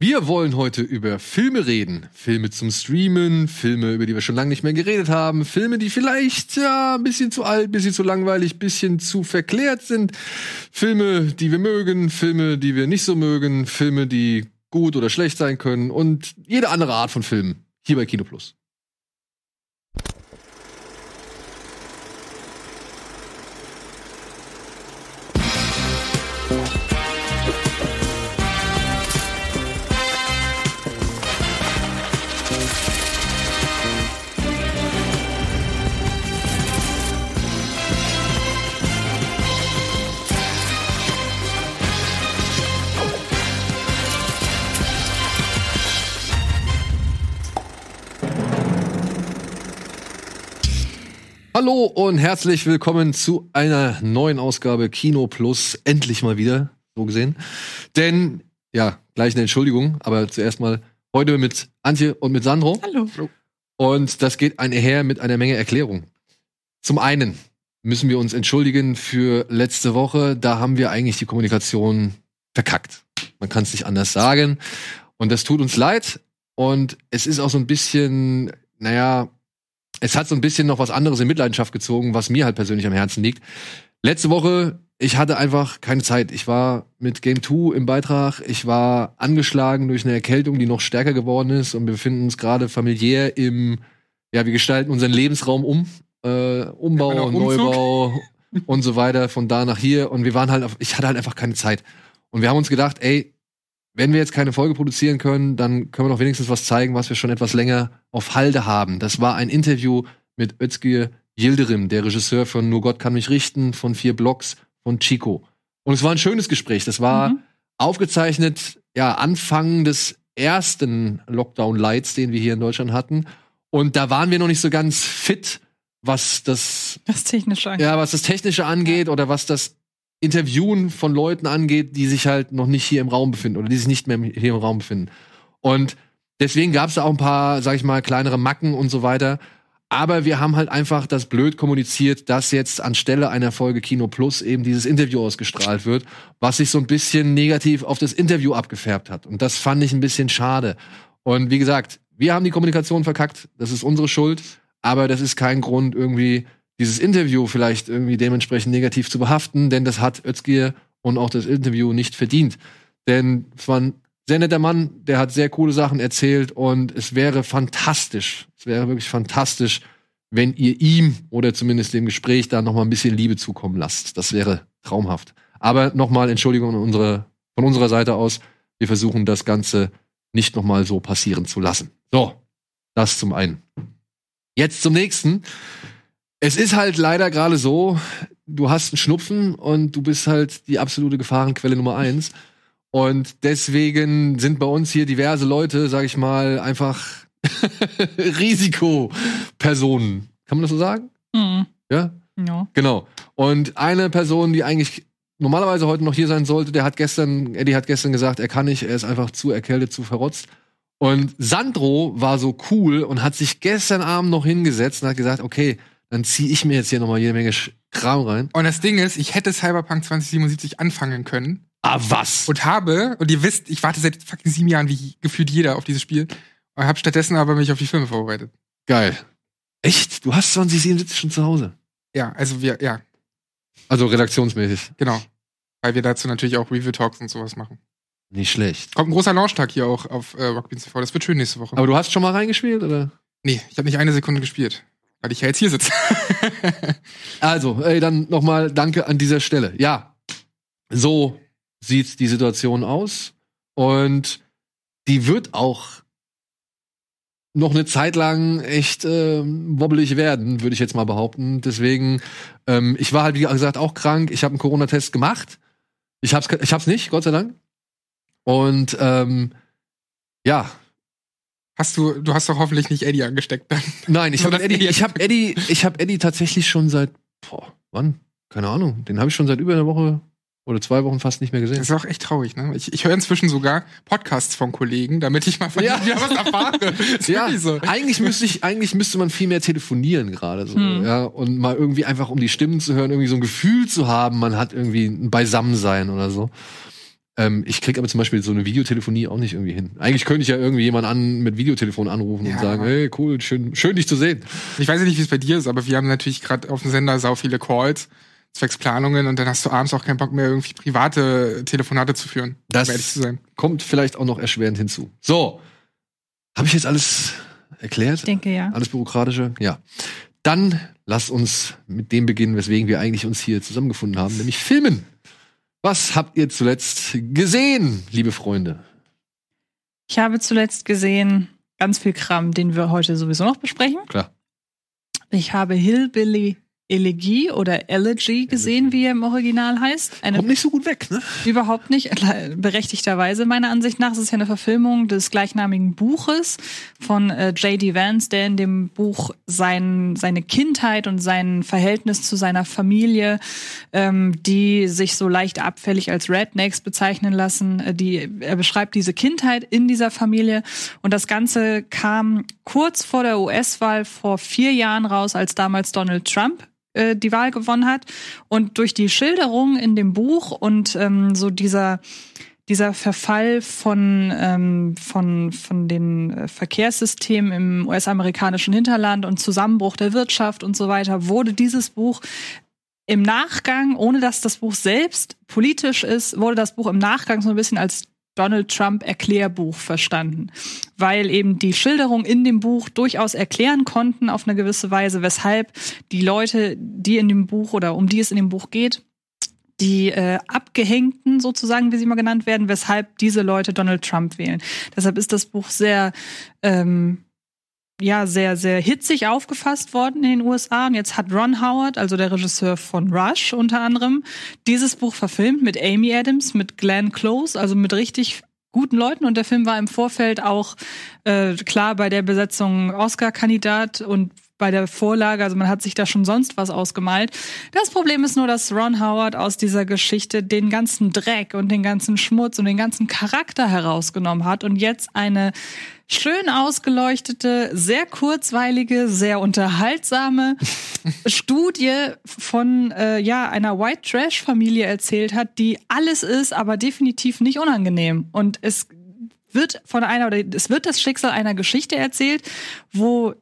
Wir wollen heute über Filme reden. Filme zum Streamen, Filme, über die wir schon lange nicht mehr geredet haben, Filme, die vielleicht ja ein bisschen zu alt, ein bisschen zu langweilig, ein bisschen zu verklärt sind, Filme, die wir mögen, Filme, die wir nicht so mögen, Filme, die gut oder schlecht sein können und jede andere Art von Filmen hier bei Kino Plus. Hallo und herzlich willkommen zu einer neuen Ausgabe Kino Plus. Endlich mal wieder, so gesehen. Denn, ja, gleich eine Entschuldigung, aber zuerst mal heute mit Antje und mit Sandro. Hallo. Und das geht einher mit einer Menge Erklärung. Zum einen müssen wir uns entschuldigen für letzte Woche. Da haben wir eigentlich die Kommunikation verkackt. Man kann es nicht anders sagen. Und das tut uns leid. Und es ist auch so ein bisschen, naja, es hat so ein bisschen noch was anderes in Mitleidenschaft gezogen, was mir halt persönlich am Herzen liegt. Letzte Woche, ich hatte einfach keine Zeit. Ich war mit Game 2 im Beitrag. Ich war angeschlagen durch eine Erkältung, die noch stärker geworden ist. Und wir befinden uns gerade familiär im, ja, wir gestalten unseren Lebensraum um. Äh, Umbau und Neubau und so weiter, von da nach hier. Und wir waren halt, auf, ich hatte halt einfach keine Zeit. Und wir haben uns gedacht, ey, wenn wir jetzt keine Folge produzieren können, dann können wir doch wenigstens was zeigen, was wir schon etwas länger auf Halde haben. Das war ein Interview mit Özgür Yildirim, der Regisseur von Nur Gott kann mich richten, von vier Blocks, von Chico. Und es war ein schönes Gespräch. Das war mhm. aufgezeichnet, ja, Anfang des ersten Lockdown-Lights, den wir hier in Deutschland hatten. Und da waren wir noch nicht so ganz fit, was das, das Technische angeht. Ja, was das Technische angeht oder was das Interviewen von Leuten angeht, die sich halt noch nicht hier im Raum befinden oder die sich nicht mehr hier im Raum befinden. Und deswegen gab es da auch ein paar, sag ich mal, kleinere Macken und so weiter. Aber wir haben halt einfach das blöd kommuniziert, dass jetzt anstelle einer Folge Kino Plus eben dieses Interview ausgestrahlt wird, was sich so ein bisschen negativ auf das Interview abgefärbt hat. Und das fand ich ein bisschen schade. Und wie gesagt, wir haben die Kommunikation verkackt. Das ist unsere Schuld. Aber das ist kein Grund, irgendwie dieses Interview vielleicht irgendwie dementsprechend negativ zu behaften, denn das hat Özgir und auch das Interview nicht verdient. Denn es war ein sehr netter Mann, der hat sehr coole Sachen erzählt und es wäre fantastisch, es wäre wirklich fantastisch, wenn ihr ihm oder zumindest dem Gespräch da noch mal ein bisschen Liebe zukommen lasst. Das wäre traumhaft. Aber nochmal Entschuldigung unsere, von unserer Seite aus. Wir versuchen das Ganze nicht noch mal so passieren zu lassen. So, das zum einen. Jetzt zum nächsten. Es ist halt leider gerade so, du hast einen Schnupfen und du bist halt die absolute Gefahrenquelle Nummer eins. Und deswegen sind bei uns hier diverse Leute, sag ich mal, einfach Risikopersonen. Kann man das so sagen? Mhm. Ja? Ja. Genau. Und eine Person, die eigentlich normalerweise heute noch hier sein sollte, der hat gestern, Eddie hat gestern gesagt, er kann nicht, er ist einfach zu erkältet, zu verrotzt. Und Sandro war so cool und hat sich gestern Abend noch hingesetzt und hat gesagt, okay, dann ziehe ich mir jetzt hier nochmal jede Menge Kram rein. Und das Ding ist, ich hätte Cyberpunk 2077 anfangen können. Ah, was? Und habe, und ihr wisst, ich warte seit fucking sieben Jahren, wie gefühlt jeder, auf dieses Spiel. Und habe stattdessen aber mich auf die Filme vorbereitet. Geil. Echt? Du hast 2077 schon zu Hause? Ja, also wir, ja. Also redaktionsmäßig. Genau. Weil wir dazu natürlich auch Review-Talks und sowas machen. Nicht schlecht. Kommt ein großer Launchtag hier auch auf äh, Rockbeans TV. Das wird schön nächste Woche. Aber du hast schon mal reingespielt, oder? Nee, ich habe nicht eine Sekunde gespielt. Weil ich ja jetzt hier sitze. also, ey, dann nochmal danke an dieser Stelle. Ja, so sieht die Situation aus. Und die wird auch noch eine Zeit lang echt äh, wobbelig werden, würde ich jetzt mal behaupten. Deswegen, ähm, ich war halt, wie gesagt, auch krank. Ich habe einen Corona-Test gemacht. Ich hab's, ich hab's nicht, Gott sei Dank. Und ähm, ja, Hast du, du hast doch hoffentlich nicht Eddie angesteckt dann. Nein, ich habe Eddie, ich habe Eddie, ich habe Eddie tatsächlich schon seit, boah, wann? Keine Ahnung. Den habe ich schon seit über einer Woche oder zwei Wochen fast nicht mehr gesehen. Das ist auch echt traurig, ne? Ich, ich höre inzwischen sogar Podcasts von Kollegen, damit ich mal von ja. dir was erfahre. ja, so. eigentlich müsste ich, eigentlich müsste man viel mehr telefonieren gerade so, hm. ja, und mal irgendwie einfach um die Stimmen zu hören, irgendwie so ein Gefühl zu haben, man hat irgendwie ein Beisammensein oder so. Ähm, ich krieg aber zum Beispiel so eine Videotelefonie auch nicht irgendwie hin. Eigentlich könnte ich ja irgendwie jemanden an, mit Videotelefon anrufen Ja. und sagen, hey, cool, schön, schön dich zu sehen. Ich weiß ja nicht, wie es bei dir ist, aber wir haben natürlich gerade auf dem Sender sau viele Calls, zwecks Planungen und dann hast du abends auch keinen Bock mehr, irgendwie private Telefonate zu führen, Das um ehrlich zu sein. kommt vielleicht auch noch erschwerend hinzu. So, habe ich jetzt alles erklärt? Ich denke ja. Alles Bürokratische? Ja. Dann lasst uns mit dem beginnen, weswegen wir eigentlich uns hier zusammengefunden haben, nämlich Filmen. Was habt ihr zuletzt gesehen, liebe Freunde? Ich habe zuletzt gesehen ganz viel Kram, den wir heute sowieso noch besprechen. Klar. Ich habe Hillbilly Elegie oder Elegy gesehen, wie er im Original heißt. Eine Kommt nicht so gut weg, ne? Überhaupt nicht, berechtigterweise meiner Ansicht nach. Es ist ja eine Verfilmung des gleichnamigen Buches von äh, J.D. Vance, der in dem Buch sein, seine Kindheit und sein Verhältnis zu seiner Familie, ähm, die sich so leicht abfällig als Rednecks bezeichnen lassen, äh, die, er beschreibt diese Kindheit in dieser Familie und das Ganze kam kurz vor der US-Wahl vor vier Jahren raus, als damals Donald Trump äh, die Wahl gewonnen hat. Und durch die Schilderung in dem Buch und ähm, so dieser dieser Verfall von, ähm, von, von den äh, Verkehrssystemen im US-amerikanischen Hinterland und Zusammenbruch der Wirtschaft und so weiter, wurde dieses Buch im Nachgang, ohne dass das Buch selbst politisch ist, wurde das Buch im Nachgang so ein bisschen als Donald Trump Erklärbuch verstanden, weil eben die Schilderungen in dem Buch durchaus erklären konnten auf eine gewisse Weise, weshalb die Leute, die in dem Buch oder um die es in dem Buch geht, die äh, Abgehängten sozusagen, wie sie mal genannt werden, weshalb diese Leute Donald Trump wählen. Deshalb ist das Buch sehr ähm, ja, sehr, sehr hitzig aufgefasst worden in den USA. Und jetzt hat Ron Howard, also der Regisseur von Rush unter anderem, dieses Buch verfilmt mit Amy Adams, mit Glenn Close, also mit richtig guten Leuten. Und der Film war im Vorfeld auch äh, klar bei der Besetzung Oscar-Kandidat und bei der Vorlage, also man hat sich da schon sonst was ausgemalt. Das Problem ist nur, dass Ron Howard aus dieser Geschichte den ganzen Dreck und den ganzen Schmutz und den ganzen Charakter herausgenommen hat und jetzt eine schön ausgeleuchtete, sehr kurzweilige, sehr unterhaltsame Studie von äh, ja einer White Trash Familie erzählt hat, die alles ist, aber definitiv nicht unangenehm. Und es wird von einer oder es wird das Schicksal einer Geschichte erzählt, wo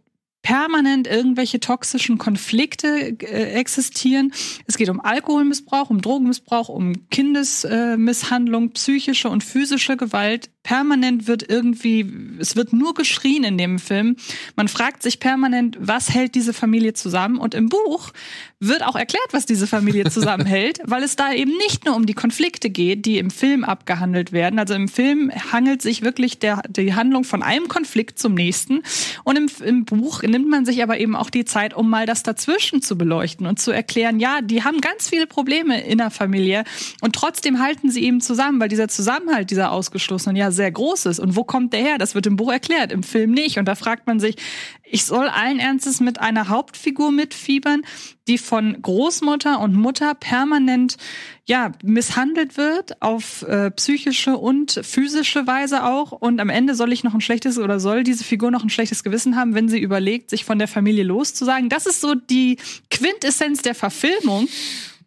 permanent irgendwelche toxischen Konflikte äh, existieren. Es geht um Alkoholmissbrauch, um Drogenmissbrauch, um Kindesmisshandlung, psychische und physische Gewalt. Permanent wird irgendwie, es wird nur geschrien in dem Film. Man fragt sich permanent, was hält diese Familie zusammen? Und im Buch wird auch erklärt, was diese Familie zusammenhält, weil es da eben nicht nur um die Konflikte geht, die im Film abgehandelt werden. Also im Film hangelt sich wirklich der, die Handlung von einem Konflikt zum nächsten. Und im, im Buch nimmt man sich aber eben auch die Zeit, um mal das dazwischen zu beleuchten und zu erklären, ja, die haben ganz viele Probleme in der Familie und trotzdem halten sie eben zusammen, weil dieser Zusammenhalt dieser Ausgeschlossenen ja sehr groß ist. Und wo kommt der her? Das wird im Buch erklärt, im Film nicht. Und da fragt man sich, ich soll allen Ernstes mit einer Hauptfigur mitfiebern, die von Großmutter und Mutter permanent ja misshandelt wird auf äh, psychische und physische Weise auch und am Ende soll ich noch ein schlechtes oder soll diese Figur noch ein schlechtes Gewissen haben, wenn sie überlegt, sich von der Familie loszusagen. Das ist so die Quintessenz der Verfilmung.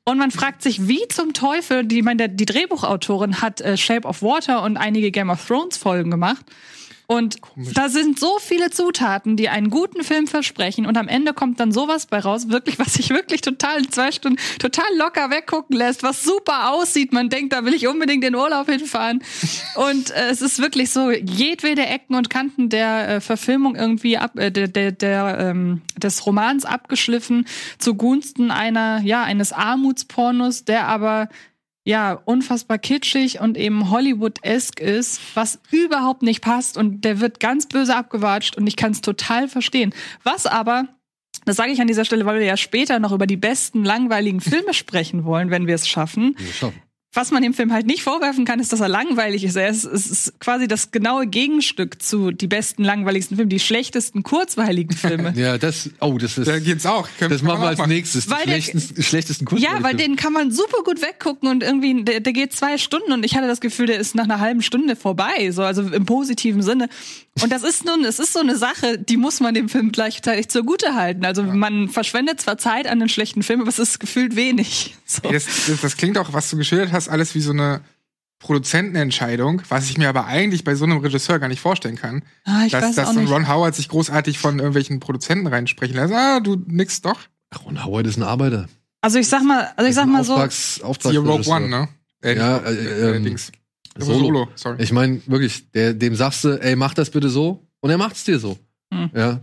Und man fragt sich, wie zum Teufel, die, meine, die Drehbuchautorin hat äh, Shape of Water und einige Game of Thrones Folgen gemacht. Und da sind so viele Zutaten, die einen guten Film versprechen. Und am Ende kommt dann sowas bei raus, wirklich, was sich wirklich total in zwei Stunden total locker weggucken lässt, was super aussieht. Man denkt, da will ich unbedingt in Urlaub hinfahren. Und äh, es ist wirklich so, jedwede Ecken und Kanten der äh, Verfilmung irgendwie ab, äh, der, der, der ähm, des Romans abgeschliffen zugunsten einer, ja, eines Armutspornos, der aber ja, unfassbar kitschig und eben Hollywood-esque ist, was überhaupt nicht passt und der wird ganz böse abgewatscht und ich kann es total verstehen. Was aber, das sage ich an dieser Stelle, weil wir ja später noch über die besten langweiligen Filme sprechen wollen, wenn wir es schaffen. Wir schaffen. Was man dem Film halt nicht vorwerfen kann, ist, dass er langweilig ist. Er ist, es ist quasi das genaue Gegenstück zu die besten langweiligsten Filme, die schlechtesten kurzweiligen Filme. Ja, das, oh, das ist, Da geht's auch. Können- das machen wir als machen. nächstes. Die Weil der- schlechtesten, schlechtesten Ja, Kurzweiligfilme. weil den kann man super gut weggucken und irgendwie, der, der geht zwei Stunden und ich hatte das Gefühl, der ist nach einer halben Stunde vorbei, so, also im positiven Sinne. Und das ist nun, es ist so eine Sache, die muss man dem Film gleichzeitig zugute halten. Also man verschwendet zwar Zeit an den schlechten Film, aber es ist gefühlt wenig. So. Ey, Das, das, das klingt auch, was du geschildert hast, alles wie so eine Produzentenentscheidung, was ich mir aber eigentlich bei so einem Regisseur gar nicht vorstellen kann. Ah, ich dass weiß dass auch so ein nicht. Ron Howard sich großartig von irgendwelchen Produzenten reinsprechen lässt. Ah, du nix doch. Ron Howard ist ein Arbeiter. Also ich sag mal, also ich sag mal so, Auftrags, Siehe Rogue. One, ne? Äh, Ja, nicht, äh, äh, ähm. Solo. Solo, sorry. Ich meine, wirklich, der, dem sagst du, ey, mach das bitte so. Und er macht's dir so. Hm. Ja.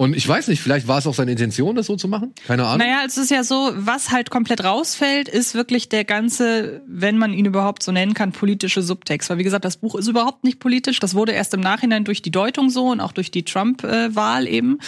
Und ich weiß nicht, vielleicht war es auch seine Intention, das so zu machen. Keine Ahnung. Naja, es ist ja so, was halt komplett rausfällt, ist wirklich der ganze, wenn man ihn überhaupt so nennen kann, politische Subtext. Weil wie gesagt, das Buch ist überhaupt nicht politisch. Das wurde erst im Nachhinein durch die Deutung so und auch durch die Trump-Wahl eben.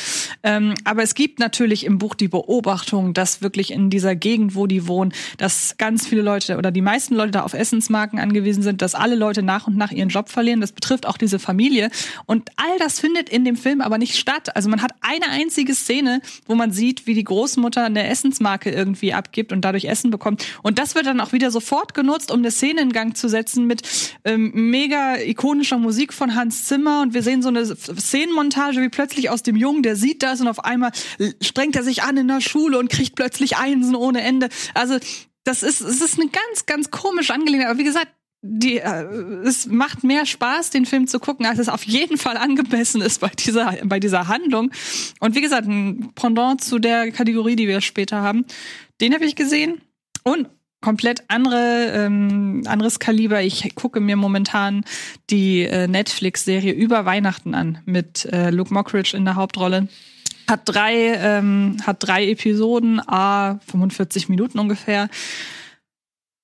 Ähm, aber es gibt natürlich im Buch die Beobachtung, dass wirklich in dieser Gegend, wo die wohnen, dass ganz viele Leute oder die meisten Leute da auf Essensmarken angewiesen sind, dass alle Leute nach und nach ihren Job verlieren. Das betrifft auch diese Familie. Und all das findet in dem Film aber nicht statt. Also man hat eine einzige Szene, wo man sieht, wie die Großmutter eine Essensmarke irgendwie abgibt und dadurch Essen bekommt. Und das wird dann auch wieder sofort genutzt, um eine Szene in Gang zu setzen mit ähm, mega ikonischer Musik von Hans Zimmer. Und wir sehen so eine Szenenmontage, wie plötzlich aus dem Jungen, der sieht das und auf einmal strengt er sich an in der Schule und kriegt plötzlich Einsen ohne Ende. Also das ist, es ist eine ganz, ganz komische Angelegenheit. Aber wie gesagt, die, äh, es macht mehr Spaß, den Film zu gucken, als es auf jeden Fall angemessen ist bei dieser, bei dieser Handlung. Und wie gesagt, ein Pendant zu der Kategorie, die wir später haben, den habe ich gesehen. Und komplett andere, ähm, anderes Kaliber. Ich gucke mir momentan die äh, Netflix-Serie über Weihnachten an mit äh, Luke Mockridge in der Hauptrolle. Hat drei, ähm, hat drei Episoden, a 45 Minuten ungefähr.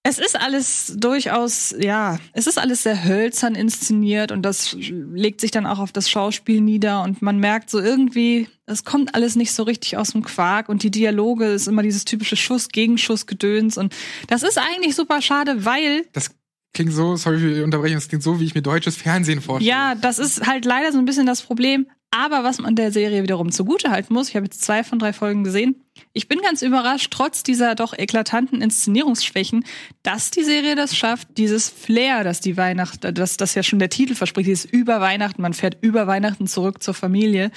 Es ist alles durchaus, ja, es ist alles sehr hölzern inszeniert und das legt sich dann auch auf das Schauspiel nieder und man merkt so irgendwie, es kommt alles nicht so richtig aus dem Quark und die Dialoge ist immer dieses typische Schuss-Gegenschuss-Gedöns und das ist eigentlich super schade, weil Das klingt so, sorry für die Unterbrechung, das klingt so, wie ich mir deutsches Fernsehen vorstelle. Ja, das ist halt leider so ein bisschen das Problem. Aber was man der Serie wiederum zugutehalten muss, ich habe jetzt zwei von drei Folgen gesehen, ich bin ganz überrascht, trotz dieser doch eklatanten Inszenierungsschwächen, dass die Serie das schafft, dieses Flair, das die Weihnacht, das, das ja schon der Titel verspricht, dieses über Weihnachten, man fährt über Weihnachten zurück zur Familie,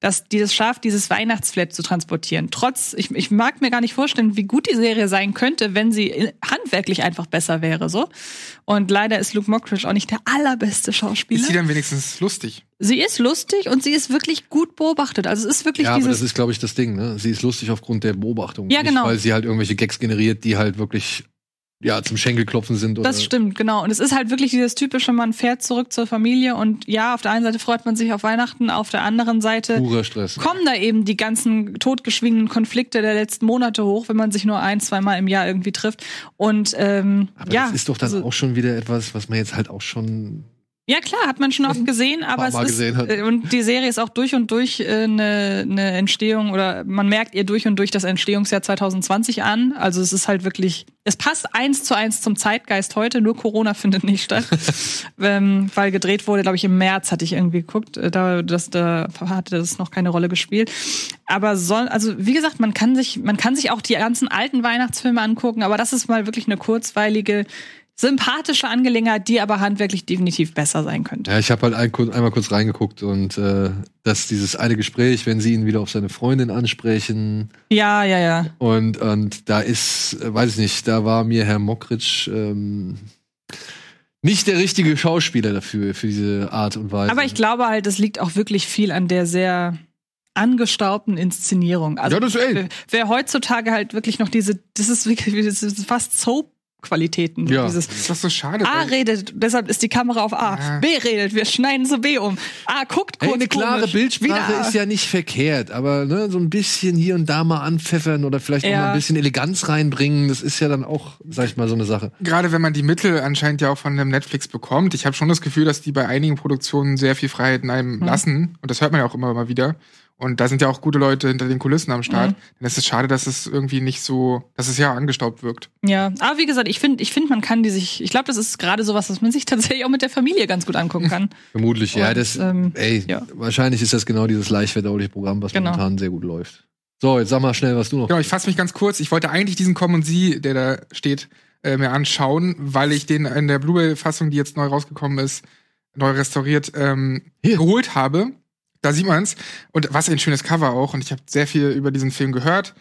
dass die es schafft, dieses Weihnachtsflat zu transportieren. Trotz, ich, ich mag mir gar nicht vorstellen, wie gut die Serie sein könnte, wenn sie handwerklich einfach besser wäre, so. Und leider ist Luke Mockridge auch nicht der allerbeste Schauspieler. Ist sie dann wenigstens lustig? Sie ist lustig und sie ist wirklich gut beobachtet. Also es ist wirklich ja, aber dieses. das ist, glaube ich, das Ding. Ne? Sie ist lustig aufgrund der Beobachtung. Ja, Nicht, genau. weil sie halt irgendwelche Gags generiert, die halt wirklich ja zum Schenkelklopfen sind. Oder das stimmt, genau. Und es ist halt wirklich dieses typische, man fährt zurück zur Familie und ja, auf der einen Seite freut man sich auf Weihnachten, auf der anderen Seite Purer Stress. kommen da eben die ganzen totgeschwiegenen Konflikte der letzten Monate hoch, wenn man sich nur ein, zweimal im Jahr irgendwie trifft. Und ähm, Aber ja, das ist doch dann also- auch schon wieder etwas, was man jetzt halt auch schon. Ja, klar, hat man schon oft gesehen, aber es ist gesehen äh, und die Serie ist auch durch und durch äh, eine ne Entstehung oder man merkt ihr durch und durch das Entstehungsjahr 2020 an. Also es ist halt wirklich, es passt eins zu eins zum Zeitgeist heute. Nur Corona findet nicht statt, ähm, weil gedreht wurde, glaube ich, im März hatte ich irgendwie geguckt. äh, Da, das, da hatte das noch keine Rolle gespielt. Aber soll, also wie gesagt, man kann sich, man kann sich auch die ganzen alten Weihnachtsfilme angucken, aber das ist mal wirklich eine kurzweilige sympathische Angelegenheit, die aber handwerklich definitiv besser sein könnte. Ja, ich habe halt ein, einmal kurz reingeguckt und äh, dass dieses eine Gespräch, wenn sie ihn wieder auf seine Freundin ansprechen Ja, ja, ja. und und da ist, äh, weiß ich nicht, da war mir Herr Mockridge ähm, nicht der richtige Schauspieler dafür für diese Art und Weise. Aber ich glaube halt, es liegt auch wirklich viel an der sehr angestaubten Inszenierung. Also Ja, das- ey. wer- wer heutzutage halt wirklich noch diese, das ist wirklich, das ist fast Soap-Qualitäten. Ja. Dieses Das ist doch so schade. A redet, deshalb ist die Kamera auf A. Ja. B redet, wir schneiden zu B um. A guckt Hey, kurz eine klare komisch, Bildsprache wieder A. ist ja nicht verkehrt, aber ne, so ein bisschen hier und da mal anpfeffern oder vielleicht auch Ja. mal ein bisschen Eleganz reinbringen, das ist ja dann auch, sag ich mal, so eine Sache. Gerade wenn man die Mittel anscheinend ja auch von dem Netflix bekommt. Ich habe schon das Gefühl, dass die bei einigen Produktionen sehr viel Freiheit in einem lassen. Und das hört man ja auch immer mal wieder. Und da sind ja auch gute Leute hinter den Kulissen am Start. Mhm. Dann ist es schade, dass es irgendwie nicht so, dass es ja angestaubt wirkt. Ja, aber wie gesagt, ich finde, ich finde, man kann die sich, ich glaube, das ist gerade sowas, was man sich tatsächlich auch mit der Familie ganz gut angucken kann. Vermutlich, ja. Und, Das, ähm, ey, ja. wahrscheinlich ist das genau dieses leicht verdauliche Programm, was Genau. momentan sehr gut läuft. So, jetzt sag mal schnell, was du noch. Genau, ich fasse mich ganz kurz. Ich wollte eigentlich diesen Komm und Sie, der da steht, äh, mir anschauen, weil ich den in der Blu-ray-Fassung, die jetzt neu rausgekommen ist, neu restauriert, ähm, Hier. geholt habe. Da sieht man's. Und was ein schönes Cover auch. Und ich habe sehr viel über diesen Film gehört.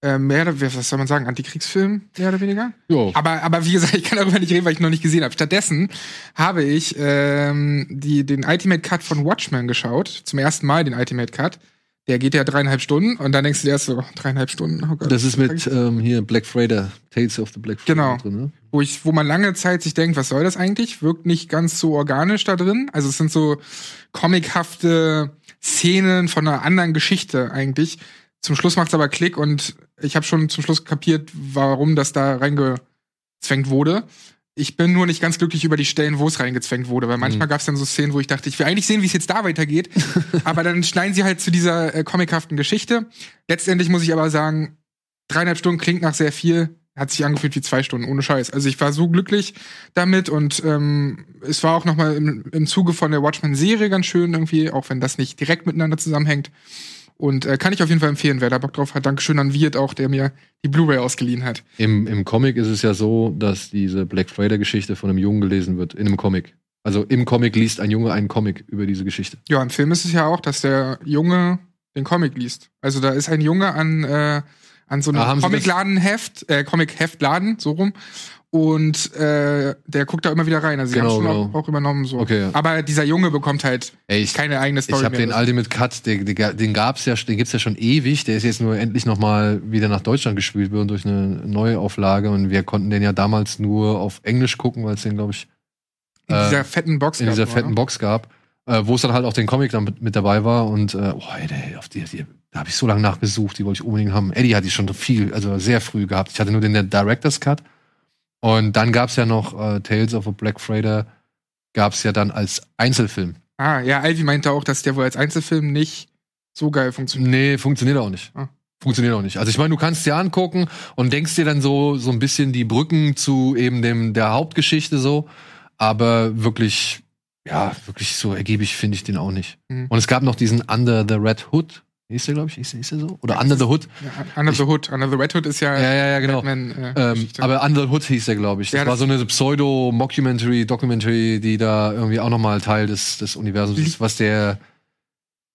äh, mehr oder was soll man sagen, Antikriegsfilm, mehr oder weniger. Jo. Aber, aber wie gesagt, ich kann darüber nicht reden, weil ich ihn noch nicht gesehen habe. Stattdessen habe ich ähm, die, den Ultimate Cut von Watchmen geschaut. Zum ersten Mal den Ultimate Cut. Der geht ja dreieinhalb Stunden und dann denkst du dir erst so, dreieinhalb Stunden. Oh Gott, Das ist mit ähm, hier Black Freighter, Tales of the Black Freighter Genau. drin, ne? wo ich, wo man lange Zeit sich denkt, was soll das eigentlich? Wirkt nicht ganz so organisch da drin. Also es sind so comichafte Szenen von einer anderen Geschichte eigentlich. Zum Schluss macht's aber Klick und ich habe schon zum Schluss kapiert, warum das da reingezwängt wurde. Ich bin nur nicht ganz glücklich über die Stellen, wo es reingezwängt wurde, weil manchmal gab's dann so Szenen, wo ich dachte, ich will eigentlich sehen, wie es jetzt da weitergeht. aber dann schneiden sie halt zu dieser äh, comichaften Geschichte. Letztendlich muss ich aber sagen, dreieinhalb Stunden klingt nach sehr viel, hat sich angefühlt wie zwei Stunden, ohne Scheiß. Also ich war so glücklich damit und ähm, es war auch noch mal im, im Zuge von der Watchmen-Serie ganz schön irgendwie, auch wenn das nicht direkt miteinander zusammenhängt. Und äh, kann ich auf jeden Fall empfehlen, wer da Bock drauf hat. Dankeschön an Wirt auch, der mir die Blu-ray ausgeliehen hat. Im, Im Comic ist es ja so, dass diese Black Freighter-Geschichte von einem Jungen gelesen wird, in einem Comic. Also im Comic liest ein Junge einen Comic über diese Geschichte. Ja, im Film ist es ja auch, dass der Junge den Comic liest. Also da ist ein Junge an, äh, an so Ah, einem das- Comicladenheft, äh, Comic-Heftladen, so rum. Und äh, der guckt da immer wieder rein. Also sie Genau, haben schon genau. auch, auch übernommen so. Okay, ja. Aber dieser Junge bekommt halt Ey, ich, keine eigene Story ich habe den Ultimate Cut, der, der, den gab's ja, den gibt's ja schon ewig. Der ist jetzt nur endlich noch mal wieder nach Deutschland gespielt worden durch eine Neuauflage und wir konnten den ja damals nur auf Englisch gucken, weil es den glaube ich in äh, dieser fetten Box in gab, dieser oder? fetten Box gab, äh, wo es dann halt auch den Comic dann mit, mit dabei war und äh, oh, ey, der, auf die, die, da habe ich so lange nachgesucht, die wollte ich unbedingt haben. Eddie hatte ich schon viel, also sehr früh gehabt. Ich hatte nur den Director's Cut und dann gab's ja noch äh, Tales of a Black Freighter, gab's ja dann als Einzelfilm. Ah, ja, Alvi meinte auch, dass der wohl als Einzelfilm nicht so geil funktioniert. Nee, funktioniert auch nicht. Ah. Funktioniert auch nicht. Also ich meine, du kannst dir angucken und denkst dir dann so so ein bisschen die Brücken zu eben dem der Hauptgeschichte so, aber wirklich ja, wirklich so ergiebig finde ich den auch nicht. Mhm. Und es gab noch diesen Under the Red Hood. Hieß der, glaube ich, hieß, hieß der so? Oder Under the Hood? Ja, Under the Hood. Under the Red Hood ist ja, Ja, ja, ja, genau. Batman, äh, Ähm, aber Under the Hood hieß der, glaube ich. Das Ja, war das- so eine Pseudo-Mockumentary, Documentary, die da irgendwie auch nochmal Teil des, des Universums ist, was der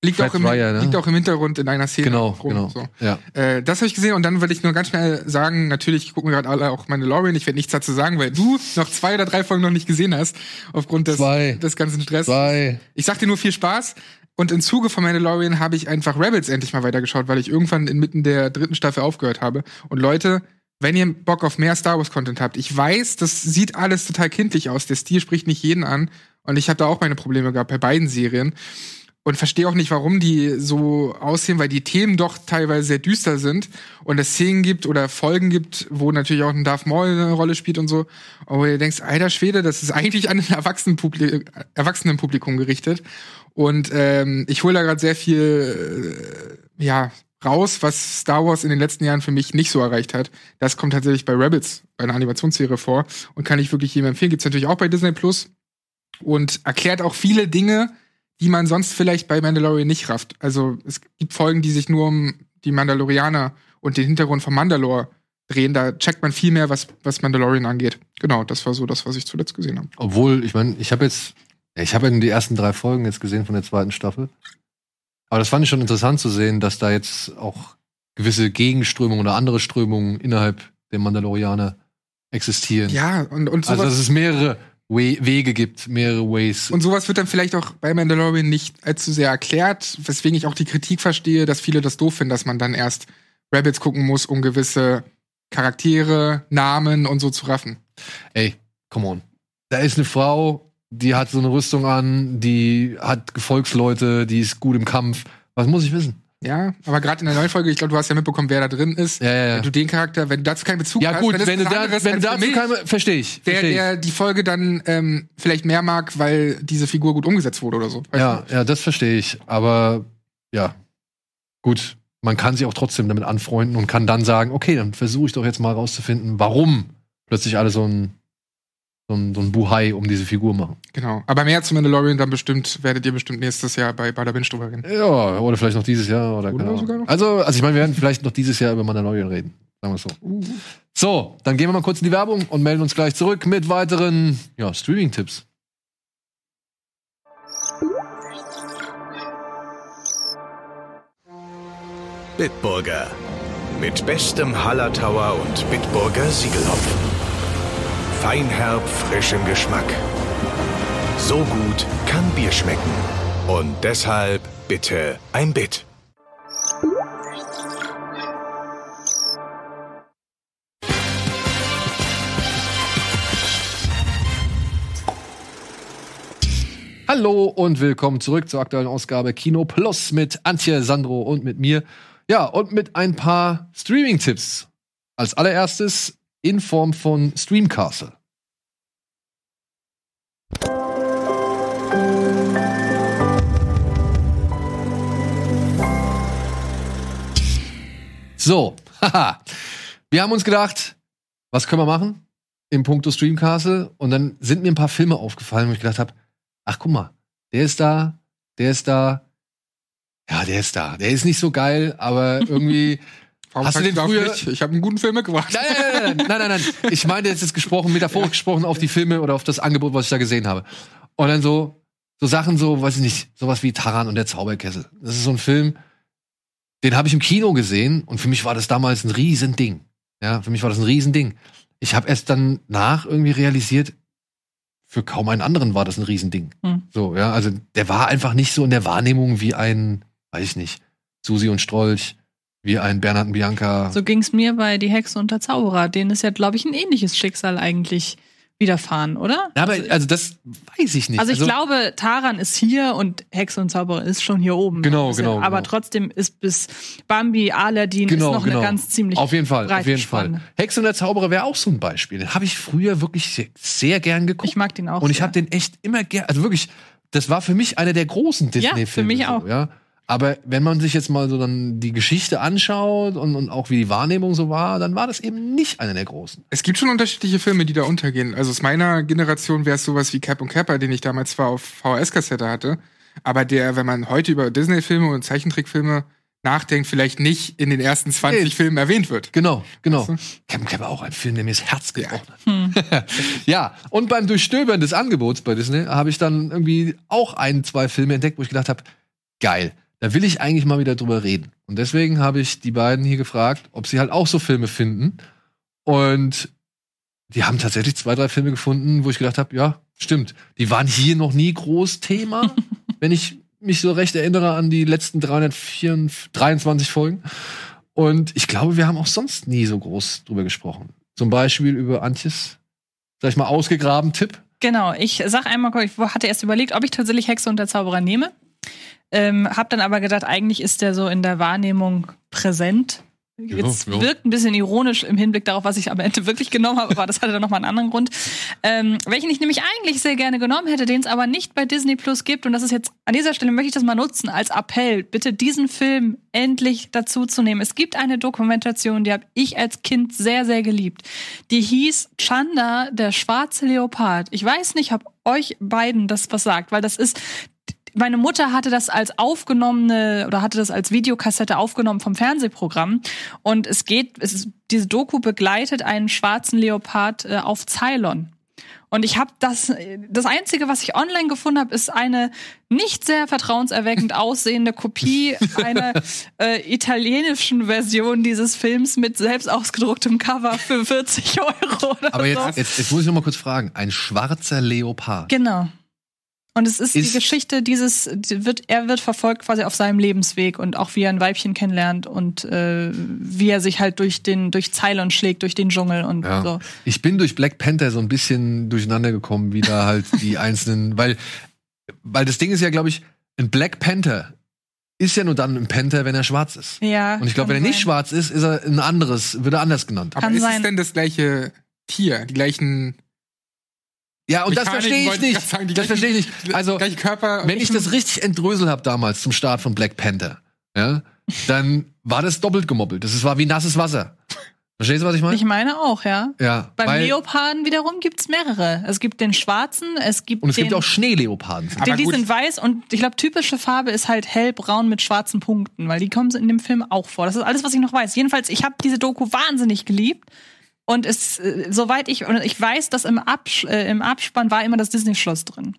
liegt, Fred auch im, Ryan, ne? liegt auch im Hintergrund in einer Szene. genau, rum, genau. So. Ja. Äh, das habe ich gesehen und dann will ich nur ganz schnell sagen, natürlich gucken gerade alle auch Mandalorian. Ich werde nichts dazu sagen, weil du noch zwei oder drei Folgen noch nicht gesehen hast, aufgrund des, Zwei. des ganzen Stress. Zwei. Ich sag dir nur viel Spaß. Und im Zuge von Mandalorian habe ich einfach Rebels endlich mal weitergeschaut, weil ich irgendwann inmitten der dritten Staffel aufgehört habe. Und Leute, wenn ihr Bock auf mehr Star Wars Content habt, ich weiß, das sieht alles total kindlich aus. Der Stil spricht nicht jeden an. Und ich habe da auch meine Probleme gehabt bei beiden Serien. Und verstehe auch nicht, warum die so aussehen, weil die Themen doch teilweise sehr düster sind und es Szenen gibt oder Folgen gibt, wo natürlich auch ein Darth Maul eine Rolle spielt und so. Aber ihr denkst, alter Schwede, das ist eigentlich an ein Erwachsenenpublikum, Erwachsenenpublikum gerichtet. Und ähm, ich hole da gerade sehr viel äh, ja, raus, was Star Wars in den letzten Jahren für mich nicht so erreicht hat. Das kommt tatsächlich bei Rebels, bei einer Animationsserie vor und kann ich wirklich jedem empfehlen. Gibt's natürlich auch bei Disney Plus und erklärt auch viele Dinge, die man sonst vielleicht bei Mandalorian nicht rafft. Also es gibt Folgen, die sich nur um die Mandalorianer und den Hintergrund von Mandalore drehen. Da checkt man viel mehr, was, was Mandalorian angeht. Genau, das war so das, was ich zuletzt gesehen habe. Obwohl, ich meine, ich habe jetzt, ich habe ja nur die ersten drei Folgen jetzt gesehen von der zweiten Staffel. Aber das fand ich schon interessant zu sehen, dass da jetzt auch gewisse Gegenströmungen oder andere Strömungen innerhalb der Mandalorianer existieren. Ja, und, und sowas. also dass es mehrere We Wege gibt, mehrere Ways. Und sowas wird dann vielleicht auch bei Mandalorian nicht allzu sehr erklärt, weswegen ich auch die Kritik verstehe, dass viele das doof finden, dass man dann erst Rabbits gucken muss, um gewisse Charaktere, Namen und so zu raffen. Ey, come on. Da ist eine Frau, die hat so eine Rüstung an, die hat Gefolgsleute, die ist gut im Kampf. Was muss ich wissen? Ja, aber gerade in der neuen Folge, ich glaube, du hast ja mitbekommen, wer da drin ist. Ja, ja, ja. Wenn du den Charakter, wenn du dazu keinen Bezug Ja hast, gut, wenn du, da, wenn du dazu für mich, keine, verstehe ich. der, versteh ich. der die Folge dann ähm, vielleicht mehr mag, weil diese Figur gut umgesetzt wurde oder so. Ja, ja, das verstehe ich. Aber ja, gut, man kann sich auch trotzdem damit anfreunden und kann dann sagen, okay, dann versuche ich doch jetzt mal rauszufinden, warum plötzlich alle so ein, so ein, so ein Buhai um diese Figur machen. Genau. Aber mehr zu Mandalorian dann bestimmt, werdet ihr bestimmt nächstes Jahr bei Bada Binge drüber reden. Ja, oder vielleicht noch dieses Jahr oder, Oder sogar noch. Also, also ich meine, wir werden vielleicht noch dieses Jahr über Mandalorian reden. Sagen wir es so. So, dann gehen wir mal kurz in die Werbung und melden uns gleich zurück mit weiteren ja, Streaming-Tipps. Bitburger. Mit bestem Hallertauer und Bitburger Siegelhopfen. Feinherb, frischem Geschmack. So gut kann Bier schmecken. Und deshalb bitte ein Bit. Hallo und willkommen zurück zur aktuellen Ausgabe Kino Plus mit Antje, Sandro und mit mir. Ja, und mit ein paar Streaming-Tipps. Als allererstes in Form von Streamcastle. So, haha. Wir haben uns gedacht, was können wir machen im Punkto Streamcastle? Und dann sind mir ein paar Filme aufgefallen, wo ich gedacht habe, ach guck mal, der ist da, der ist da, ja, der ist da. Der ist nicht so geil, aber irgendwie. Warum Hast du den früher- mich? Ich habe einen guten Film mitgebracht. Nein, nein, nein, nein, nein, nein, nein. Ich meine jetzt ist gesprochen, metaphorisch gesprochen auf die Filme oder auf das Angebot, was ich da gesehen habe. Und dann so, so Sachen, so, weiß ich nicht, sowas wie Taran und der Zauberkessel. Das ist so ein Film, den habe ich im Kino gesehen und für mich war das damals ein Riesending. Ja, für mich war das ein Riesending. Ich habe erst dann nach irgendwie realisiert, für kaum einen anderen war das ein Riesending. Hm. So, ja, also der war einfach nicht so in der Wahrnehmung wie ein, weiß ich nicht, Susi und Strolch, wie ein Bernhard und Bianca. So ging's mir bei Die Hexe und der Zauberer. Denen ist ja, glaube ich, ein ähnliches Schicksal eigentlich widerfahren, oder? Ja, aber also das weiß ich nicht. Also ich glaube, Taran ist hier und Hexe und Zauberer ist schon hier oben. Genau, bisschen. genau, Aber genau. trotzdem ist bis Bambi, Aladdin genau, ist noch genau. eine ganz ziemlich auf jeden Fall, auf jeden Spanne. Fall. Hexe und der Zauberer wäre auch so ein Beispiel. Den habe ich früher wirklich sehr, sehr gern geguckt. Ich mag den auch und ich habe den echt immer gern, also wirklich, das war für mich einer der großen Disney-Filme. für mich so, auch. Ja. Aber wenn man sich jetzt mal so dann die Geschichte anschaut und, und auch wie die Wahrnehmung so war, dann war das eben nicht einer der großen. Es gibt schon unterschiedliche Filme, die da untergehen. Also aus meiner Generation wäre es sowas wie Cap und Capper, den ich damals zwar auf VHS-Kassette hatte, aber der, wenn man heute über Disney-Filme und Zeichentrickfilme nachdenkt, vielleicht nicht in den ersten 20 Nee. Filmen erwähnt wird. Genau, genau. Weißt Captain Cap auch ein Film, der mir das Herz gebrochen hat. ja, und beim Durchstöbern des Angebots bei Disney habe ich dann irgendwie auch ein, zwei Filme entdeckt, wo ich gedacht habe, geil, da will ich eigentlich mal wieder drüber reden. Und deswegen habe ich die beiden hier gefragt, ob sie halt auch so Filme finden. Und die haben tatsächlich zwei, drei Filme gefunden, wo ich gedacht habe, ja, stimmt. Die waren hier noch nie groß Thema, wenn ich mich so recht erinnere an die letzten 323 Folgen. Und ich glaube, wir haben auch sonst nie so groß drüber gesprochen. Zum Beispiel über Antjes, sag ich mal, ausgegraben Tipp. Genau, ich sag einmal, ich hatte erst überlegt, ob ich tatsächlich Hexe und der Zauberer nehme. Ähm, hab dann aber gedacht, eigentlich ist der so in der Wahrnehmung präsent. Jetzt ja. wirkt ein bisschen ironisch im Hinblick darauf, was ich am Ende wirklich genommen habe, aber das hatte dann nochmal einen anderen Grund. Ähm, welchen ich nämlich eigentlich sehr gerne genommen hätte, den es aber nicht bei Disney Plus gibt. Und das ist jetzt, an dieser Stelle möchte ich das mal nutzen als Appell, bitte diesen Film endlich dazu zu nehmen. Es gibt eine Dokumentation, die habe ich als Kind sehr, sehr geliebt. Die hieß Chanda, der schwarze Leopard. Ich weiß nicht, ob euch beiden das was sagt, weil das ist meine Mutter hatte das als aufgenommene oder hatte das als Videokassette aufgenommen vom Fernsehprogramm und es geht es ist, diese Doku begleitet einen schwarzen Leopard äh, auf Ceylon. Und ich habe das das einzige, was ich online gefunden habe, ist eine nicht sehr vertrauenserweckend aussehende Kopie einer äh, italienischen Version dieses Films mit selbst ausgedrucktem Cover für 40 Euro oder Aber so. jetzt, jetzt, jetzt muss ich noch mal kurz fragen. Ein schwarzer Leopard. Genau. Und es ist, Ist- die Geschichte dieses, die wird, er wird verfolgt quasi auf seinem Lebensweg und auch wie er ein Weibchen kennenlernt und äh, wie er sich halt durch den, durch Ceylon schlägt, durch den Dschungel und Ja. so. Ich bin durch Black Panther so ein bisschen durcheinander gekommen, wie da halt die einzelnen, weil, weil das Ding ist ja, glaube ich, ein Black Panther ist ja nur dann ein Panther, wenn er schwarz ist. Ja. Und ich glaube, wenn er nicht sein. schwarz ist, ist er ein anderes, wird er anders genannt. Aber Kann ist es sein. denn das gleiche Tier, die gleichen Ja, und das Mechaniken, verstehe ich nicht. sagen, das verstehe ich nicht. Also, wenn ich das richtig entdröselt habe damals zum Start von Black Panther, ja, dann war das doppelt gemoppelt. Das war wie nasses Wasser. Verstehst du, was ich meine? Ich meine auch, ja. Ja. Beim weil, Leoparden wiederum gibt's mehrere. Es gibt den schwarzen, es gibt und es den, gibt auch Schneeleoparden. Aber den, die gut. sind weiß und ich glaube, typische Farbe ist halt hellbraun mit schwarzen Punkten, weil die kommen in dem Film auch vor. Das ist alles, was ich noch weiß. Jedenfalls, ich habe diese Doku wahnsinnig geliebt. Und es, äh, soweit ich, und ich weiß, dass im, Abs äh, im Abspann war immer das Disney-Schloss drin.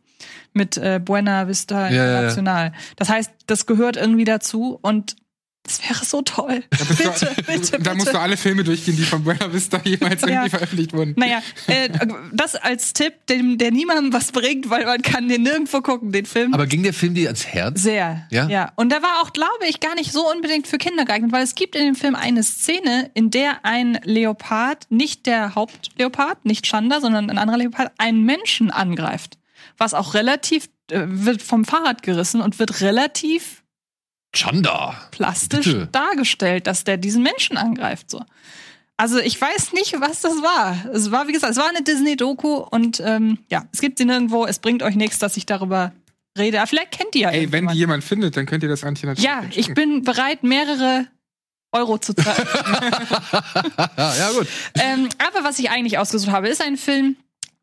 Mit äh, Buena Vista Ja, ja, ja. International. Das heißt, das gehört irgendwie dazu. Und es wäre so toll. Da, Bitte, du, bitte, da musst bitte. du alle Filme durchgehen, die von Buena Vista jemals Ja. irgendwie veröffentlicht wurden. Naja, äh, das als Tipp, dem, der niemandem was bringt, weil man kann den nirgendwo gucken, den Film. Aber ging der Film dir ans Herz? Sehr. Ja? ja. Und der war auch, glaube ich, gar nicht so unbedingt für Kinder geeignet, weil es gibt in dem Film eine Szene, in der ein Leopard, nicht der Hauptleopard, nicht Chanda, sondern ein anderer Leopard, einen Menschen angreift. Was auch relativ, äh, wird vom Fahrrad gerissen und wird relativ Chanda. plastisch Bitte. dargestellt, dass der diesen Menschen angreift, so. Also ich weiß nicht, was das war. Es war, wie gesagt, es war eine Disney-Doku und ähm, ja, es gibt sie nirgendwo. Es bringt euch nichts, dass ich darüber rede. Aber vielleicht kennt ihr ja Ey, wenn die jemand findet, dann könnt ihr das Antje natürlich Ja, ich bin bereit, mehrere Euro zu zahlen. ja, gut. ähm, aber was ich eigentlich ausgesucht habe, ist ein Film,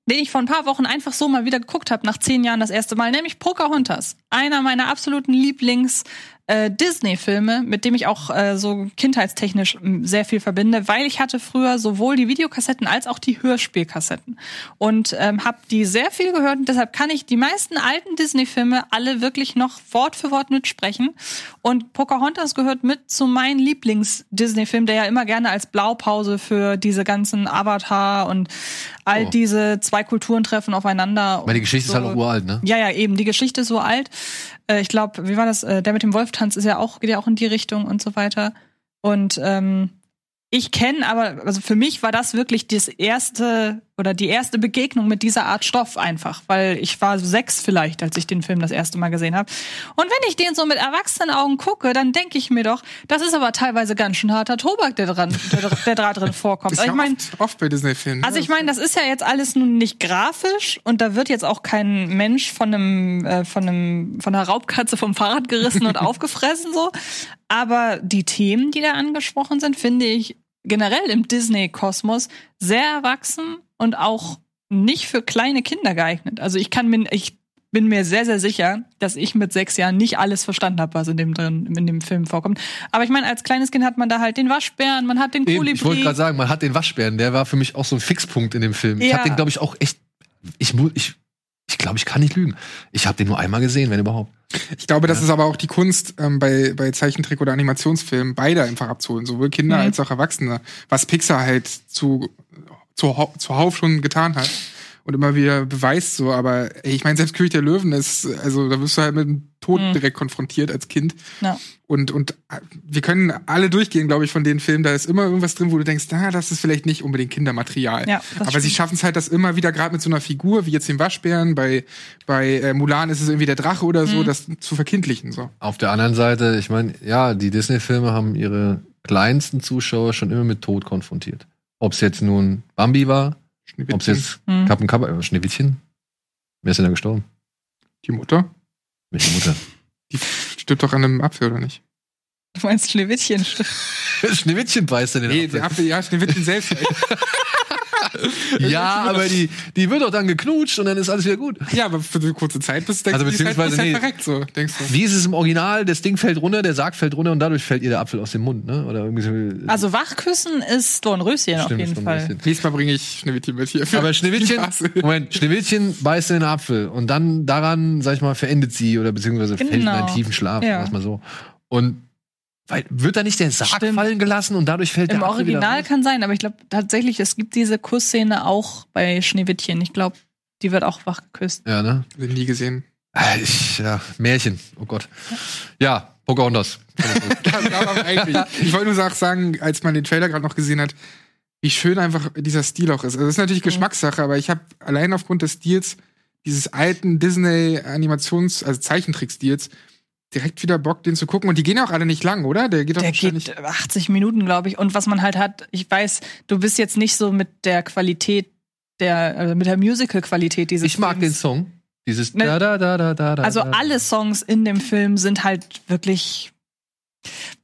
den ich vor ein paar Wochen einfach so mal wieder geguckt habe, nach zehn Jahren das erste Mal, nämlich Pocahontas. Einer meiner absoluten Lieblings- äh, Disney-Filme, mit dem ich auch äh, so kindheitstechnisch sehr viel verbinde, weil ich hatte früher sowohl die Videokassetten als auch die Hörspielkassetten. Und ähm, habe die sehr viel gehört und deshalb kann ich die meisten alten Disney-Filme alle wirklich noch Wort für Wort mitsprechen. Und Pocahontas gehört mit zu meinen Lieblings-Disney-Filmen, der ja immer gerne als Blaupause für diese ganzen Avatar und all Oh. diese zwei Kulturen treffen aufeinander. Weil die Geschichte ist so. halt auch uralt, ne? Ja, ja, eben. Die Geschichte ist so alt. Äh, ich glaube, wie war das? Äh, der mit dem Wolftanz ist ja auch, geht ja auch in die Richtung und so weiter. Und ähm, ich kenne aber, also für mich war das wirklich das erste oder die erste Begegnung mit dieser Art Stoff einfach, weil ich war sechs vielleicht, als ich den Film das erste Mal gesehen habe. Und wenn ich den so mit erwachsenen Augen gucke, dann denke ich mir doch, das ist aber teilweise ganz schön harter Tobak, der dran, der, der da drin vorkommt. Ist Also ja ich meine, oft, oft bei Disney-Filmen. also ne? ich meine, das ist ja jetzt alles nun nicht grafisch und da wird jetzt auch kein Mensch von einem äh, von einem von einer Raubkatze vom Fahrrad gerissen und aufgefressen so, aber die Themen, die da angesprochen sind, finde ich generell im Disney Kosmos sehr erwachsen und auch nicht für kleine Kinder geeignet. Also ich kann mir ich bin mir sehr, sehr sicher, dass ich mit sechs Jahren nicht alles verstanden habe, was in dem drin, in dem Film vorkommt. Aber ich meine, als kleines Kind hat man da halt den Waschbären, man hat den Eben, Kolibri. ich wollte gerade sagen, man hat den Waschbären, der war für mich auch so ein Fixpunkt in dem Film. Ich Ja. habe den, glaube ich, auch echt. Ich muss, ich, ich glaube, ich kann nicht lügen. Ich habe den nur einmal gesehen, wenn überhaupt. Ich glaube, das ist aber auch die Kunst ähm, bei, bei Zeichentrick- oder Animationsfilmen, beide einfach abzuholen, sowohl Kinder Mhm. als auch Erwachsene, was Pixar halt zu, zu, Hau- zuhauf schon getan hat und immer wieder beweist so, aber ey, ich meine, selbst König der Löwen ist, also da wirst du halt mit dem Tod Mhm. direkt konfrontiert als Kind Ja. und, und äh, wir können alle durchgehen, glaube ich, von den Filmen, da ist immer irgendwas drin, wo du denkst, na, das ist vielleicht nicht unbedingt Kindermaterial. Ja, aber sie stimmt. schaffen es halt, das immer wieder gerade mit so einer Figur, wie jetzt dem Waschbären, bei, bei äh, Mulan ist es irgendwie der Drache oder Mhm. so, das zu verkindlichen, so. Auf der anderen Seite, ich meine, ja, die Disney-Filme haben ihre kleinsten Zuschauer schon immer mit Tod konfrontiert. Ob es jetzt nun Bambi war, ob es jetzt Mhm. Kappen Kappa, äh, Schneewittchen. Wer ist denn da gestorben? Die Mutter? Welche Mutter? Die stirbt doch an einem Apfel, oder nicht? Du meinst Schneewittchen? Schneewittchen beißt in den Nee, Apfel. der Apfel, ja, Schneewittchen selbst. Ja, aber die, die wird doch dann geknutscht und dann ist alles wieder gut. ja, aber für eine kurze Zeit bist du Also du, halt, beziehungsweise, halt nee. verreckt, so, denkst du. Wie ist es im Original? Das Ding fällt runter, der Sarg fällt runter und dadurch fällt ihr der Apfel aus dem Mund, ne? Oder irgendwie so. Also Wachküssen ist Dornröschen auf jeden Fall. Nächstes Mal bringe ich Schneewittchen mit hier. Aber Schneewittchen. Moment, Schneewittchen beißt in den Apfel und dann daran, sag ich mal, verendet sie oder beziehungsweise fällt in Genau. einen tiefen Schlaf, Ja. mal so. Und weil, wird da nicht der Sarg Stimmt. fallen gelassen und dadurch fällt Im der Apfel Original raus? kann sein, aber ich glaube tatsächlich, es gibt diese Kussszene auch bei Schneewittchen. Ich glaube, die wird auch wach geküsst. Ja, ne? Ich nie gesehen. Ah, Ich, ja, Märchen, oh Gott. Ja, Pocahontas. Ich wollte nur sag- sagen, als man den Trailer gerade noch gesehen hat, wie schön einfach dieser Stil auch ist. Also das ist natürlich Geschmackssache, aber ich habe allein aufgrund des Stils dieses alten Disney-Animations-, also Zeichentrick-Stils, direkt wieder Bock, den zu gucken. Und die gehen ja auch alle nicht lang, oder? Der geht doch Der wahrscheinlich. geht 80 Minuten, glaube ich. Und was man halt hat, ich weiß, du bist jetzt nicht so mit der Qualität der, also mit der Musical-Qualität dieses Ich mag den Films. Song. Dieses Ne? da da da da da da. Also alle Songs in dem Film sind halt wirklich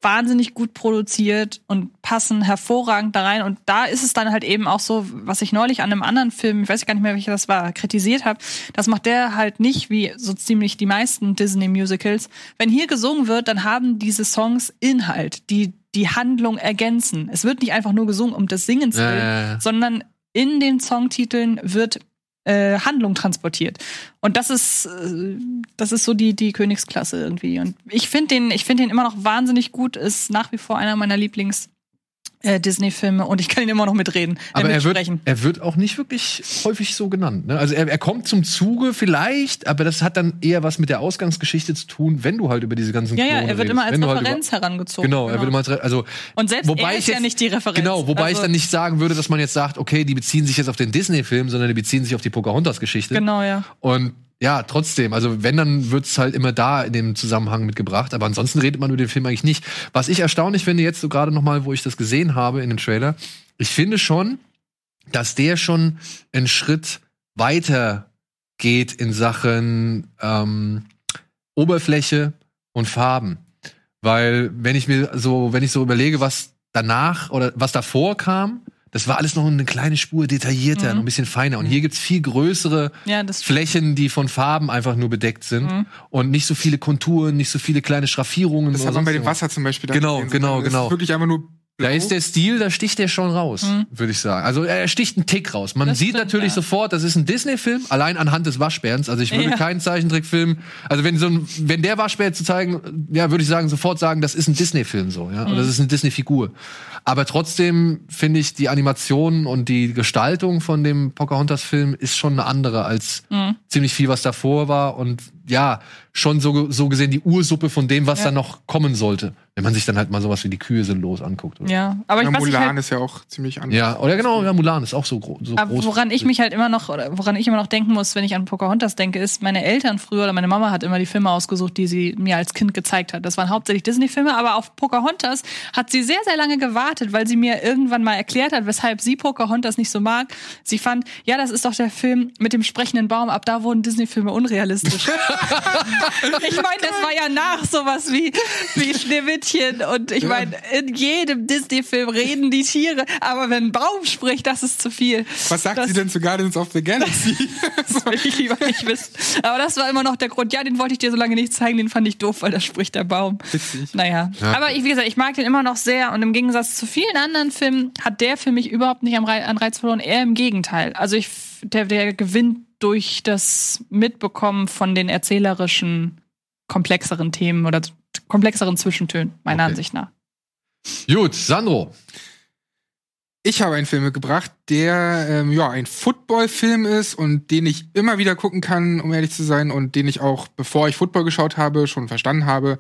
wahnsinnig gut produziert und passen hervorragend da rein. Und da ist es dann halt eben auch so, was ich neulich an einem anderen Film, ich weiß gar nicht mehr, welcher das war, kritisiert habe. Das macht der halt nicht wie so ziemlich die meisten Disney-Musicals. Wenn hier gesungen wird, dann haben diese Songs Inhalt, die die Handlung ergänzen. Es wird nicht einfach nur gesungen um des Singens Ja, willen, ja, ja. sondern in den Songtiteln wird äh, Handlung transportiert. Und das ist, äh, das ist so die, die Königsklasse irgendwie. Und ich finde den, ich finde den immer noch wahnsinnig gut, ist nach wie vor einer meiner Lieblings- äh, Disney-Filme und ich kann ihn immer noch mitreden. Äh, Aber er wird, er wird auch nicht wirklich häufig so genannt. Ne? Also er, er kommt zum Zuge vielleicht, aber das hat dann eher was mit der Ausgangsgeschichte zu tun, wenn du halt über diese ganzen ja, ja, Klone er wird redest. immer als halt Referenz über, herangezogen. Genau, er wird immer als also Und selbst wobei er ich ist ja jetzt- nicht die Referenz. Genau, wobei Also- ich dann nicht sagen würde, dass man jetzt sagt, okay, die beziehen sich jetzt auf den Disney-Film, sondern die beziehen sich auf die Pocahontas-Geschichte. Genau, ja. Und ja, trotzdem, also wenn, dann wird's halt immer da in dem Zusammenhang mitgebracht. Aber ansonsten redet man über den Film eigentlich nicht. Was ich erstaunlich finde, jetzt so gerade noch mal, wo ich das gesehen habe in dem Trailer, ich finde schon, dass der schon einen Schritt weiter geht in Sachen ähm, Oberfläche und Farben. Weil, wenn ich mir so, wenn ich so überlege, was danach oder was davor kam, das war alles noch eine kleine Spur detaillierter, Mhm. noch ein bisschen feiner. Und hier gibt's viel größere Ja, das Flächen, die von Farben einfach nur bedeckt sind Mhm. und nicht so viele Konturen, nicht so viele kleine Schraffierungen. Das hat man bei dem. Wasser zum Beispiel. da Genau, gesehen. genau, Das genau. Ist wirklich einfach nur. Da ist der Stil, da sticht der schon raus, Mhm. würde ich sagen. Also er sticht einen Tick raus. Man Das sieht stimmt, natürlich ja. sofort, das ist ein Disney-Film, allein anhand des Waschbärens. Also ich würde Ja. keinen Zeichentrickfilm, also wenn so ein, wenn der Waschbär zu zeigen, ja, würde ich sagen, sofort sagen, das ist ein Disney-Film so, ja, Mhm. oder das ist eine Disney-Figur. Aber trotzdem finde ich die Animation und die Gestaltung von dem Pocahontas-Film ist schon eine andere als Mhm. ziemlich viel, was davor war und ja, schon so, so gesehen die Ursuppe von dem, was Ja. da noch kommen sollte. Wenn man sich dann halt mal sowas wie die Kühe sinnlos anguckt. Oder? Ja, aber ich Ja, Mulan halt, ist ja auch ziemlich anders. Ja, oder genau, ja, Mulan ist auch so, gro so aber groß. woran ich mich halt immer noch, oder woran ich immer noch denken muss, wenn ich an Pocahontas denke, ist, meine Eltern früher oder meine Mama hat immer die Filme ausgesucht, die sie mir als Kind gezeigt hat. Das waren hauptsächlich Disney-Filme, aber auf Pocahontas hat sie sehr, sehr lange gewartet, weil sie mir irgendwann mal erklärt hat, weshalb sie Pocahontas nicht so mag. Sie fand, ja, das ist doch der Film mit dem sprechenden Baum, ab da wurden Disney-Filme unrealistisch. ich meine, das war ja nach sowas wie, wie Schneewittchen und ich meine, in jedem Disney-Film reden die Tiere, aber wenn ein Baum spricht, das ist zu viel. Was sagt das, sie denn zu Guardians of the Galaxy? Das will ich lieber nicht wissen. Aber das war immer noch der Grund. Ja, den wollte ich dir so lange nicht zeigen, den fand ich doof, weil da spricht der Baum. Witzig. Naja. Ja. Aber ich, wie gesagt, ich mag den immer noch sehr und im Gegensatz zu vielen anderen Filmen hat der für mich überhaupt nicht an Reiz verloren, eher im Gegenteil. Also ich, der, der gewinnt durch das Mitbekommen von den erzählerischen, komplexeren Themen oder komplexeren Zwischentönen, meiner Okay. Ansicht nach. Gut, Sandro. Ich habe einen Film mitgebracht, der ähm, ja ein Football-Film ist und den ich immer wieder gucken kann, um ehrlich zu sein, und den ich auch, bevor ich Football geschaut habe, schon verstanden habe.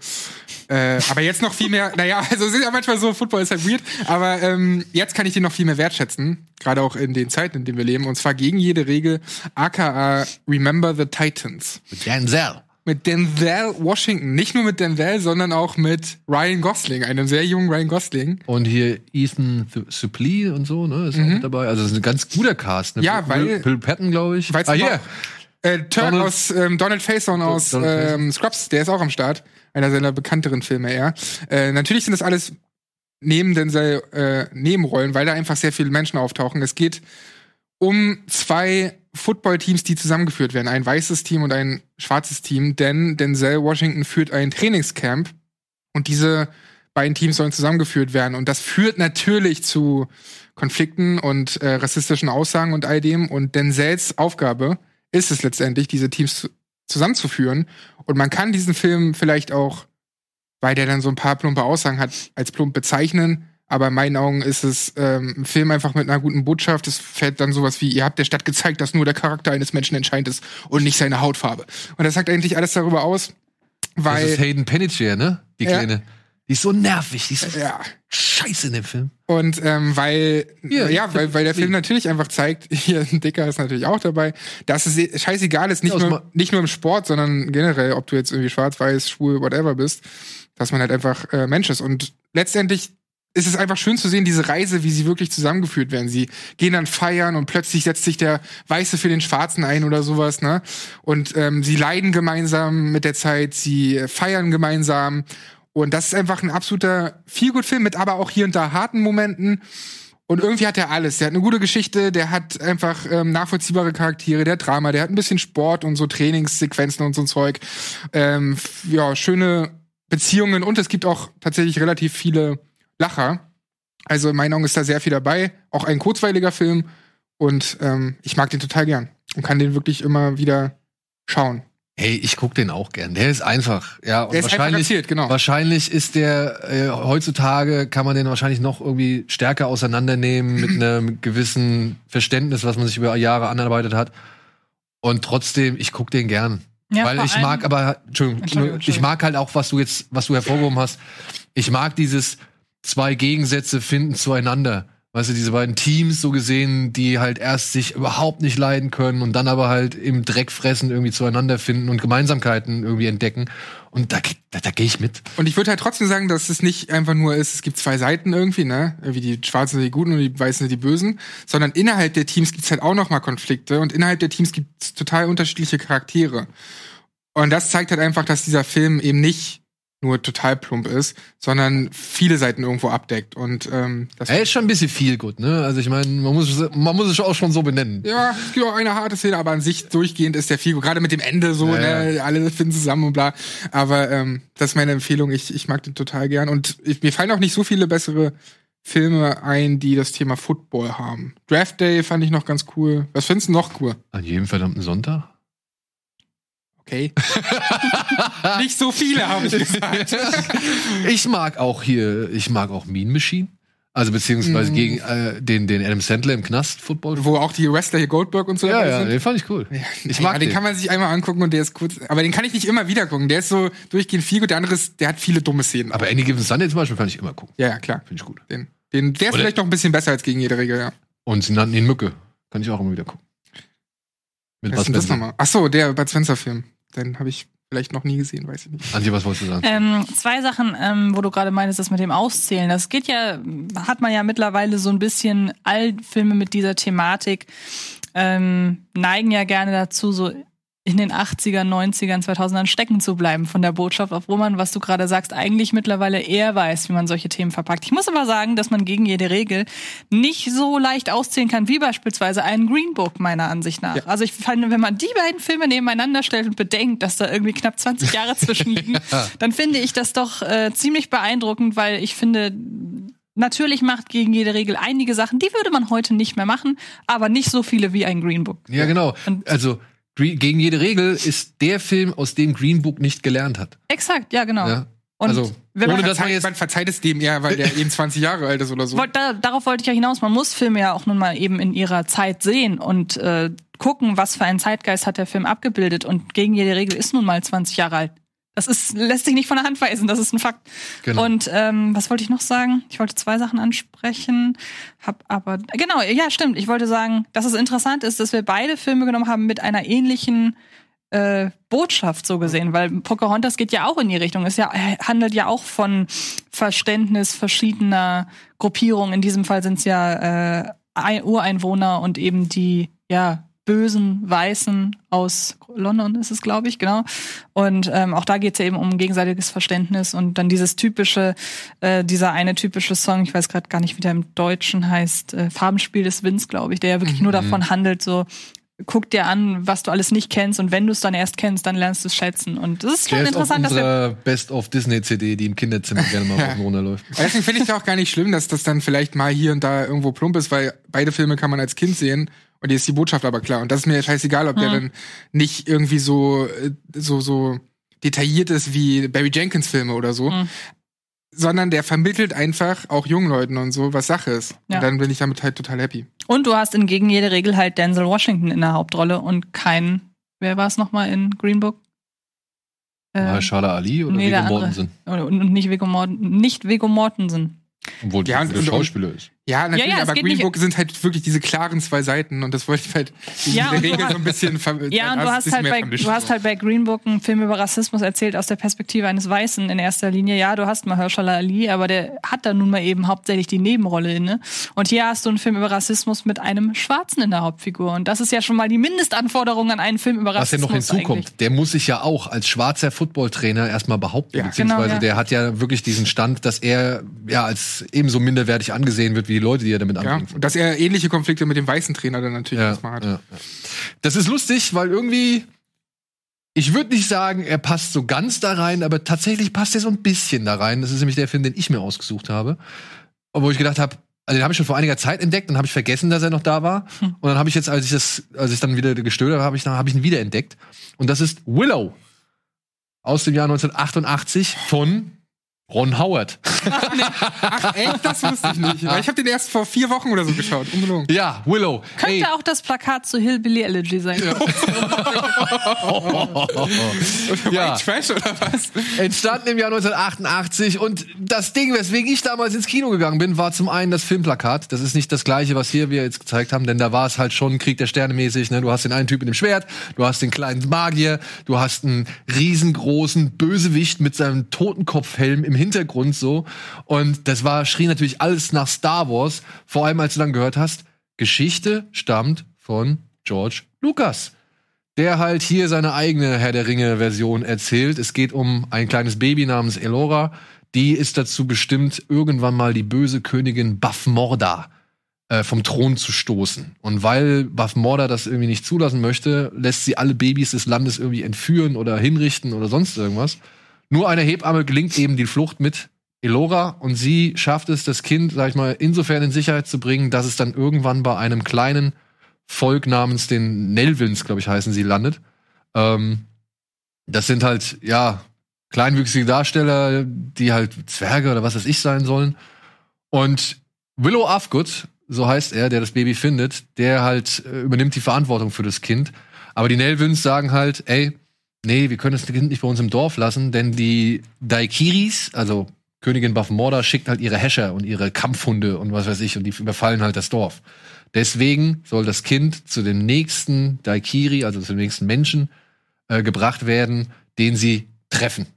Äh, aber jetzt noch viel mehr, naja, also es ist ja manchmal so, Football ist halt weird, aber ähm, jetzt kann ich den noch viel mehr wertschätzen, gerade auch in den Zeiten, in denen wir leben, und zwar gegen jede Regel, aka Remember the Titans. Denzel. Mit Denzel Washington, nicht nur mit Denzel, sondern auch mit Ryan Gosling, einem sehr jungen Ryan Gosling. Und hier Ethan Th- Suplee und so, ne, ist auch mit dabei. Also das ist ein ganz guter Cast. Ne? Mhm. Ja, Bill, weil- Bill Patton, glaube ich. Weil's ah, hier. Äh, Turk Donald- aus ähm, Donald Faison aus Donald ähm, Scrubs, der ist auch am Start. Einer seiner bekannteren Filme eher. Äh, natürlich sind das alles neben Denzel äh, Nebenrollen, weil da einfach sehr viele Menschen auftauchen. Es geht um zwei Footballteams, die zusammengeführt werden. Ein weißes Team und ein schwarzes Team. Denn Denzel Washington führt ein Trainingscamp und diese beiden Teams sollen zusammengeführt werden. Und das führt natürlich zu Konflikten und äh, rassistischen Aussagen und all dem. Und Denzels Aufgabe ist es letztendlich, diese Teams zu zusammenzuführen. Und man kann diesen Film vielleicht auch, weil der dann so ein paar plumpe Aussagen hat, als plump bezeichnen. Aber in meinen Augen ist es ähm, ein Film einfach mit einer guten Botschaft. Es fällt dann sowas wie, ihr habt der Stadt gezeigt, dass nur der Charakter eines Menschen entscheidend ist und nicht seine Hautfarbe. Und das sagt eigentlich alles darüber aus, Das weil ist Hayden Panettiere, ne? Die Ja. Kleine. Die ist so nervig. Die ist so ja, scheiße in dem Film. Und ähm, weil, Hier, ja, weil, weil der Film natürlich einfach zeigt, hier ein Dicker ist natürlich auch dabei, dass es eh- scheißegal ist, nicht, Ja, nur, nicht nur im Sport, sondern generell, ob du jetzt irgendwie schwarz, weiß, schwul, whatever bist, dass man halt einfach äh, Mensch ist. Und letztendlich ist es einfach schön zu sehen, diese Reise, wie sie wirklich zusammengeführt werden. Sie gehen dann feiern und plötzlich setzt sich der Weiße für den Schwarzen ein oder sowas, ne? Und ähm, sie leiden gemeinsam mit der Zeit, sie feiern gemeinsam. Und das ist einfach ein absoluter Feelgood-Film mit aber auch hier und da harten Momenten. Und irgendwie hat er alles. Der hat eine gute Geschichte, der hat einfach ähm, nachvollziehbare Charaktere, der hat Drama, der hat ein bisschen Sport und so Trainingssequenzen und so ein Zeug. Ähm, ja, schöne Beziehungen und es gibt auch tatsächlich relativ viele Lacher. Also in meinen Augen ist da sehr viel dabei. Auch ein kurzweiliger Film und ähm, ich mag den total gern. und kann den wirklich immer wieder schauen. Hey, ich guck den auch gern. Der ist einfach, ja. Und Der ist einfach wahrscheinlich, erzählt, genau. wahrscheinlich ist der äh, heutzutage kann man den wahrscheinlich noch irgendwie stärker auseinandernehmen mit einem gewissen Verständnis, was man sich über Jahre anarbeitet hat. Und trotzdem, ich guck den gern. Ja, Weil ich mag aber, Entschuldigung, Entschuldigung, ich mag halt auch, was du jetzt, was du hervorgehoben hast. Ich mag dieses zwei Gegensätze finden zueinander. Weißt du, diese beiden Teams so gesehen, die halt erst sich überhaupt nicht leiden können und dann aber halt im Dreck fressen, irgendwie zueinander finden und Gemeinsamkeiten irgendwie entdecken. Und da, da, da gehe ich mit. Und ich würde halt trotzdem sagen, dass es nicht einfach nur ist, es gibt zwei Seiten irgendwie, ne? Wie die Schwarzen sind die Guten und die Weißen sind die Bösen, sondern innerhalb der Teams gibt's halt auch noch mal Konflikte und innerhalb der Teams gibt's total unterschiedliche Charaktere. Und das zeigt halt einfach, dass dieser Film eben nicht nur total plump ist, sondern viele Seiten irgendwo abdeckt. Und ähm, das Er ist schon ein bisschen viel gut, ne? Also ich meine, man muss, es- man muss es auch schon so benennen. Ja, es gibt auch eine harte Szene, aber an sich durchgehend ist der viel gut. Gerade mit dem Ende so, Ja, ne, alle finden zusammen und bla. Aber ähm, das ist meine Empfehlung. Ich, ich mag den total gern. Und ich, mir fallen auch nicht so viele bessere Filme ein, die das Thema Football haben. Draft Day fand ich noch ganz cool. Was findest du noch cool? An jedem verdammten Sonntag. Okay. nicht so viele, habe ich gesagt. Ich mag auch hier, ich mag auch Mean Machine. Also beziehungsweise Mhm. gegen äh, den, den Adam Sandler im Knast Football. Wo auch die Wrestler hier Goldberg und so Ja, ja, sind. den fand ich cool. Ich Ja, mag den den. kann man sich einmal angucken und der ist kurz. Aber den kann ich nicht immer wieder gucken. Der ist so durchgehend viel gut. Der andere ist, der hat viele dumme Szenen. Aber Any Given Sunday zum Beispiel kann ich immer gucken. ja, ja, klar. Finde ich gut. Den, den, der ist Oder- vielleicht noch ein bisschen besser als gegen jede Regel, ja. Und sie nannten ihn Mücke. Kann ich auch immer wieder gucken. Mit Was ist denn das Spencer. nochmal? Ach so, der Bud Spencer-Film. Den habe ich vielleicht noch nie gesehen, weiß ich nicht. Antje, was wolltest du sagen? Ähm, zwei Sachen, ähm, wo du gerade meintest, das mit dem Auszählen. Das geht ja, hat man ja mittlerweile so ein bisschen, all Filme mit dieser Thematik ähm, neigen ja gerne dazu, so in den 80ern, 90ern, 2000ern stecken zu bleiben von der Botschaft, obwohl man, was du gerade sagst, eigentlich mittlerweile eher weiß, wie man solche Themen verpackt. Ich muss aber sagen, dass man gegen jede Regel nicht so leicht auszählen kann, wie beispielsweise einen Green Book, meiner Ansicht nach. Ja. Also ich fand, wenn man die beiden Filme nebeneinander stellt und bedenkt, dass da irgendwie knapp 20 Jahre zwischen liegen, dann finde ich das doch äh, ziemlich beeindruckend, weil ich finde, natürlich macht gegen jede Regel einige Sachen, die würde man heute nicht mehr machen, aber nicht so viele wie ein Green Book. Ja, genau. Und- Also gegen jede Regel ist der Film, aus dem Green Book nicht gelernt hat. Exakt, ja, genau. Ja. Und Also, wenn man ohne dass man Verzeiht, jetzt man verzeiht es dem eher, weil der eben 20 Jahre alt ist oder so. Da, darauf wollte ich ja hinaus. Man muss Filme ja auch nun mal eben in ihrer Zeit sehen und äh, gucken, was für einen Zeitgeist hat der Film abgebildet. Und gegen jede Regel ist nun mal 20 Jahre alt. Das ist, lässt sich nicht von der Hand weisen, das ist ein Fakt. Genau. Und ähm, was wollte ich noch sagen? Ich wollte zwei Sachen ansprechen, hab aber genau, ja stimmt. Ich wollte sagen, dass es interessant ist, dass wir beide Filme genommen haben mit einer ähnlichen äh, Botschaft so gesehen, weil Pocahontas geht ja auch in die Richtung. Es ja, handelt ja auch von Verständnis verschiedener Gruppierungen. In diesem Fall sind es ja äh, Ei- Ureinwohner und eben die ja bösen Weißen aus London ist es, glaube ich, genau. Und ähm, auch da geht es ja eben um gegenseitiges Verständnis und dann dieses typische, äh, dieser eine typische Song, ich weiß gerade gar nicht, wie der im Deutschen heißt, äh, Farbenspiel des Winds, glaube ich, der ja wirklich nur davon handelt, so guck dir an, was du alles nicht kennst und wenn du es dann erst kennst, dann lernst du es schätzen. Und das ist schon der ist auf interessant, dass wir Best of Disney CD, die im Kinderzimmer gerne mal rauf und runter läuft. Aber Deswegen finde ich es auch gar nicht schlimm, dass das dann vielleicht mal hier und da irgendwo plump ist, weil beide Filme kann man als Kind sehen und die ist die Botschaft aber klar. Und das ist mir scheißegal, ob der dann nicht irgendwie so, äh, so, so detailliert ist wie Barry Jenkins Filme oder so. Mhm. Sondern der vermittelt einfach auch jungen Leuten und so, was Sache ist. Ja. Und dann bin ich damit halt total happy. Und du hast in gegen jede Regel halt Denzel Washington in der Hauptrolle und kein, wer war es nochmal in Green Book? Mahershala Ali oder nee, Viggo. Mortensen? und und nicht Viggo Mortensen, nicht Viggo Mortensen. Obwohl Ja, der und- Schauspieler ist. Ja, natürlich, ja, es aber Green nicht- Book sind halt wirklich diese klaren zwei Seiten und das wollte ich halt in Ja, der Regel hast- so ein bisschen ver Ja, und du hast halt mehr bei, du hast halt bei Green Book einen Film über Rassismus erzählt aus der Perspektive eines Weißen in erster Linie. Ja, du hast Mahershala Ali, aber der hat da nun mal eben hauptsächlich die Nebenrolle inne. Und hier hast du einen Film über Rassismus mit einem Schwarzen in der Hauptfigur. Und das ist ja schon mal die Mindestanforderung an einen Film über Was ja Rassismus. noch hinzukommt, eigentlich. der muss sich ja auch als schwarzer Footballtrainer erstmal behaupten, Ja, beziehungsweise genau, ja. der hat ja wirklich diesen Stand, dass er ja als ebenso minderwertig angesehen wird wie die Leute, die er damit Ja, dass er ähnliche Konflikte mit dem weißen Trainer dann natürlich Ja, erstmal hat. ja. Das ist lustig, weil irgendwie, ich würde nicht sagen, er passt so ganz da rein, aber tatsächlich passt er so ein bisschen da rein. Das ist nämlich der Film, den ich mir ausgesucht habe. Obwohl ich gedacht habe, Also den habe ich schon vor einiger Zeit entdeckt, dann habe ich vergessen, dass er noch da war. Und dann habe ich jetzt, als ich das, als ich dann wieder gestöhnt habe, habe ich, dann hab ich ihn wieder entdeckt. Und das ist Willow aus dem Jahr 1988 von Ron Howard. Ach, echt? Das wusste ich nicht. Weil ich habe den erst vor vier Wochen oder so geschaut. Ungelogen. Ja, Willow. Könnte Ey, auch das Plakat zu Hillbilly Elegy sein. Ja. White Trash oder was? entstanden im Jahr 1988 und das Ding, weswegen ich damals ins Kino gegangen bin, war zum einen das Filmplakat. Das ist nicht das gleiche, was hier wir jetzt gezeigt haben, denn da war es halt schon Krieg der Sterne mäßig. Ne? Du hast den einen Typ mit dem Schwert, du hast den kleinen Magier, du hast einen riesengroßen Bösewicht mit seinem Totenkopfhelm im Hintergrund so und das war schrie natürlich alles nach Star Wars. Vor allem als du dann gehört hast, Geschichte stammt von George Lucas der halt hier seine eigene Herr der Ringe-Version erzählt. Es geht um ein kleines Baby namens Elora. Die ist dazu bestimmt, irgendwann mal die böse Königin Bafmorda äh, vom Thron zu stoßen. Und weil Bafmorda das irgendwie nicht zulassen möchte, lässt sie alle Babys des Landes irgendwie entführen oder hinrichten oder sonst irgendwas. Nur einer Hebamme gelingt eben die Flucht mit Elora und sie schafft es, das Kind, sag ich mal, insofern in Sicherheit zu bringen, dass es dann irgendwann bei einem kleinen Volk namens den Nelvins, glaube ich, heißen sie, landet. Ähm, das sind halt, ja, kleinwüchsige Darsteller, die halt Zwerge oder was weiß ich sein sollen. Und Willow Afgood, so heißt er, der das Baby findet, der halt äh, übernimmt die Verantwortung für das Kind. Aber die Nelvins sagen halt, ey, nee, wir können das Kind nicht bei uns im Dorf lassen, denn die Daikiris, also Königin Bafmorda, schickt halt ihre Häscher und ihre Kampfhunde und was weiß ich und die überfallen halt das Dorf. Deswegen soll das Kind zu dem nächsten Daikiri, also zu dem nächsten Menschen, äh, gebracht werden, den sie treffen.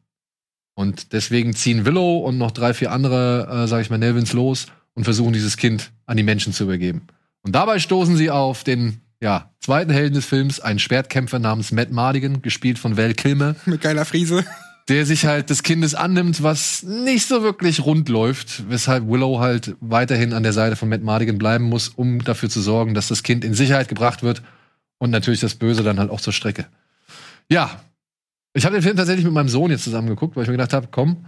Und deswegen ziehen Willow und noch drei, vier andere, äh, sag ich mal, Nelvins los und versuchen dieses Kind an die Menschen zu übergeben. Und dabei stoßen sie auf den ja, zweiten Helden des Films, einen Schwertkämpfer namens Matt Mardigan, gespielt von Val Kilmer, Mit geiler Friese. der sich halt des Kindes annimmt, was nicht so wirklich rund läuft, weshalb Willow halt weiterhin an der Seite von Matt Mardigan bleiben muss, um dafür zu sorgen, dass das Kind in Sicherheit gebracht wird und natürlich das Böse dann halt auch zur Strecke. Ja, ich habe den Film tatsächlich mit meinem Sohn jetzt zusammen geguckt, weil ich mir gedacht habe, komm,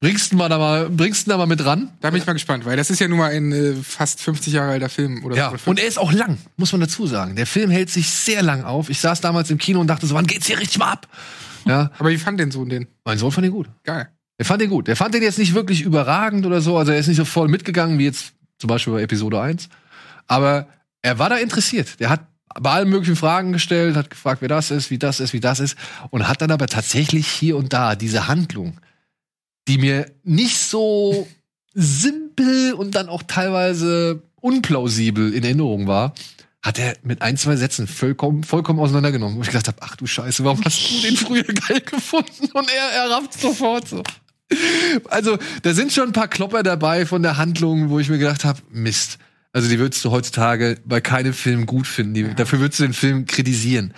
bringst du mal da mal, bringst du da mal mit ran? Da bin ich mal gespannt, weil das ist ja nun mal ein äh, fast 50 Jahre alter Film. Oder Ja, oder und er ist auch lang, muss man dazu sagen. Der Film hält sich sehr lang auf. Ich saß damals im Kino und dachte so, wann geht's hier richtig mal ab? Ja, Aber wie fand den Sohn den? mein Sohn fand ihn gut. Geil. Er fand den gut. Er fand den jetzt nicht wirklich überragend oder so. Also er ist nicht so voll mitgegangen wie jetzt zum Beispiel bei Episode 1. Aber er war da interessiert. Der hat bei allen möglichen Fragen gestellt, hat gefragt, wer das ist, wie das ist, wie das ist. Und hat dann aber tatsächlich hier und da diese Handlung, die mir nicht so simpel und dann auch teilweise unplausibel in Erinnerung war, hat er mit ein, zwei Sätzen vollkommen, vollkommen auseinandergenommen. Wo ich gedacht habe, ach du Scheiße, warum hast du den früher geil gefunden? Und er, er rafft sofort so. Also, da sind schon ein paar Klopper dabei von der Handlung, wo ich mir gedacht habe, Mist. Also, die würdest du heutzutage bei keinem Film gut finden. Die, Dafür würdest du den Film kritisieren.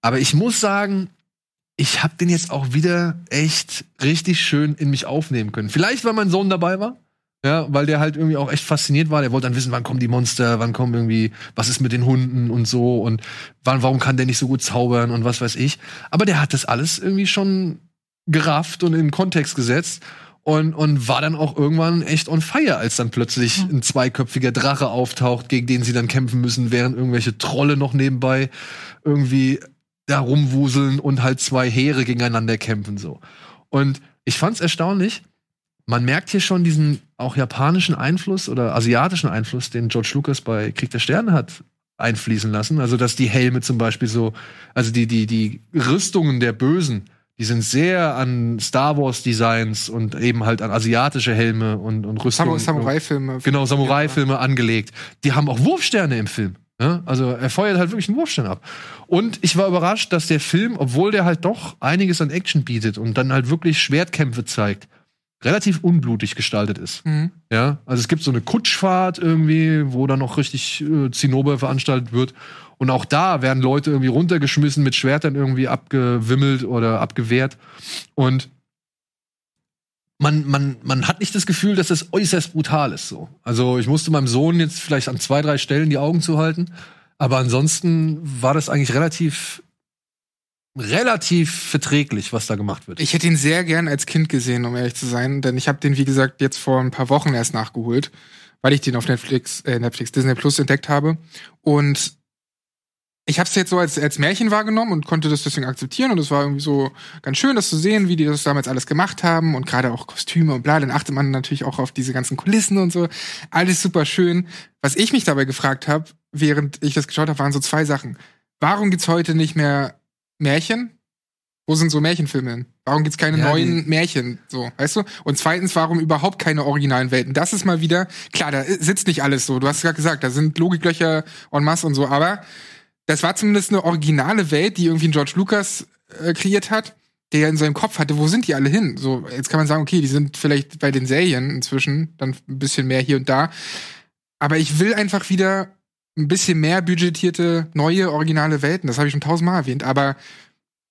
Aber ich muss sagen, ich habe den jetzt auch wieder echt richtig schön in mich aufnehmen können. Vielleicht, weil mein Sohn dabei war. Ja, weil der halt irgendwie auch echt fasziniert war. Der wollte dann wissen, wann kommen die Monster, wann kommen irgendwie, was ist mit den Hunden und so und wann, warum kann der nicht so gut zaubern und was weiß ich. Aber der hat das alles irgendwie schon gerafft und in Kontext gesetzt und, und war dann auch irgendwann echt on fire, als dann plötzlich ein zweiköpfiger Drache auftaucht, gegen den sie dann kämpfen müssen, während irgendwelche Trolle noch nebenbei irgendwie da rumwuseln und halt zwei Heere gegeneinander kämpfen so. Und ich fand's erstaunlich, man merkt hier schon diesen auch japanischen Einfluss oder asiatischen Einfluss, den George Lucas bei Krieg der Sterne hat einfließen lassen. Also, dass die Helme zum Beispiel so, also die, die, die Rüstungen der Bösen, die sind sehr an Star Wars Designs und eben halt an asiatische Helme und, und Rüstungen. Samu Samurai-Filme. Genau, Samurai-Filme angelegt. Die haben auch Wurfsterne im Film. Ja? Also er feuert halt wirklich einen Wurfstern ab. Und ich war überrascht, dass der Film, obwohl der halt doch einiges an Action bietet und dann halt wirklich Schwertkämpfe zeigt, relativ unblutig gestaltet ist. Mhm. Ja, also es gibt so eine Kutschfahrt irgendwie, wo dann noch richtig äh, Zinnober veranstaltet wird. Und auch da werden Leute irgendwie runtergeschmissen, mit Schwertern irgendwie abgewimmelt oder abgewehrt. Und man, man, man hat nicht das Gefühl, dass das äußerst brutal ist. So. Also ich musste meinem Sohn jetzt vielleicht an zwei, drei Stellen die Augen zuhalten. Aber ansonsten war das eigentlich relativ, relativ verträglich, was da gemacht wird. Ich hätte ihn sehr gern als Kind gesehen, um ehrlich zu sein, denn ich habe den, wie gesagt, jetzt vor ein paar Wochen erst nachgeholt, weil ich den auf Netflix, äh, Netflix, Disney Plus entdeckt habe. Und ich habe es jetzt so als, als Märchen wahrgenommen und konnte das deswegen akzeptieren. Und es war irgendwie so ganz schön, das zu sehen, wie die das damals alles gemacht haben und gerade auch Kostüme und bla. Dann achtet man natürlich auch auf diese ganzen Kulissen und so. Alles super schön. Was ich mich dabei gefragt habe, während ich das geschaut habe, waren so zwei Sachen. Warum gibt's heute nicht mehr Märchen? Wo sind so Märchenfilme hin? Warum gibt's keine Ja, neuen Märchen? So, weißt du? Und zweitens, warum überhaupt keine originalen Welten? Das ist mal wieder, klar, da sitzt nicht alles so. Du hast gerade gesagt, da sind Logiklöcher en masse und so, aber das war zumindest eine originale Welt, die irgendwie George Lucas äh, kreiert hat, der ja in seinem Kopf hatte, wo sind die alle hin? So, jetzt kann man sagen, okay, die sind vielleicht bei den Serien inzwischen, dann ein bisschen mehr hier und da. Aber ich will einfach wieder ein bisschen mehr budgetierte, neue, originale Welten. Das habe ich schon tausendmal erwähnt. Aber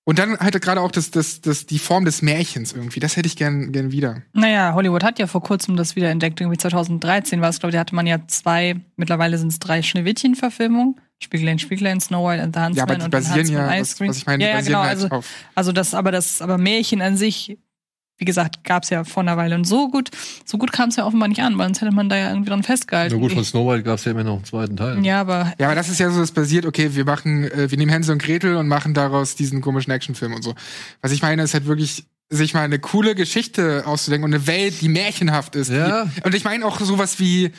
und dann halt gerade auch das, das, das, die Form des Märchens irgendwie. Das hätte ich gern, gern wieder. Naja, Hollywood hat ja vor kurzem das wieder entdeckt. Irgendwie 2013 war es, glaube ich, da hatte man ja zwei, mittlerweile sind es drei Schneewittchen-Verfilmungen. Spiegelein, Spiegelein, Snow White and the Huntsman Ja, aber die und basieren ja, Ice was, Cream. was ich meine, die ja, ja, basieren genau. halt Also, auf. also das, aber das, aber Märchen an sich, wie gesagt, gab's ja vor einer Weile. Und so gut, so gut kam es ja offenbar nicht an, weil sonst hätte man da ja irgendwie dran festgehalten. Na gut, von Snow White gab es ja immer noch einen zweiten Teil. ja, aber Ja, aber das ist ja so, das basiert, okay, wir machen, äh, wir nehmen Hänsel und Gretel und machen daraus diesen komischen Actionfilm und so. Was ich meine, ist halt wirklich, sich mal eine coole Geschichte auszudenken und eine Welt, die märchenhaft ist. Ja. Die, und ich meine auch sowas wie,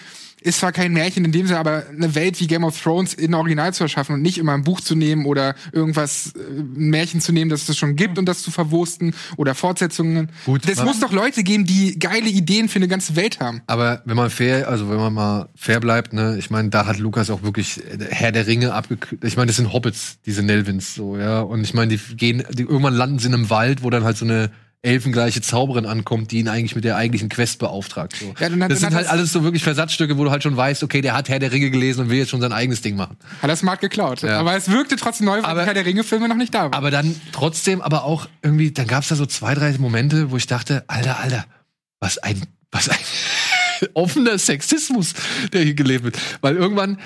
ist zwar kein Märchen in dem Sinne, aber eine Welt wie Game of Thrones in Original zu erschaffen und nicht immer ein Buch zu nehmen oder irgendwas, äh, ein Märchen zu nehmen, das es schon gibt und das zu verwursten oder Fortsetzungen. Gut, Es wa- muss doch Leute geben, die geile Ideen für eine ganze Welt haben. Aber wenn man fair, also wenn man mal fair bleibt, ne, ich meine, da hat Lukas auch wirklich äh, Herr der Ringe abgekürzt. Ich meine, das sind Hobbits, diese Nelvins, so, ja. Und ich meine, die gehen, die, irgendwann landen sie in einem Wald, wo dann halt so eine elfengleiche Zauberin ankommt, die ihn eigentlich mit der eigentlichen Quest beauftragt. So. Ja, dann das dann sind halt das- alles so wirklich Versatzstücke, wo du halt schon weißt, okay, der hat Herr der Ringe gelesen und will jetzt schon sein eigenes Ding machen. Hat das smart geklaut. Ja. Aber es wirkte trotzdem neu, weil Aber- Herr der Ringe-Filme noch nicht da waren. Aber dann trotzdem, aber auch irgendwie, dann gab's da so zwei, drei Momente, wo ich dachte, Alter, Alter, was ein, was ein offener Sexismus, der hier gelebt wird. Weil irgendwann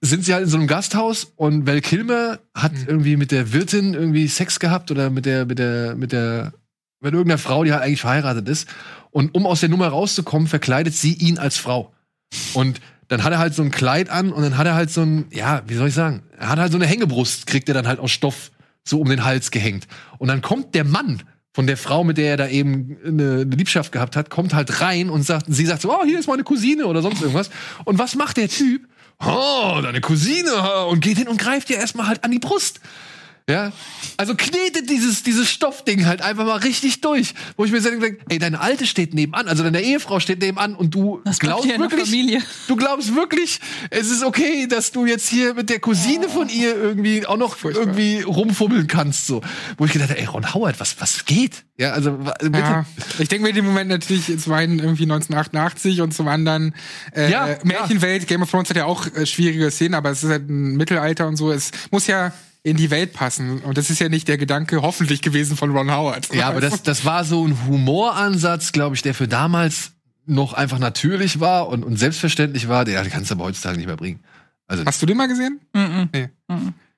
sind sie halt in so einem Gasthaus und Val Kilmer hat irgendwie mit der Wirtin irgendwie Sex gehabt oder mit der, mit der, mit der, mit irgendeiner Frau, die halt eigentlich verheiratet ist. Und um aus der Nummer rauszukommen, verkleidet sie ihn als Frau. Und dann hat er halt so ein Kleid an und dann hat er halt so ein, ja, wie soll ich sagen, er hat halt so eine Hängebrust, kriegt er dann halt aus Stoff so um den Hals gehängt. Und dann kommt der Mann von der Frau, mit der er da eben eine, Liebschaft gehabt hat, kommt halt rein und sagt, sie sagt so, oh, hier ist meine Cousine oder sonst irgendwas. Und was macht der Typ? Oh, deine Cousine. Und geht hin und greift ihr erstmal halt an die Brust. Ja, also knetet dieses, dieses Stoffding halt einfach mal richtig durch. Wo ich mir so denke, ey, deine Alte steht nebenan, also deine Ehefrau steht nebenan und du Das glaubst wirklich, Familie. du glaubst wirklich, es ist okay, dass du jetzt hier mit der Cousine von ihr irgendwie auch noch Furchtbar. irgendwie rumfummeln kannst, so. Wo ich gedacht habe, ey, Ron Howard, was, was geht? Ja, also, bitte. Ja, ich denke mir in dem Moment natürlich zum einen irgendwie 1988 und zum anderen äh, Ja, Märchenwelt. Game of Thrones hat ja auch äh, schwierige Szenen, aber es ist halt ein Mittelalter und so. Es muss ja in die Welt passen. Und das ist ja nicht der Gedanke hoffentlich gewesen von Ron Howard. Ja, aber das, das war so ein Humoransatz, glaube ich, der für damals noch einfach natürlich war und, und selbstverständlich war. Der kannst du aber heutzutage nicht mehr bringen. Also, Hast du den mal gesehen? Mhm. Nee.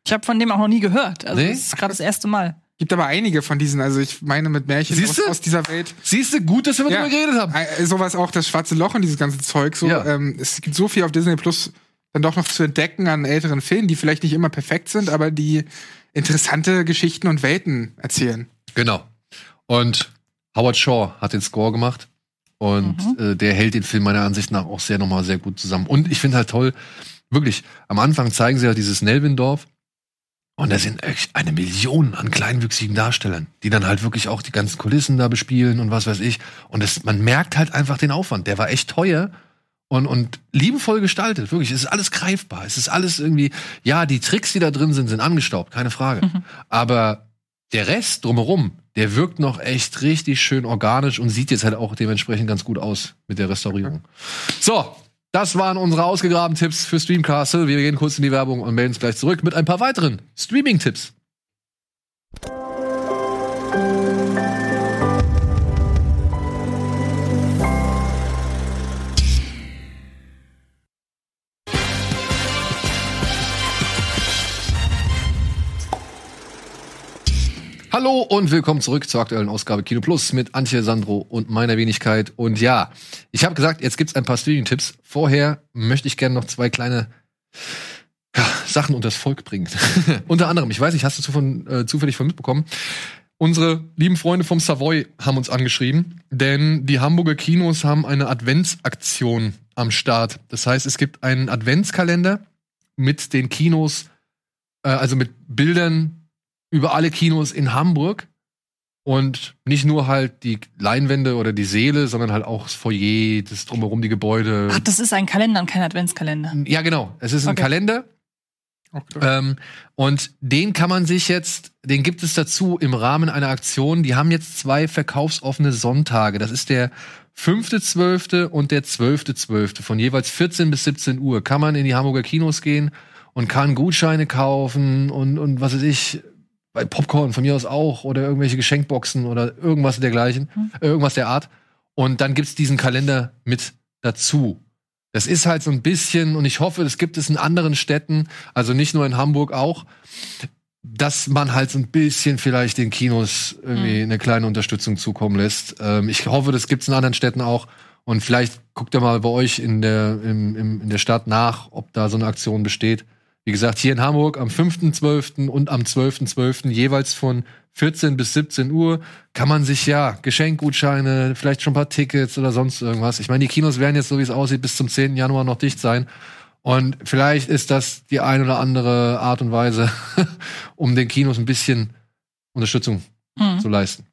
Ich habe von dem auch noch nie gehört. Also Nee? das ist gerade das erste Mal. Gibt aber einige von diesen, also ich meine mit Märchen aus, aus dieser Welt. siehst du, gut, dass wir Ja. darüber geredet haben. Äh, sowas auch das schwarze Loch und dieses ganze Zeug. So, Ja. ähm, es gibt so viel auf Disney Plus dann doch noch zu entdecken an älteren Filmen, die vielleicht nicht immer perfekt sind, aber die interessante Geschichten und Welten erzählen. Genau. Und Howard Shaw hat den Score gemacht. Und äh, der hält den Film meiner Ansicht nach auch sehr nochmal sehr gut zusammen. Und ich finde halt toll, wirklich, am Anfang zeigen sie ja dieses Nelvin-Dorf. Und da sind echt eine Million an kleinwüchsigen Darstellern, die dann halt wirklich auch die ganzen Kulissen da bespielen und was weiß ich. Und das, man merkt halt einfach den Aufwand. Der war echt teuer und, und liebevoll gestaltet. Wirklich, es ist alles greifbar. Es ist alles irgendwie, ja, die Tricks, die da drin sind, sind angestaubt, keine Frage. Aber der Rest drumherum, der wirkt noch echt richtig schön organisch und sieht jetzt halt auch dementsprechend ganz gut aus mit der Restaurierung. So, das waren unsere ausgegrabenen Tipps für Streamcastle. Wir gehen kurz in die Werbung und melden uns gleich zurück mit ein paar weiteren Streaming-Tipps. Hallo und willkommen zurück zur aktuellen Ausgabe Kino Plus mit Antje, Sandro und meiner Wenigkeit. Und ja, ich habe gesagt, jetzt gibt's ein paar Streaming-Tipps. Vorher möchte ich gerne noch zwei kleine ja, Sachen unters Volk bringen. Unter anderem, ich weiß nicht, hast du von, äh, zufällig von mitbekommen? Unsere lieben Freunde vom Savoy haben uns angeschrieben, denn die Hamburger Kinos haben eine Adventsaktion am Start. Das heißt, es gibt einen Adventskalender mit den Kinos, äh, also mit Bildern über alle Kinos in Hamburg. Und nicht nur halt die Leinwände oder die Seele, sondern halt auch das Foyer, das drumherum, die Gebäude. Ach, das ist ein Kalender und kein Adventskalender. Ja, genau. Es ist ein Okay. Kalender. Klar. Ähm, und den kann man sich jetzt, den gibt es dazu im Rahmen einer Aktion. Die haben jetzt zwei verkaufsoffene Sonntage. Das ist der 5.12. und der 12.12. von jeweils 14 bis 17 Uhr. Kann man in die Hamburger Kinos gehen und kann Gutscheine kaufen und, und was weiß ich, bei Popcorn von mir aus auch oder irgendwelche Geschenkboxen oder irgendwas dergleichen, äh, irgendwas der Art. Und dann gibt's diesen Kalender mit dazu. Das ist halt so ein bisschen, und ich hoffe, das gibt es in anderen Städten, also nicht nur in Hamburg auch, dass man halt so ein bisschen vielleicht den Kinos irgendwie eine kleine Unterstützung zukommen lässt. Ähm, ich hoffe, das gibt es in anderen Städten auch. Und vielleicht guckt ihr mal bei euch in der, im, im, in der Stadt nach, ob da so eine Aktion besteht. Wie gesagt, hier in Hamburg am 5.12. und am 12.12. jeweils von 14 bis 17 Uhr kann man sich ja Geschenkgutscheine, vielleicht schon ein paar Tickets oder sonst irgendwas. Ich meine, die Kinos werden jetzt, so wie es aussieht, bis zum 10. Januar noch dicht sein. Und vielleicht ist das die ein oder andere Art und Weise, um den Kinos ein bisschen Unterstützung Hm. zu leisten.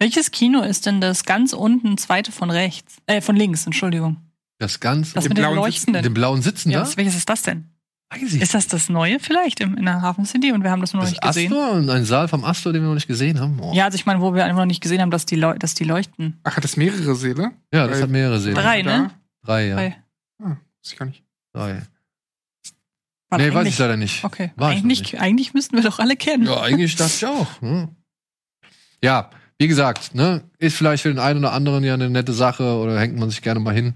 Welches Kino ist denn das ganz unten, zweite von rechts? Äh, von links, Entschuldigung. Das ganz Das dem mit den blauen mit Leuchtenden. dem blauen Sitzen Ja, da? welches ist das denn? Weiß ich. Ist das das Neue vielleicht im, in der Hafen City und wir haben das noch das nicht gesehen? Astor und ein Saal vom Astor, den wir noch nicht gesehen haben. Oh. Ja, also ich meine, wo wir einfach noch nicht gesehen haben, dass die, Leu dass die leuchten. Ach, hat das mehrere Seele? ja, das Weil- hat mehrere Seelen. Drei, ne? Drei, ja. Drei. Ah, weiß ich gar nicht. Drei. War Nee, weiß eigentlich- ich leider nicht. Okay. War ich noch Eigentlich, eigentlich müssten wir doch alle kennen. Ja, eigentlich dachte ich auch. Ne? Ja, wie gesagt, ne, ist vielleicht für den einen oder anderen ja eine nette Sache oder hängt man sich gerne mal hin.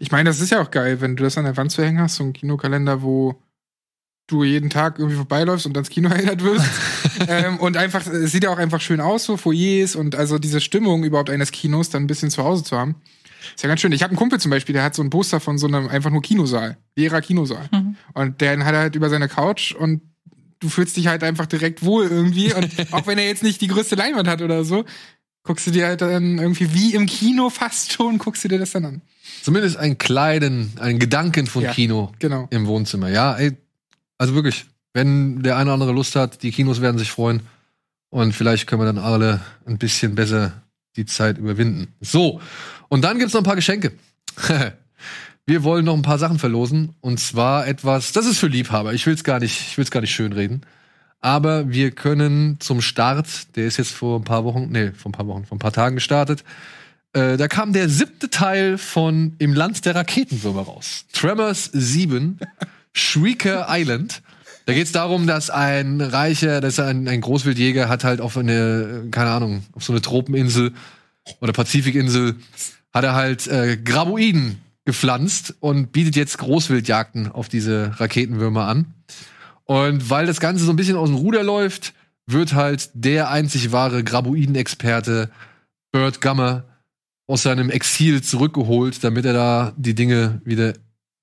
Ich meine, das ist ja auch geil, wenn du das an der Wand zu hängen hast, so ein Kinokalender, wo du jeden Tag irgendwie vorbeiläufst und ans Kino erinnert wirst. ähm, und einfach, es sieht ja auch einfach schön aus, so Foyers und also diese Stimmung überhaupt eines Kinos dann ein bisschen zu Hause zu haben. Ist ja ganz schön. Ich habe einen Kumpel zum Beispiel, der hat so ein Poster von so einem einfach nur Kinosaal, leerer Kinosaal. Mhm. Und den hat er halt über seine Couch und du fühlst dich halt einfach direkt wohl irgendwie. Und auch wenn er jetzt nicht die größte Leinwand hat oder so, guckst du dir halt dann irgendwie wie im Kino fast schon, guckst du dir das dann an. Zumindest einen kleinen, einen Gedanken von Ja. Kino Genau. im Wohnzimmer. Ja, ey, also wirklich, wenn der eine oder andere Lust hat, die Kinos werden sich freuen. Und vielleicht können wir dann alle ein bisschen besser die Zeit überwinden. So, und dann gibt's noch ein paar Geschenke. wir wollen noch ein paar Sachen verlosen. Und zwar etwas, das ist für Liebhaber. Ich will's gar nicht, ich will's gar nicht schönreden. Aber wir können zum Start, der ist jetzt vor ein paar Wochen, nee, vor ein paar Wochen, vor ein paar Tagen gestartet, äh, da kam der siebte Teil von Im Land der Raketenwürmer raus. Tremors 7, Shrieker Island. Da geht es darum, dass ein reicher, dass ein, ein Großwildjäger hat halt auf eine, keine Ahnung, auf so eine Tropeninsel oder Pazifikinsel, hat er halt äh, Graboiden gepflanzt und bietet jetzt Großwildjagden auf diese Raketenwürmer an. Und weil das Ganze so ein bisschen aus dem Ruder läuft, wird halt der einzig wahre Graboiden-Experte Bert Gummer aus seinem Exil zurückgeholt, damit er da die Dinge wieder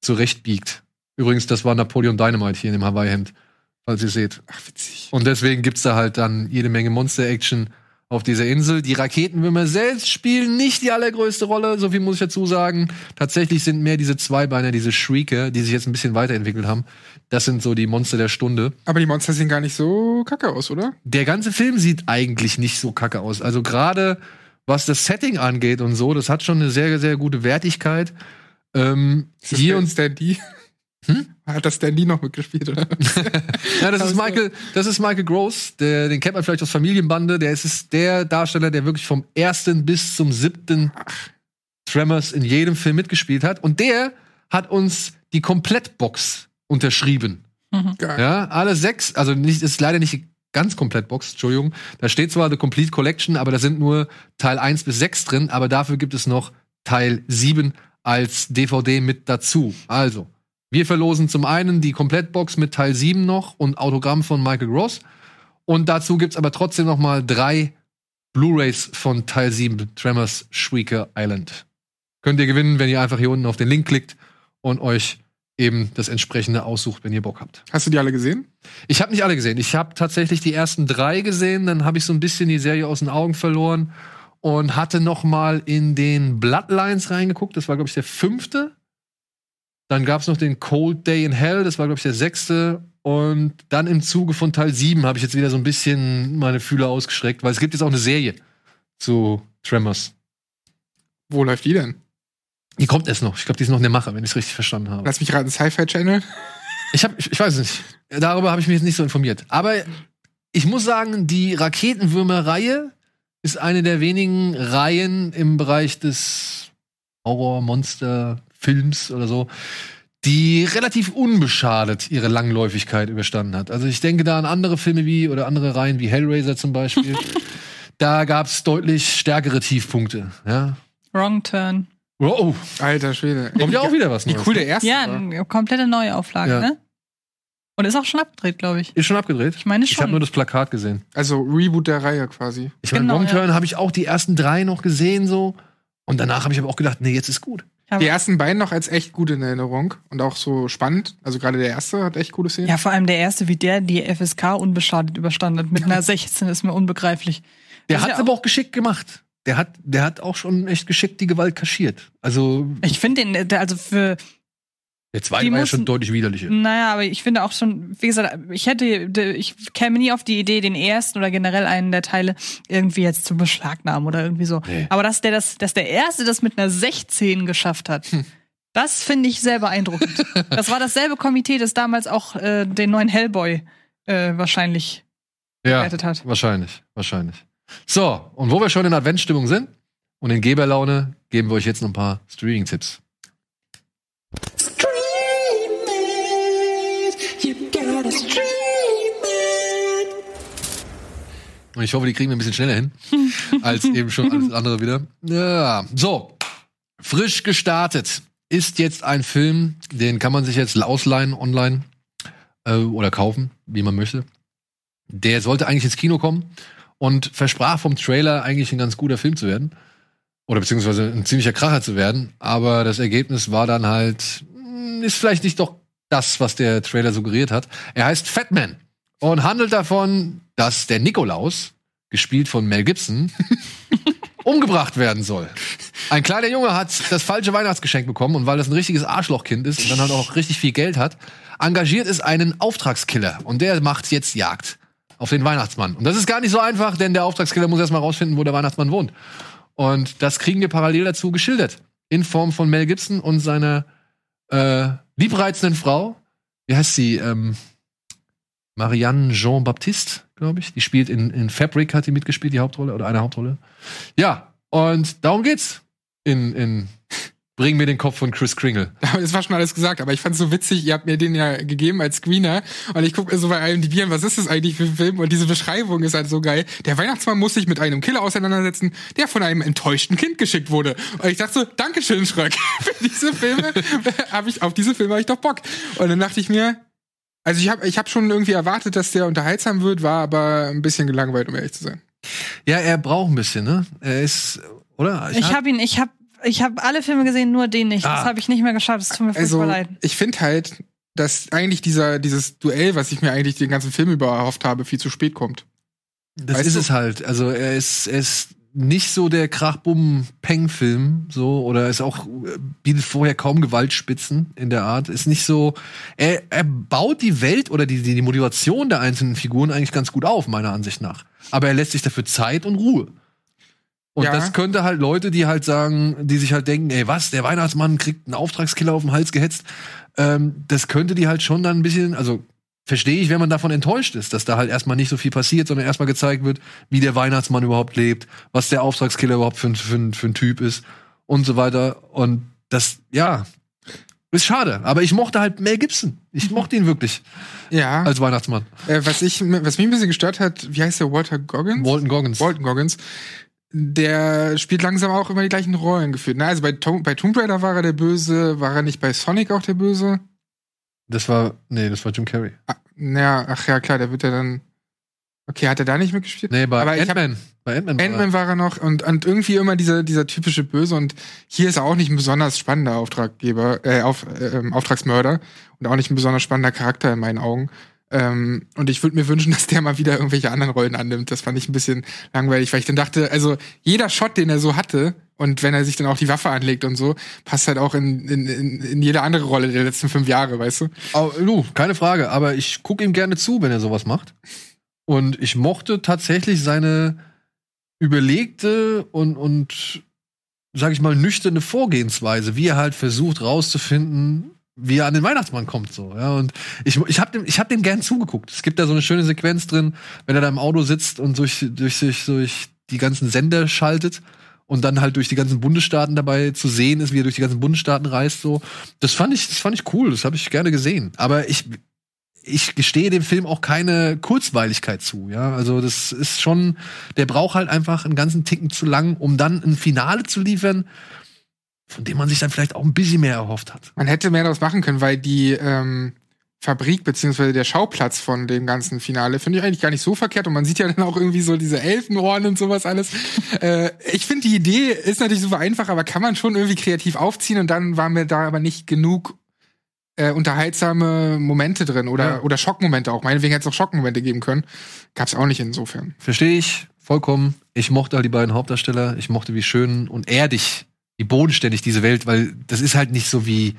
zurechtbiegt. Übrigens, das war Napoleon Dynamite hier in dem Hawaii-Hemd, falls ihr seht. Ach, witzig. Und deswegen gibt's da halt dann jede Menge Monster-Action auf dieser Insel. Die Raketenwürmer selbst spielen nicht die allergrößte Rolle, so viel muss ich dazu sagen. Tatsächlich sind mehr diese Zweibeiner, diese Shrieker, die sich jetzt ein bisschen weiterentwickelt haben. Das sind so die Monster der Stunde. Aber die Monster sehen gar nicht so kacke aus, oder? Der ganze Film sieht eigentlich nicht so kacke aus. Also gerade was das Setting angeht und so, das hat schon eine sehr, sehr gute Wertigkeit. Ähm, hier und Stan Lee? Hm? Hat das Stan Lee noch mitgespielt, oder? Ja, das ist Michael, das ist Michael Gross, der, den kennt man vielleicht aus Familienbande. Der ist, ist der Darsteller, der wirklich vom ersten bis zum siebten Tremors in jedem Film mitgespielt hat. Und der hat uns die Komplettbox unterschrieben. Geil. Ja, alle sechs, also nicht, ist leider nicht ganz Komplettbox, Entschuldigung. Da steht zwar The Complete Collection, aber da sind nur Teil 1 bis 6 drin, aber dafür gibt es noch Teil 7 als DVD mit dazu. Also, wir verlosen zum einen die Komplettbox mit Teil 7 noch und Autogramm von Michael Gross. Und dazu gibt's aber trotzdem noch mal drei Blu-rays von Teil 7 Tremors Shrieker Island. Könnt ihr gewinnen, wenn ihr einfach hier unten auf den Link klickt und euch eben das entsprechende aussucht, wenn ihr Bock habt. Hast du die alle gesehen? Ich habe nicht alle gesehen. Ich habe tatsächlich die ersten drei gesehen, dann habe ich so ein bisschen die Serie aus den Augen verloren und hatte noch mal in den Bloodlines reingeguckt. Das war glaube ich der fünfte. Dann gab's noch den Cold Day in Hell. Das war glaube ich der sechste. Und dann im Zuge von Teil 7 habe ich jetzt wieder so ein bisschen meine Fühler ausgestreckt, weil es gibt jetzt auch eine Serie zu Tremors. Wo läuft die denn? Die kommt erst noch. Ich glaube, die ist noch in der Mache, wenn ich es richtig verstanden habe. Lass mich raten, Sci-Fi Channel. Ich, hab, ich, ich weiß es nicht. Darüber habe ich mich jetzt nicht so informiert. Aber ich muss sagen, die Raketenwürmer-Reihe ist eine der wenigen Reihen im Bereich des Horror-Monster-Films oder so, die relativ unbeschadet ihre Langläufigkeit überstanden hat. Also ich denke da an andere Filme wie oder andere Reihen wie Hellraiser zum Beispiel. da gab es deutlich stärkere Tiefpunkte. Ja. Wrong Turn. Oh, oh, Alter Schwede. kommt ja auch wieder was Wie cool der erste Ja, war. eine komplette Neuauflage, Ja. ne? Und ist auch schon abgedreht, glaube ich. Ist schon abgedreht? Ich meine Ich habe schon. nur das Plakat gesehen. Also Reboot der Reihe quasi. Ich meine, Genau, Wrong ja. Turn habe ich auch die ersten drei noch gesehen so. Und danach habe ich aber auch gedacht, nee, jetzt ist gut. Die ersten beiden noch als echt gut in Erinnerung und auch so spannend. Also gerade der erste hat echt coole Szenen. Ja, vor allem der erste, wie der die FSK unbeschadet überstanden hat. Mit einer 16 ist mir unbegreiflich. Der Das ist hat ja es aber auch geschickt gemacht. Der hat, der hat auch schon echt geschickt die Gewalt kaschiert. Also Ich finde den, der- also für, der zweite Die war ja mussten- schon deutlich widerlicher. naja, aber ich finde auch schon, wie gesagt, ich hätte, ich käme nie auf die Idee, den ersten oder generell einen der Teile irgendwie jetzt zu beschlagnahmen oder irgendwie so. Nee. Aber dass der das, dass der erste das mit einer 16 geschafft hat, das finde ich sehr beeindruckend. das war dasselbe Komitee, das damals auch äh, den neuen Hellboy äh, wahrscheinlich Ja, bewertet hat. wahrscheinlich, wahrscheinlich. So, und wo wir schon in Adventsstimmung sind und in Geberlaune, geben wir euch jetzt noch ein paar Streaming-Tipps. Und ich hoffe, die kriegen wir ein bisschen schneller hin, als eben schon alles andere wieder. Ja, so. Frisch gestartet ist jetzt ein Film, den kann man sich jetzt ausleihen online äh, oder kaufen, wie man möchte. Der sollte eigentlich ins Kino kommen und versprach vom Trailer eigentlich ein ganz guter Film zu werden. Oder beziehungsweise ein ziemlicher Kracher zu werden. Aber das Ergebnis war dann halt, mh, ist vielleicht nicht doch das, was der Trailer suggeriert hat. Er heißt Fatman und handelt davon, dass der Nikolaus, gespielt von Mel Gibson, umgebracht werden soll. Ein kleiner Junge hat das falsche Weihnachtsgeschenk bekommen und weil das ein richtiges Arschlochkind ist und dann halt auch richtig viel Geld hat, engagiert es einen Auftragskiller und der macht jetzt Jagd auf den Weihnachtsmann. Und das ist gar nicht so einfach, denn der Auftragskiller muss erstmal rausfinden, wo der Weihnachtsmann wohnt. Und das kriegen wir parallel dazu geschildert. In Form von Mel Gibson und seiner äh, liebreizenden Frau. Wie heißt sie? Ähm, Marianne Jean Baptiste, glaube ich. Die spielt in, in Fabric, hat die mitgespielt, die Hauptrolle oder eine Hauptrolle. Ja, und darum geht's. In, in Bring mir den Kopf von Chris Kringle. Das war schon alles gesagt, aber ich fand's so witzig, ihr habt mir den ja gegeben als Screener und ich gucke so bei IMDb an, was ist das eigentlich für ein Film und diese Beschreibung ist halt so geil. Der Weihnachtsmann muss sich mit einem Killer auseinandersetzen, der von einem enttäuschten Kind geschickt wurde. Und ich dachte so, Dankeschön, Schröck. Für diese Filme habe ich, auf diese Filme habe ich doch Bock. Und dann dachte ich mir, also ich habe ich hab schon irgendwie erwartet, dass der unterhaltsam wird, war aber ein bisschen gelangweilt, um ehrlich zu sein. Ja, er braucht ein bisschen, ne? Er ist, oder? Ich habe ihn, ich habe ich habe alle Filme gesehen, nur den nicht. Ah. Das habe ich nicht mehr geschafft. Es tut mir furchtbar Also leid. ich finde halt, dass eigentlich dieser, dieses Duell, was ich mir eigentlich den ganzen Film über erhofft habe, viel zu spät kommt. Das Weißt ist du? es halt. Also er ist, er ist nicht so der Krach-Bumm-Peng-Film, so, oder ist auch, äh, bietet vorher kaum Gewaltspitzen in der Art. Ist nicht so, er, er baut die Welt oder die, die, die Motivation der einzelnen Figuren eigentlich ganz gut auf, meiner Ansicht nach. Aber er lässt sich dafür Zeit und Ruhe. Und Ja. das könnte halt Leute, die halt sagen, die sich halt denken, ey, was, der Weihnachtsmann kriegt einen Auftragskiller auf den Hals gehetzt, ähm, das könnte die halt schon dann ein bisschen, also verstehe ich, wenn man davon enttäuscht ist, dass da halt erstmal nicht so viel passiert, sondern erstmal gezeigt wird, wie der Weihnachtsmann überhaupt lebt, was der Auftragskiller überhaupt für, ein- für, für ein Typ ist und so weiter. Und das, ja, ist schade. Aber ich mochte halt Mel Gibson. Ich mochte ihn wirklich Ja. als Weihnachtsmann. Äh, was, ich, was mich ein bisschen gestört hat, wie heißt der Walter Goggins? Walton Goggins. Walton Goggins. Der spielt langsam auch immer die gleichen Rollen gefühlt. Na, also bei, Tom, bei Tomb Raider war er der Böse, war er nicht bei Sonic auch der Böse? Das war, nee, das war Jim Carrey. Ah, na, ach ja, klar, der wird ja dann. Okay, hat er da nicht mitgespielt? Nee, bei Ant-Man. Bei Ant-Man. war er. Ant-Man war er noch und, und irgendwie immer dieser, dieser typische Böse und hier ist er auch nicht ein besonders spannender Auftraggeber, äh, auf, ähm, Auftragsmörder und auch nicht ein besonders spannender Charakter in meinen Augen. Ähm, und ich würde mir wünschen, dass der mal wieder irgendwelche anderen Rollen annimmt. Das fand ich ein bisschen langweilig, weil ich dann dachte, also jeder Shot, den er so hatte und wenn er sich dann auch die Waffe anlegt und so, passt halt auch in, in, in, in jede andere Rolle der letzten fünf Jahre, weißt du? Oh, du, keine Frage, aber ich gucke ihm gerne zu, wenn er sowas macht. Und ich mochte tatsächlich seine überlegte und, und sag ich mal, nüchterne Vorgehensweise, wie er halt versucht rauszufinden, wie er an den Weihnachtsmann kommt, so, ja. Und ich, ich hab dem, ich hab dem gern zugeguckt. Es gibt da so eine schöne Sequenz drin, wenn er da im Auto sitzt und durch, durch, durch, durch die ganzen Sender schaltet und dann halt durch die ganzen Bundesstaaten dabei zu sehen ist, wie er durch die ganzen Bundesstaaten reist, so. Das fand ich, das fand ich cool, das habe ich gerne gesehen. Aber ich, ich gestehe dem Film auch keine Kurzweiligkeit zu, ja. Also das ist schon, der braucht halt einfach einen ganzen Ticken zu lang, um dann ein Finale zu liefern, von dem man sich dann vielleicht auch ein bisschen mehr erhofft hat. Man hätte mehr daraus machen können, weil die ähm, Fabrik beziehungsweise der Schauplatz von dem ganzen Finale finde ich eigentlich gar nicht so verkehrt und man sieht ja dann auch irgendwie so diese Elfenohren und sowas alles. äh, ich finde die Idee ist natürlich super einfach, aber kann man schon irgendwie kreativ aufziehen und dann war mir da aber nicht genug äh, unterhaltsame Momente drin oder Ja. oder Schockmomente auch. Meinetwegen hätte es auch Schockmomente geben können. Gab's auch nicht insofern. Verstehe ich vollkommen. Ich mochte halt die beiden Hauptdarsteller. Ich mochte, wie schön und erdig, wie bodenständig diese Welt, weil das ist halt nicht so wie,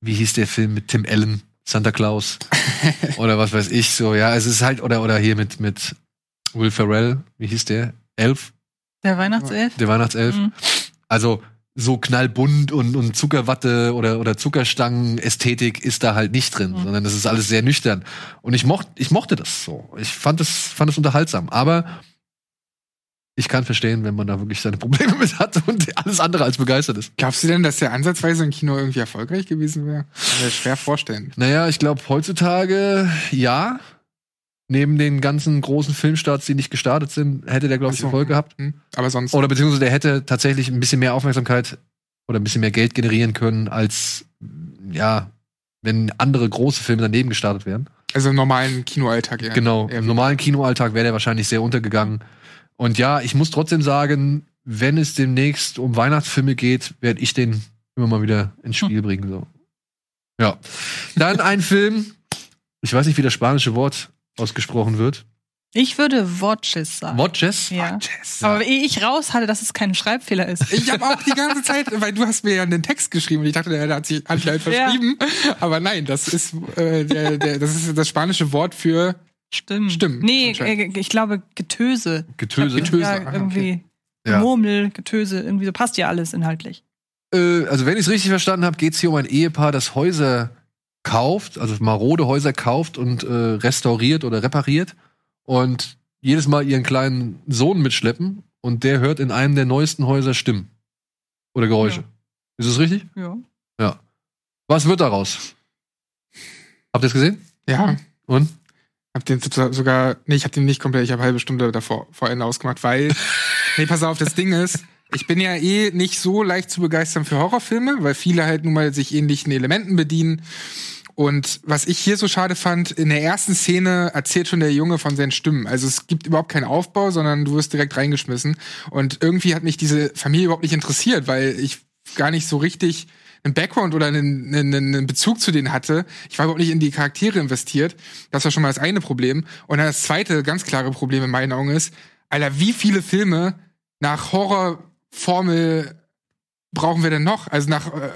wie hieß der Film mit Tim Allen, Santa Claus oder was weiß ich so. Ja, es ist halt oder oder hier mit mit Will Ferrell, wie hieß der? Elf, Der Weihnachtself? der Weihnachtself. Mhm. Also so knallbunt und, und Zuckerwatte oder, oder Zuckerstangen-Ästhetik ist da halt nicht drin, Mhm. sondern das ist alles sehr nüchtern. Und ich mochte, ich mochte das so. Ich fand es, fand es unterhaltsam. Aber ich kann verstehen, wenn man da wirklich seine Probleme mit hat und alles andere als begeistert ist. Glaubst du denn, dass der ansatzweise im Kino irgendwie erfolgreich gewesen wäre? Kann schwer vorstellen. Naja, ich glaube heutzutage ja. Neben den ganzen großen Filmstarts, die nicht gestartet sind, hätte der, glaube ich. Erfolg gehabt. Hm? Aber sonst. Oder beziehungsweise der hätte tatsächlich ein bisschen mehr Aufmerksamkeit oder ein bisschen mehr Geld generieren können, als ja, wenn andere große Filme daneben gestartet wären. Also im normalen Kinoalltag, ja. Genau. Im normalen Kinoalltag wäre der wahrscheinlich sehr untergegangen. Und ja, ich muss trotzdem sagen, wenn es demnächst um Weihnachtsfilme geht, werde ich den immer mal wieder ins Spiel bringen. So. Ja. Dann ein Film, ich weiß nicht, wie das spanische Wort ausgesprochen wird. Ich würde Watches sagen. Watches? Ja. Jess. Aber ehe ich raus hatte, dass es kein Schreibfehler ist. Ich habe auch die ganze Zeit, weil du hast mir ja einen Text geschrieben und ich dachte, der hat sich anscheinend Ja. verschrieben. Aber nein, das ist, äh, der, der, das ist das spanische Wort für Stimmt. Stimmt, Nee, äh, ich glaube Getöse. Getöse. Getöse, Ja, aha, irgendwie. Ja. Murmel, Getöse, irgendwie so passt ja alles inhaltlich. Äh, also wenn ich es richtig verstanden habe, geht es hier um ein Ehepaar, das Häuser kauft, also marode Häuser kauft und äh, restauriert oder repariert und jedes Mal ihren kleinen Sohn mitschleppen und der hört in einem der neuesten Häuser Stimmen oder Geräusche. Ja. Ist es richtig? Ja. Was wird daraus? Habt ihr es gesehen? ja. Und? Hab den so- sogar, nee, ich hab den nicht komplett, ich habe halbe Stunde davor vor Ende ausgemacht, weil, nee, pass auf, das Ding ist, ich bin ja eh nicht so leicht zu begeistern für Horrorfilme, weil viele halt nun mal sich ähnlichen Elementen bedienen. Und was ich hier so schade fand, in der ersten Szene erzählt schon der Junge von seinen Stimmen. Also es gibt überhaupt keinen Aufbau, sondern du wirst direkt reingeschmissen. Und irgendwie hat mich diese Familie überhaupt nicht interessiert, weil ich gar nicht so richtig einen Background oder einen, einen, einen Bezug zu denen hatte. Ich war überhaupt nicht in die Charaktere investiert. Das war schon mal das eine Problem. Und dann das zweite ganz klare Problem in meinen Augen ist, Alter, wie viele Filme nach Horrorformel brauchen wir denn noch? Also nach, äh,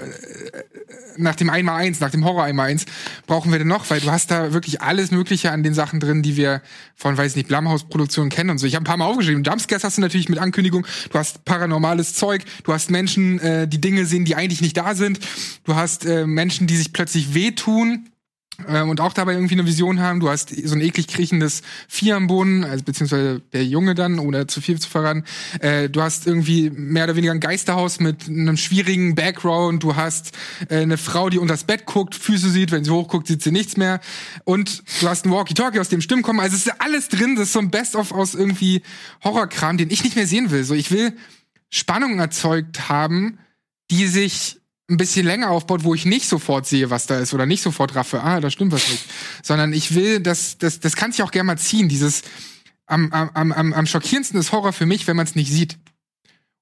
nach dem einmal eins, nach dem Horror einmal eins brauchen wir denn noch? Weil du hast da wirklich alles Mögliche an den Sachen drin, die wir von, weiß nicht, Blumhouse-Produktionen kennen und so. Ich habe ein paar Mal aufgeschrieben. Jumpscares hast du natürlich mit Ankündigung. Du hast paranormales Zeug. Du hast Menschen, äh, die Dinge sehen, die eigentlich nicht da sind. Du hast äh, Menschen, die sich plötzlich wehtun und auch dabei irgendwie eine Vision haben. Du hast so ein eklig kriechendes Vieh am Boden, also beziehungsweise der Junge dann, ohne zu viel zu verraten. Äh, du hast irgendwie mehr oder weniger ein Geisterhaus mit einem schwierigen Background. Du hast äh, eine Frau, die unters Bett guckt, Füße sieht, wenn sie hochguckt, sieht sie nichts mehr. Und du hast ein Walkie-Talkie, aus dem Stimmen kommen. Also es ist alles drin. Das ist so ein Best-of aus irgendwie Horrorkram, den ich nicht mehr sehen will. So, ich will Spannung erzeugt haben, die sich ein bisschen länger aufbaut, wo ich nicht sofort sehe, was da ist oder nicht sofort raffe, ah, da stimmt was nicht. Sondern ich will, dass das, das kann sich auch gerne mal ziehen. Dieses am, am, am, am schockierendsten ist Horror für mich, wenn man es nicht sieht.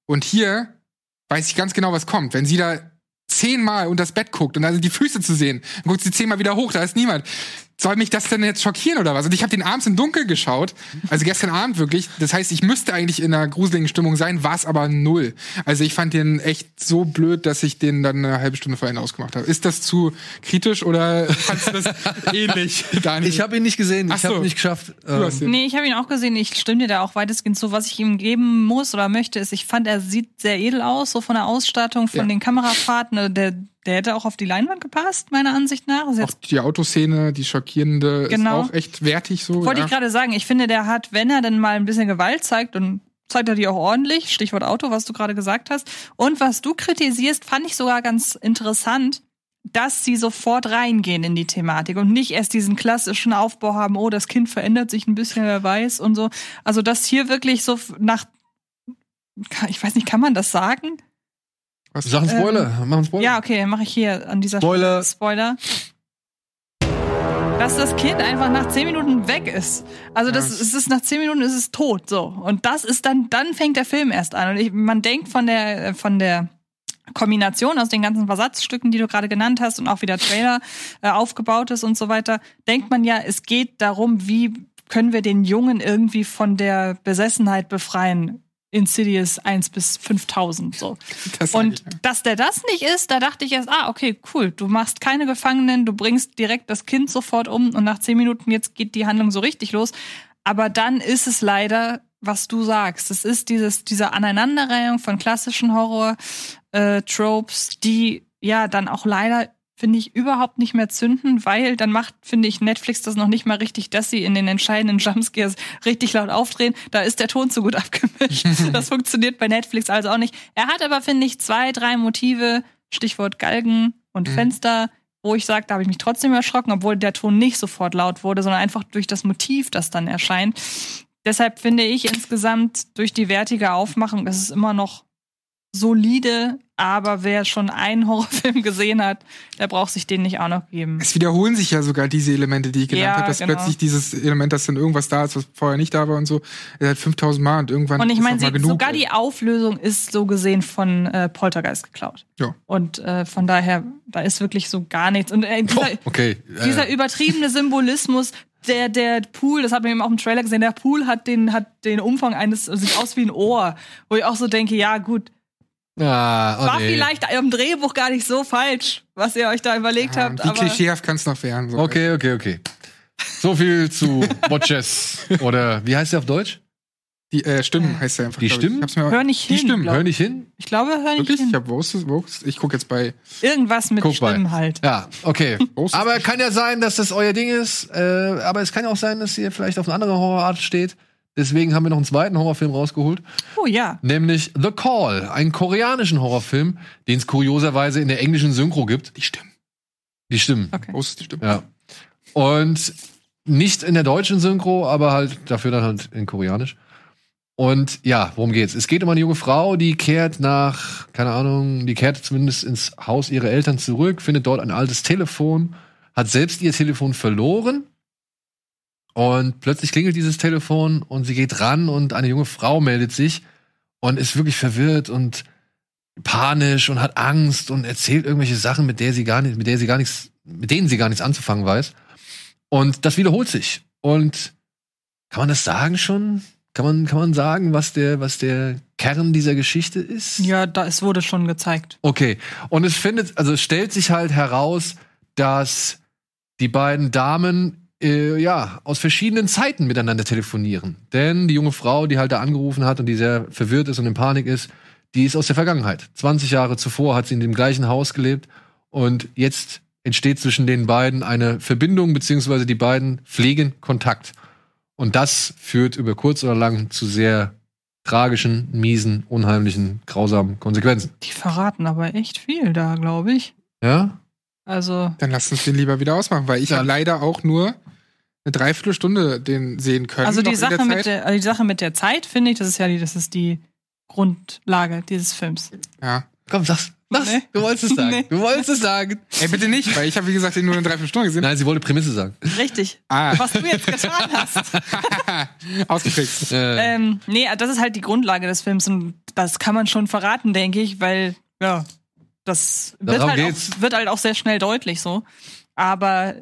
Und hier weiß ich ganz genau, was kommt. Wenn sie da zehnmal unter das Bett guckt und da sind die Füße zu sehen, dann guckt sie zehnmal wieder hoch, da ist niemand soll mich das denn jetzt schockieren oder was? Und ich habe den abends im Dunkeln geschaut, also gestern Abend wirklich. Das heißt, ich müsste eigentlich in einer gruseligen Stimmung sein, war es aber null. Also ich fand den echt so blöd, dass ich den dann eine halbe Stunde vorhin ausgemacht habe. Ist das zu kritisch oder fandst du das ähnlich, Daniel? Ich habe ihn nicht gesehen, ich so. habe nicht geschafft. Ähm. Nee, ich habe ihn auch gesehen. Ich stimme dir da auch weitestgehend zu. Was ich ihm geben muss oder möchte, ist, ich fand, er sieht sehr edel aus, so von der Ausstattung, von ja. den Kamerafahrten. Der der hätte auch auf die Leinwand gepasst, meiner Ansicht nach. Auch die Autoszene, die schockierende, genau. ist auch echt wertig so. Wollte ja. ich gerade sagen, ich finde, der hat, wenn er dann mal ein bisschen Gewalt zeigt und zeigt er die auch ordentlich, Stichwort Auto, was du gerade gesagt hast. Und was du kritisierst, fand ich sogar ganz interessant, dass sie sofort reingehen in die Thematik und nicht erst diesen klassischen Aufbau haben, oh, das Kind verändert sich ein bisschen, wer weiß und so. Also, dass hier wirklich so nach, ich weiß nicht, kann man das sagen? Was? Sag einen Spoiler. Ähm, mach einen Spoiler. Ja, okay, mache ich hier an dieser Spoiler. Stelle Spoiler. Dass das Kind einfach nach zehn Minuten weg ist. Also das, ja. es ist nach zehn Minuten ist es tot so. Und das ist dann, dann fängt der Film erst an. Und ich, man denkt von der, von der Kombination aus den ganzen Versatzstücken, die du gerade genannt hast und auch wie der Trailer äh, aufgebaut ist und so weiter, denkt man ja, es geht darum, wie können wir den Jungen irgendwie von der Besessenheit befreien Insidious 1 bis 5000 so. Das und dass der das nicht ist, da dachte ich erst, ah, okay, cool, du machst keine Gefangenen, du bringst direkt das Kind sofort um und nach zehn Minuten jetzt geht die Handlung so richtig los. Aber dann ist es leider, was du sagst. Es ist dieses, diese Aneinanderreihung von klassischen Horror-Tropes, äh, die ja dann auch leider finde ich, überhaupt nicht mehr zünden, weil dann macht, finde ich, Netflix das noch nicht mal richtig, dass sie in den entscheidenden Jumpscares richtig laut aufdrehen. Da ist der Ton zu gut abgemischt. das funktioniert bei Netflix also auch nicht. Er hat aber, finde ich, zwei, drei Motive, Stichwort Galgen und mhm. Fenster, wo ich sage, da habe ich mich trotzdem erschrocken, obwohl der Ton nicht sofort laut wurde, sondern einfach durch das Motiv, das dann erscheint. Deshalb finde ich insgesamt durch die wertige Aufmachung, ist es immer noch solide, aber wer schon einen Horrorfilm gesehen hat, der braucht sich den nicht auch noch geben. Es wiederholen sich ja sogar diese Elemente, die ich genannt ja, habe, dass genau. plötzlich dieses Element, dass dann irgendwas da ist, was vorher nicht da war und so, halt 5000 Mal und irgendwann Und ich meine, sogar die Auflösung ist so gesehen von äh, Poltergeist geklaut. Ja. Und äh, von daher, da ist wirklich so gar nichts. Und äh, dieser, oh, okay. äh. dieser übertriebene Symbolismus, der, der Pool, das hat man eben auch im Trailer gesehen, der Pool hat den, hat den Umfang eines, sieht aus wie ein Ohr, wo ich auch so denke, ja gut, Ah, oh War nee. vielleicht im Drehbuch gar nicht so falsch, was ihr euch da überlegt ja, habt. Wie klischeehaft kann es noch werden. So okay, okay, okay. So viel zu Watches. Oder wie heißt der auf Deutsch? Die äh, Stimmen heißt er einfach. Die Stimmen? Ich. Hör nicht hin. Die Stimmen, hör nicht hin? Ich glaube, hör nicht Wirklich? hin. Ich, hab, wo ist, ich gucke jetzt bei. Irgendwas mit Guck Stimmen bei. halt. Ja, okay. aber kann ja sein, dass das euer Ding ist. Äh, aber es kann ja auch sein, dass ihr vielleicht auf eine andere Horrorart steht. Deswegen haben wir noch einen zweiten Horrorfilm rausgeholt. Oh ja. Nämlich The Call, einen koreanischen Horrorfilm, den es kurioserweise in der englischen Synchro gibt. Die Stimmen. Die Stimmen. Okay. Oh, die Stimmen. Ja. Und nicht in der deutschen Synchro, aber halt dafür dann halt in koreanisch. Und ja, worum geht's? Es geht um eine junge Frau, die kehrt nach, keine Ahnung, die kehrt zumindest ins Haus ihrer Eltern zurück, findet dort ein altes Telefon, hat selbst ihr Telefon verloren und plötzlich klingelt dieses Telefon und sie geht ran und eine junge Frau meldet sich und ist wirklich verwirrt und panisch und hat Angst und erzählt irgendwelche Sachen, mit der sie gar nicht, mit der sie gar nichts, mit denen sie gar nichts anzufangen weiß. Und das wiederholt sich. Und kann man das sagen schon? Kann man, kann man sagen, was der, was der Kern dieser Geschichte ist? Ja, da, es wurde schon gezeigt. Okay. Und es findet, also es stellt sich halt heraus, dass die beiden Damen äh, ja, aus verschiedenen Zeiten miteinander telefonieren. Denn die junge Frau, die halt da angerufen hat und die sehr verwirrt ist und in Panik ist, die ist aus der Vergangenheit. 20 Jahre zuvor hat sie in dem gleichen Haus gelebt und jetzt entsteht zwischen den beiden eine Verbindung, beziehungsweise die beiden pflegen Kontakt. Und das führt über kurz oder lang zu sehr tragischen, miesen, unheimlichen, grausamen Konsequenzen. Die verraten aber echt viel da, glaube ich. Ja? Also. Dann lass uns den lieber wieder ausmachen, weil ich ja. leider auch nur eine Dreiviertelstunde den sehen können. Also die Sache, der mit der, also die Sache mit der Zeit, finde ich, das ist ja die, das ist die Grundlage dieses Films. Ja. Komm, sag's. Was? Nee. Du wolltest es sagen. Nee. Du wolltest es sagen. Ey, bitte nicht, weil ich habe, wie gesagt, den nur in drei, fünf Stunden gesehen. Nein, sie wollte Prämisse sagen. Richtig. Ah. Was du jetzt getan hast. Ausgefixt. Äh, ähm, nee, das ist halt die Grundlage des Films und das kann man schon verraten, denke ich, weil, ja, das wird halt, auch, wird halt auch sehr schnell deutlich so. Aber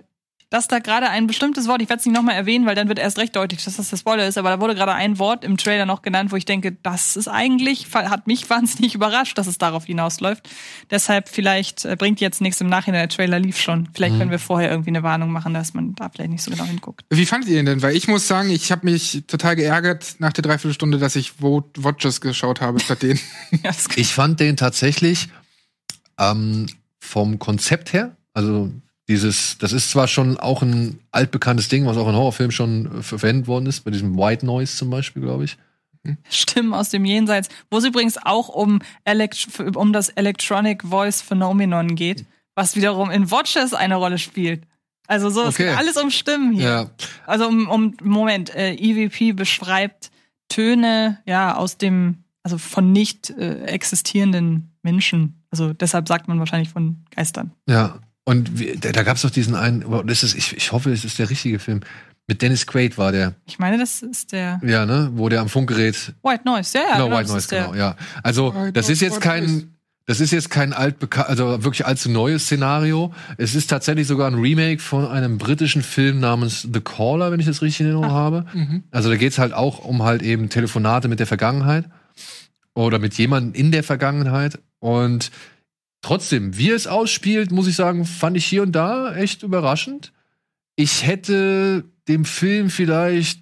dass da gerade ein bestimmtes Wort, ich werde es nicht nochmal erwähnen, weil dann wird erst recht deutlich, dass das der Spoiler ist, aber da wurde gerade ein Wort im Trailer noch genannt, wo ich denke, das ist eigentlich, hat mich wahnsinnig überrascht, dass es darauf hinausläuft. Deshalb vielleicht äh, bringt jetzt nichts im Nachhinein, der Trailer lief schon. Vielleicht können wir vorher irgendwie eine Warnung machen, dass man da vielleicht nicht so genau hinguckt. Wie fandet ihr ihn denn? Weil ich muss sagen, ich habe mich total geärgert nach der Dreiviertelstunde, dass ich Watchers geschaut habe statt den. Ich fand den tatsächlich ähm, vom Konzept her, also dieses, das ist zwar schon auch ein altbekanntes Ding, was auch in Horrorfilmen schon äh, verwendet worden ist, bei diesem White Noise zum Beispiel, glaube ich. Stimmen aus dem Jenseits, wo es übrigens auch um, um das Electronic Voice Phenomenon geht, was wiederum in Watchers eine Rolle spielt. Also so, es Okay. geht alles um Stimmen hier. Ja, Also um, um Moment, äh, EVP beschreibt Töne ja aus dem, also von nicht äh, existierenden Menschen. Also deshalb sagt man wahrscheinlich von Geistern. ja. Und wie, da, da gab es doch diesen einen, das ist, ich, ich hoffe, es ist der richtige Film. Mit Dennis Quaid war der, Ich meine, das ist der ja, ne, wo der am Funkgerät White Noise. Ja, ja, genau, genau, White Noise, genau, ja. Also, White das ist jetzt White Noise. kein, das ist jetzt kein altbeka also wirklich allzu neues Szenario. Es ist tatsächlich sogar ein Remake von einem britischen Film namens The Caller, wenn ich das richtig in Erinnerung habe. Mhm. Also da geht's halt auch um halt eben Telefonate mit der Vergangenheit oder mit jemandem in der Vergangenheit. Und trotzdem, wie es ausspielt, muss ich sagen, fand ich hier und da echt überraschend. Ich hätte dem Film vielleicht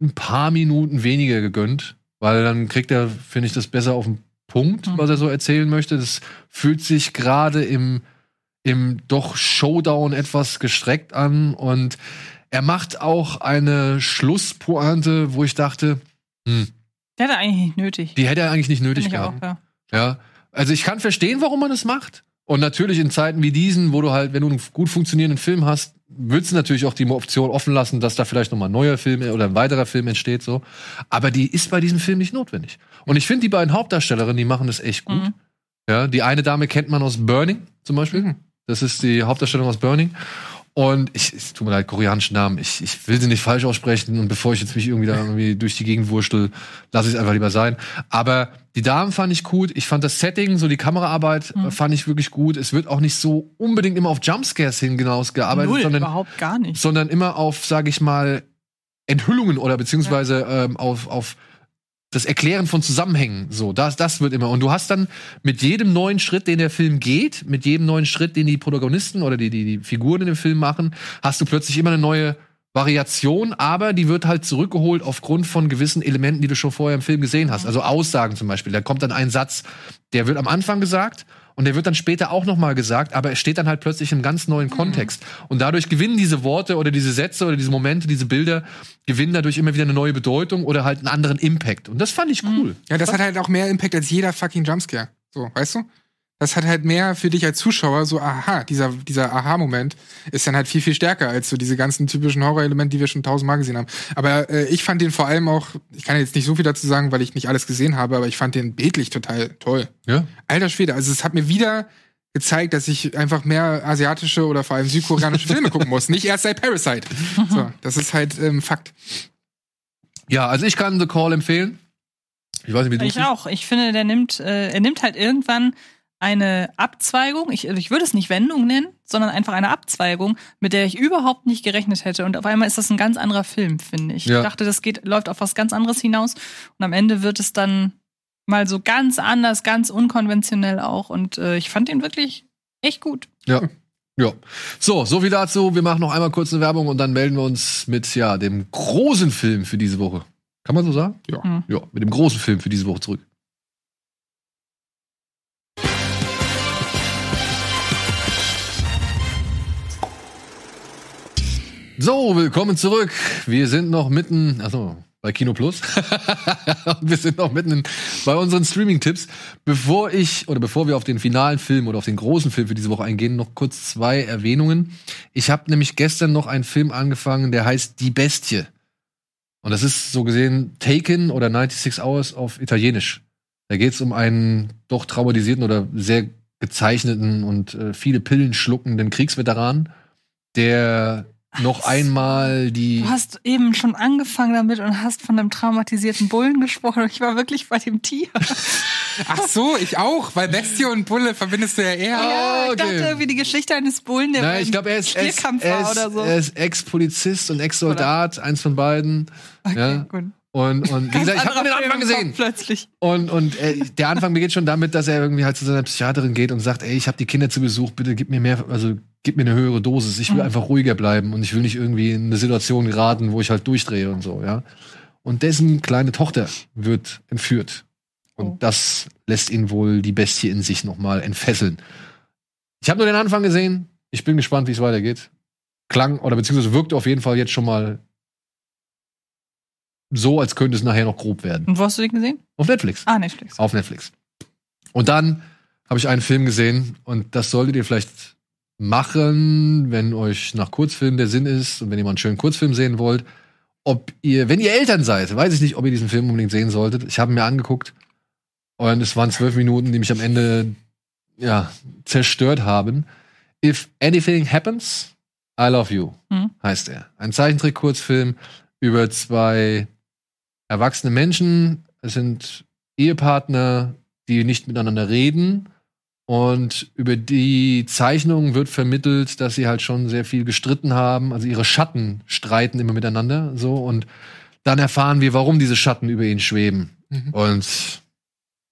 ein paar Minuten weniger gegönnt, weil dann kriegt er, finde ich, das besser auf den Punkt, Mhm. was er so erzählen möchte. Das fühlt sich gerade im, im doch Showdown etwas gestreckt an und er macht auch eine Schlusspointe, wo ich dachte, hm, Der er eigentlich nicht nötig. die hätte er eigentlich nicht nötig gehabt. auch, ja. Ja, also ich kann verstehen, warum man es macht. Und natürlich in Zeiten wie diesen, wo du halt, wenn du einen gut funktionierenden Film hast, würdest du natürlich auch die Option offen lassen, dass da vielleicht nochmal ein neuer Film oder ein weiterer Film entsteht, so. Aber die ist bei diesem Film nicht notwendig. Und ich finde, die beiden Hauptdarstellerinnen, die machen das echt gut. Mhm. Ja, die eine Dame kennt man aus Burning zum Beispiel. Mhm. Das ist die Hauptdarstellerin aus Burning. Und ich, es tut mir leid, koreanischen Namen. Ich, ich will sie nicht falsch aussprechen. Und bevor ich jetzt mich irgendwie da irgendwie durch die Gegend wurschtel, lasse ich es einfach lieber sein. Aber die Damen fand ich gut. Ich fand das Setting, so die Kameraarbeit, Mhm. fand ich wirklich gut. Es wird auch nicht so unbedingt immer auf Jumpscares hin gearbeitet, Null, sondern, überhaupt gar nicht. sondern immer auf, sage ich mal, Enthüllungen oder beziehungsweise ähm, auf, auf das Erklären von Zusammenhängen. So, das, das wird immer. Und du hast dann mit jedem neuen Schritt, den der Film geht, mit jedem neuen Schritt, den die Protagonisten oder die, die, die Figuren in dem Film machen, hast du plötzlich immer eine neue Variation, aber die wird halt zurückgeholt aufgrund von gewissen Elementen, die du schon vorher im Film gesehen hast. Also Aussagen zum Beispiel. Da kommt dann ein Satz, der wird am Anfang gesagt und der wird dann später auch noch mal gesagt, aber er steht dann halt plötzlich im ganz neuen Kontext. Und dadurch gewinnen diese Worte oder diese Sätze oder diese Momente, diese Bilder, gewinnen dadurch immer wieder eine neue Bedeutung oder halt einen anderen Impact. Und das fand ich cool. Ja, das hat halt auch mehr Impact als jeder fucking Jumpscare. So, weißt du? Das hat halt mehr für dich als Zuschauer so, aha, dieser, dieser Aha-Moment ist dann halt viel, viel stärker als so diese ganzen typischen Horror-Elemente, die wir schon tausendmal gesehen haben. Aber äh, ich fand den vor allem auch, ich kann jetzt nicht so viel dazu sagen, weil ich nicht alles gesehen habe, aber ich fand den bildlich total toll. Ja. Alter Schwede, also es hat mir wieder gezeigt, dass ich einfach mehr asiatische oder vor allem südkoreanische Filme gucken muss. Nicht erst seit Parasite. So, das ist halt ähm, Fakt. Ja, also ich kann The Call empfehlen. Ich weiß nicht, wie du Ich auch. Ich finde, der nimmt, äh, er nimmt halt irgendwann eine Abzweigung. Ich, also ich würde es nicht Wendung nennen, sondern einfach eine Abzweigung, mit der ich überhaupt nicht gerechnet hätte. Und auf einmal ist das ein ganz anderer Film, finde ich. Ja. Ich dachte, das geht, läuft auf was ganz anderes hinaus. Und am Ende wird es dann mal so ganz anders, ganz unkonventionell auch. Und äh, ich fand ihn wirklich echt gut. Ja. Ja. So, so viel dazu. Wir machen noch einmal kurz eine Werbung und dann melden wir uns mit ja, dem großen Film für diese Woche. Kann man so sagen? Ja. Hm. Ja, mit dem großen Film für diese Woche zurück. So, willkommen zurück. Wir sind noch mitten, also bei Kino Plus. wir sind noch mitten in, bei unseren Streaming-Tipps. Bevor ich oder bevor wir auf den finalen Film oder auf den großen Film für diese Woche eingehen, noch kurz zwei Erwähnungen. Ich habe nämlich gestern noch einen Film angefangen, der heißt Die Bestie. Und das ist so gesehen Taken oder 96 Hours auf Italienisch. Da geht es um einen doch traumatisierten oder sehr gezeichneten und äh, viele Pillen schluckenden Kriegsveteran, der noch einmal die. Du hast eben schon angefangen damit und hast von einem traumatisierten Bullen gesprochen. Ich war wirklich bei dem Tier. Ach so, ich auch, weil Bestie und Bulle verbindest du ja eher. Ja, ich okay. dachte irgendwie die Geschichte eines Bullen, der Nein, ich glaube, er ist, er ist, Stierkampf er war oder so. er ist Ex-Polizist und Ex-Soldat, eins von beiden. okay, ja. gut. Und, und wie gesagt, ich habe anderer den Anfang gesehen. Plötzlich. Und, und äh, der Anfang beginnt schon damit, dass er irgendwie halt zu seiner Psychiaterin geht und sagt, ey, ich habe die Kinder zu Besuch, bitte gib mir mehr, also gib mir eine höhere Dosis. Ich will Mhm. einfach ruhiger bleiben und ich will nicht irgendwie in eine Situation geraten, wo ich halt durchdrehe und so, ja. Und dessen kleine Tochter wird entführt. Und Oh. das lässt ihn wohl die Bestie in sich nochmal entfesseln. Ich habe nur den Anfang gesehen. Ich bin gespannt, wie es weitergeht. Klang oder beziehungsweise wirkte auf jeden Fall jetzt schon mal so, als könnte es nachher noch grob werden. Und wo hast du den gesehen? Auf Netflix. Ah, Netflix. Auf Netflix. Und dann habe ich einen Film gesehen und das solltet ihr vielleicht machen, wenn euch nach Kurzfilm der Sinn ist und wenn ihr mal einen schönen Kurzfilm sehen wollt. Ob ihr, wenn ihr Eltern seid, weiß ich nicht, ob ihr diesen Film unbedingt sehen solltet. Ich habe ihn mir angeguckt und es waren zwölf Minuten, die mich am Ende ja zerstört haben. If Anything Happens, I Love You Mhm. heißt er. Ein Zeichentrick-Kurzfilm über zwei erwachsene Menschen. Es sind Ehepartner, die nicht miteinander reden. Und über die Zeichnung wird vermittelt, dass sie halt schon sehr viel gestritten haben. Also ihre Schatten streiten immer miteinander. So. Und dann erfahren wir, warum diese Schatten über ihn schweben. Mhm. Und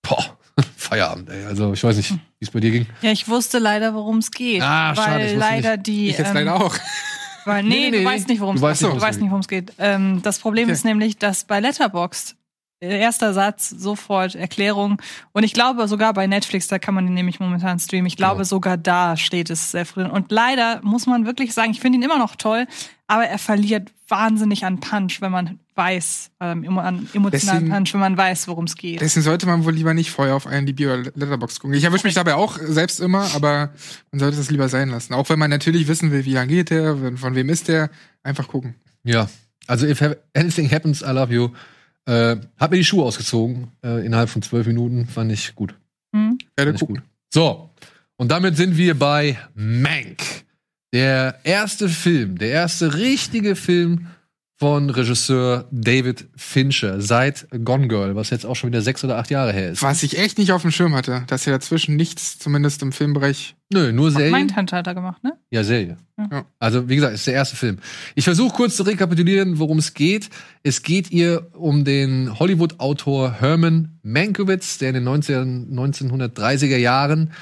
boah, Feierabend, ey. Also ich weiß nicht, wie es bei dir ging. Ja, ich wusste leider, worum es geht. Ah, schade, weil ich wusste leider die. Ich jetzt ähm, leider auch. Weil, nee, Nee, nee, du weißt nicht, worum es weißt geht. nicht, Du weißt nicht, worum es geht. Ähm, das Problem Okay. ist nämlich, dass bei Letterboxd erster Satz sofort Erklärung und ich glaube sogar bei Netflix, da kann man den nämlich momentan streamen. Ich glaube Genau. sogar da steht es sehr früh. Und leider muss man wirklich sagen, ich finde ihn immer noch toll, aber er verliert wahnsinnig an Punch, wenn man weiß, ähm, an emotionalen Deswegen- Punch, wenn man weiß, worum es geht. Deswegen sollte man wohl lieber nicht vorher auf IMDb oder Letterbox gucken. Ich erwische mich dabei auch selbst immer, aber man sollte es lieber sein lassen. Auch wenn man natürlich wissen will, wie lange geht der, von wem ist der, einfach gucken. Ja, also if anything happens, I love you. Äh, hab mir die Schuhe ausgezogen äh, innerhalb von zwölf Minuten, fand ich gut. Hm? Werde Fand ich gut. So, und damit sind wir bei Mank. Der erste Film, der erste richtige Film von Regisseur David Fincher seit Gone Girl, was jetzt auch schon wieder sechs oder acht Jahre her ist. Was ich echt nicht auf dem Schirm hatte, dass ja dazwischen nichts, zumindest im Filmbereich. Nö, nur Serie. Mindhunter hat er gemacht, ne? Ja, Serie. Ja. Also, wie gesagt, ist der erste Film. Ich versuche kurz zu rekapitulieren, worum es geht. Es geht ihr um den Hollywood-Autor Herman Mankiewicz, der in den 19, 1930er Jahren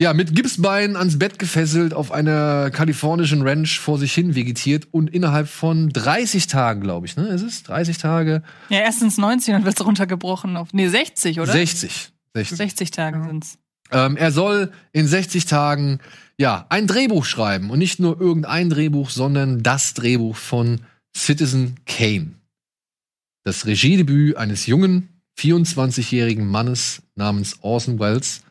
ja, mit Gipsbein ans Bett gefesselt auf einer kalifornischen Ranch vor sich hin vegetiert und innerhalb von 30 Tagen, glaube ich, ne? Ist es? 30 Tage? Ja, erstens 90 und wird runtergebrochen auf. Nee, 60, oder? 60. 60. 60 Tage Ja. sind's. Ähm, er soll in 60 Tagen ja ein Drehbuch schreiben und nicht nur irgendein Drehbuch, sondern das Drehbuch von Citizen Kane. Das Regiedebüt eines jungen 24-jährigen Mannes namens Orson Welles.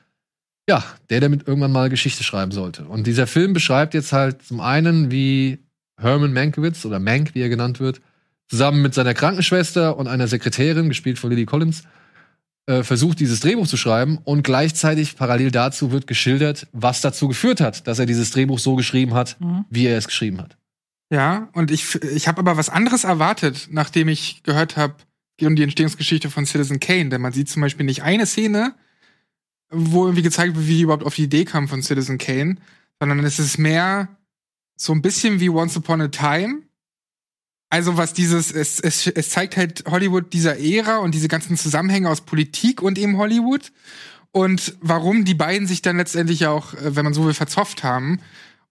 Ja, der damit irgendwann mal Geschichte schreiben sollte. Und dieser Film beschreibt jetzt halt zum einen, wie Herman Mankiewicz oder Mank, wie er genannt wird, zusammen mit seiner Krankenschwester und einer Sekretärin, gespielt von Lily Collins, äh, versucht, dieses Drehbuch zu schreiben und gleichzeitig parallel dazu wird geschildert, was dazu geführt hat, dass er dieses Drehbuch so geschrieben hat, Mhm. wie er es geschrieben hat. Ja, und ich, ich habe aber was anderes erwartet, nachdem ich gehört habe, geht um die Entstehungsgeschichte von Citizen Kane. Denn man sieht zum Beispiel nicht eine Szene, wo irgendwie gezeigt wird, wie die überhaupt auf die Idee kam von Citizen Kane, sondern es ist mehr so ein bisschen wie Once Upon a Time. Also was dieses, es, es, es zeigt halt Hollywood dieser Ära und diese ganzen Zusammenhänge aus Politik und eben Hollywood und warum die beiden sich dann letztendlich auch, äh, wenn man so will, verzopft haben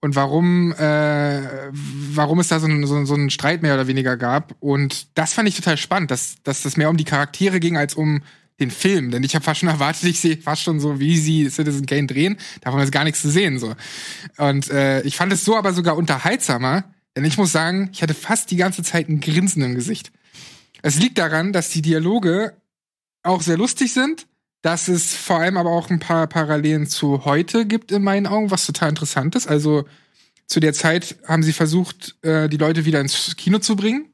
und warum, äh, warum es da so, so, so einen Streit mehr oder weniger gab. Und das fand ich total spannend, dass, dass das mehr um die Charaktere ging als um den Film. Denn ich habe fast schon erwartet, ich sehe fast schon so, wie sie Citizen Kane drehen. Davon ist gar nichts zu sehen. so. Und äh, ich fand es so aber sogar unterhaltsamer, denn ich muss sagen, ich hatte fast die ganze Zeit ein Grinsen im Gesicht. Es liegt daran, dass die Dialoge auch sehr lustig sind, dass es vor allem aber auch ein paar Parallelen zu heute gibt in meinen Augen, was total interessant ist. Also zu der Zeit haben sie versucht, äh, die Leute wieder ins Kino zu bringen.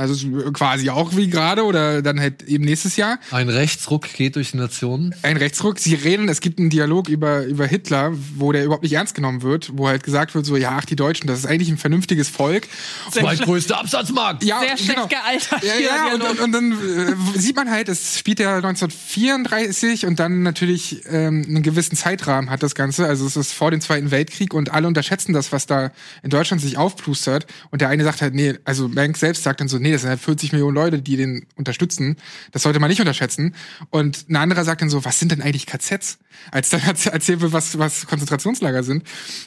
Also quasi auch wie gerade oder dann halt eben nächstes Jahr. Ein Rechtsruck geht durch die Nation. Ein Rechtsruck. Sie reden, es gibt einen Dialog über, über Hitler, wo der überhaupt nicht ernst genommen wird, wo halt gesagt wird, so, ja, ach, die Deutschen, das ist eigentlich ein vernünftiges Volk. Zweitgrößter Absatzmarkt. Ja, Sehr schlecht genau. gealtert. Ja, ja, und, und, und dann äh, sieht man halt, es spielt ja 1934 und dann natürlich ähm, einen gewissen Zeitrahmen hat das Ganze. Also es ist vor dem Zweiten Weltkrieg und alle unterschätzen das, was da in Deutschland sich aufplustert. Und der eine sagt halt, nee, also Mank selbst sagt dann so, nee, das sind halt 40 Millionen Leute, die den unterstützen. Das sollte man nicht unterschätzen. Und ein anderer sagt dann so, was sind denn eigentlich KZs? Als dann erz- erzählt wird, was, was Konzentrationslager sind.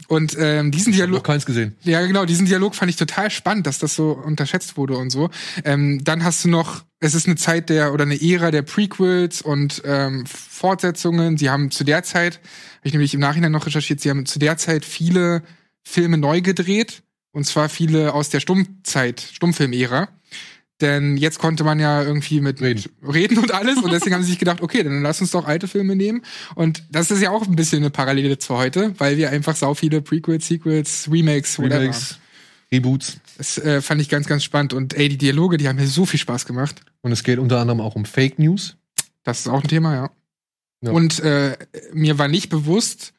Und ähm, diesen Dialog. Noch keins gesehen. Ja, genau, diesen Dialog fand ich total spannend, dass das so unterschätzt wurde und so. Ähm, dann hast du noch, es ist eine Zeit der oder eine Ära der Prequels und ähm, Fortsetzungen. Sie haben zu der Zeit, habe ich nämlich im Nachhinein noch recherchiert, sie haben zu der Zeit viele Filme neu gedreht. Und zwar viele aus der Stummzeit, Stummfilmära. Denn jetzt konnte man ja irgendwie mit Reden. reden und alles. Und deswegen haben sie sich gedacht, okay, dann lass uns doch alte Filme nehmen. Und das ist ja auch ein bisschen eine Parallele zu heute, weil wir einfach sau viele Prequels, Sequels, Remakes, whatever. Remakes, Reboots. Das äh, fand ich ganz, ganz spannend. Und ey, die Dialoge, die haben mir so viel Spaß gemacht. Und es geht unter anderem auch um Fake News. Das ist auch ein Thema, ja. Ja. Und äh, mir war nicht bewusst,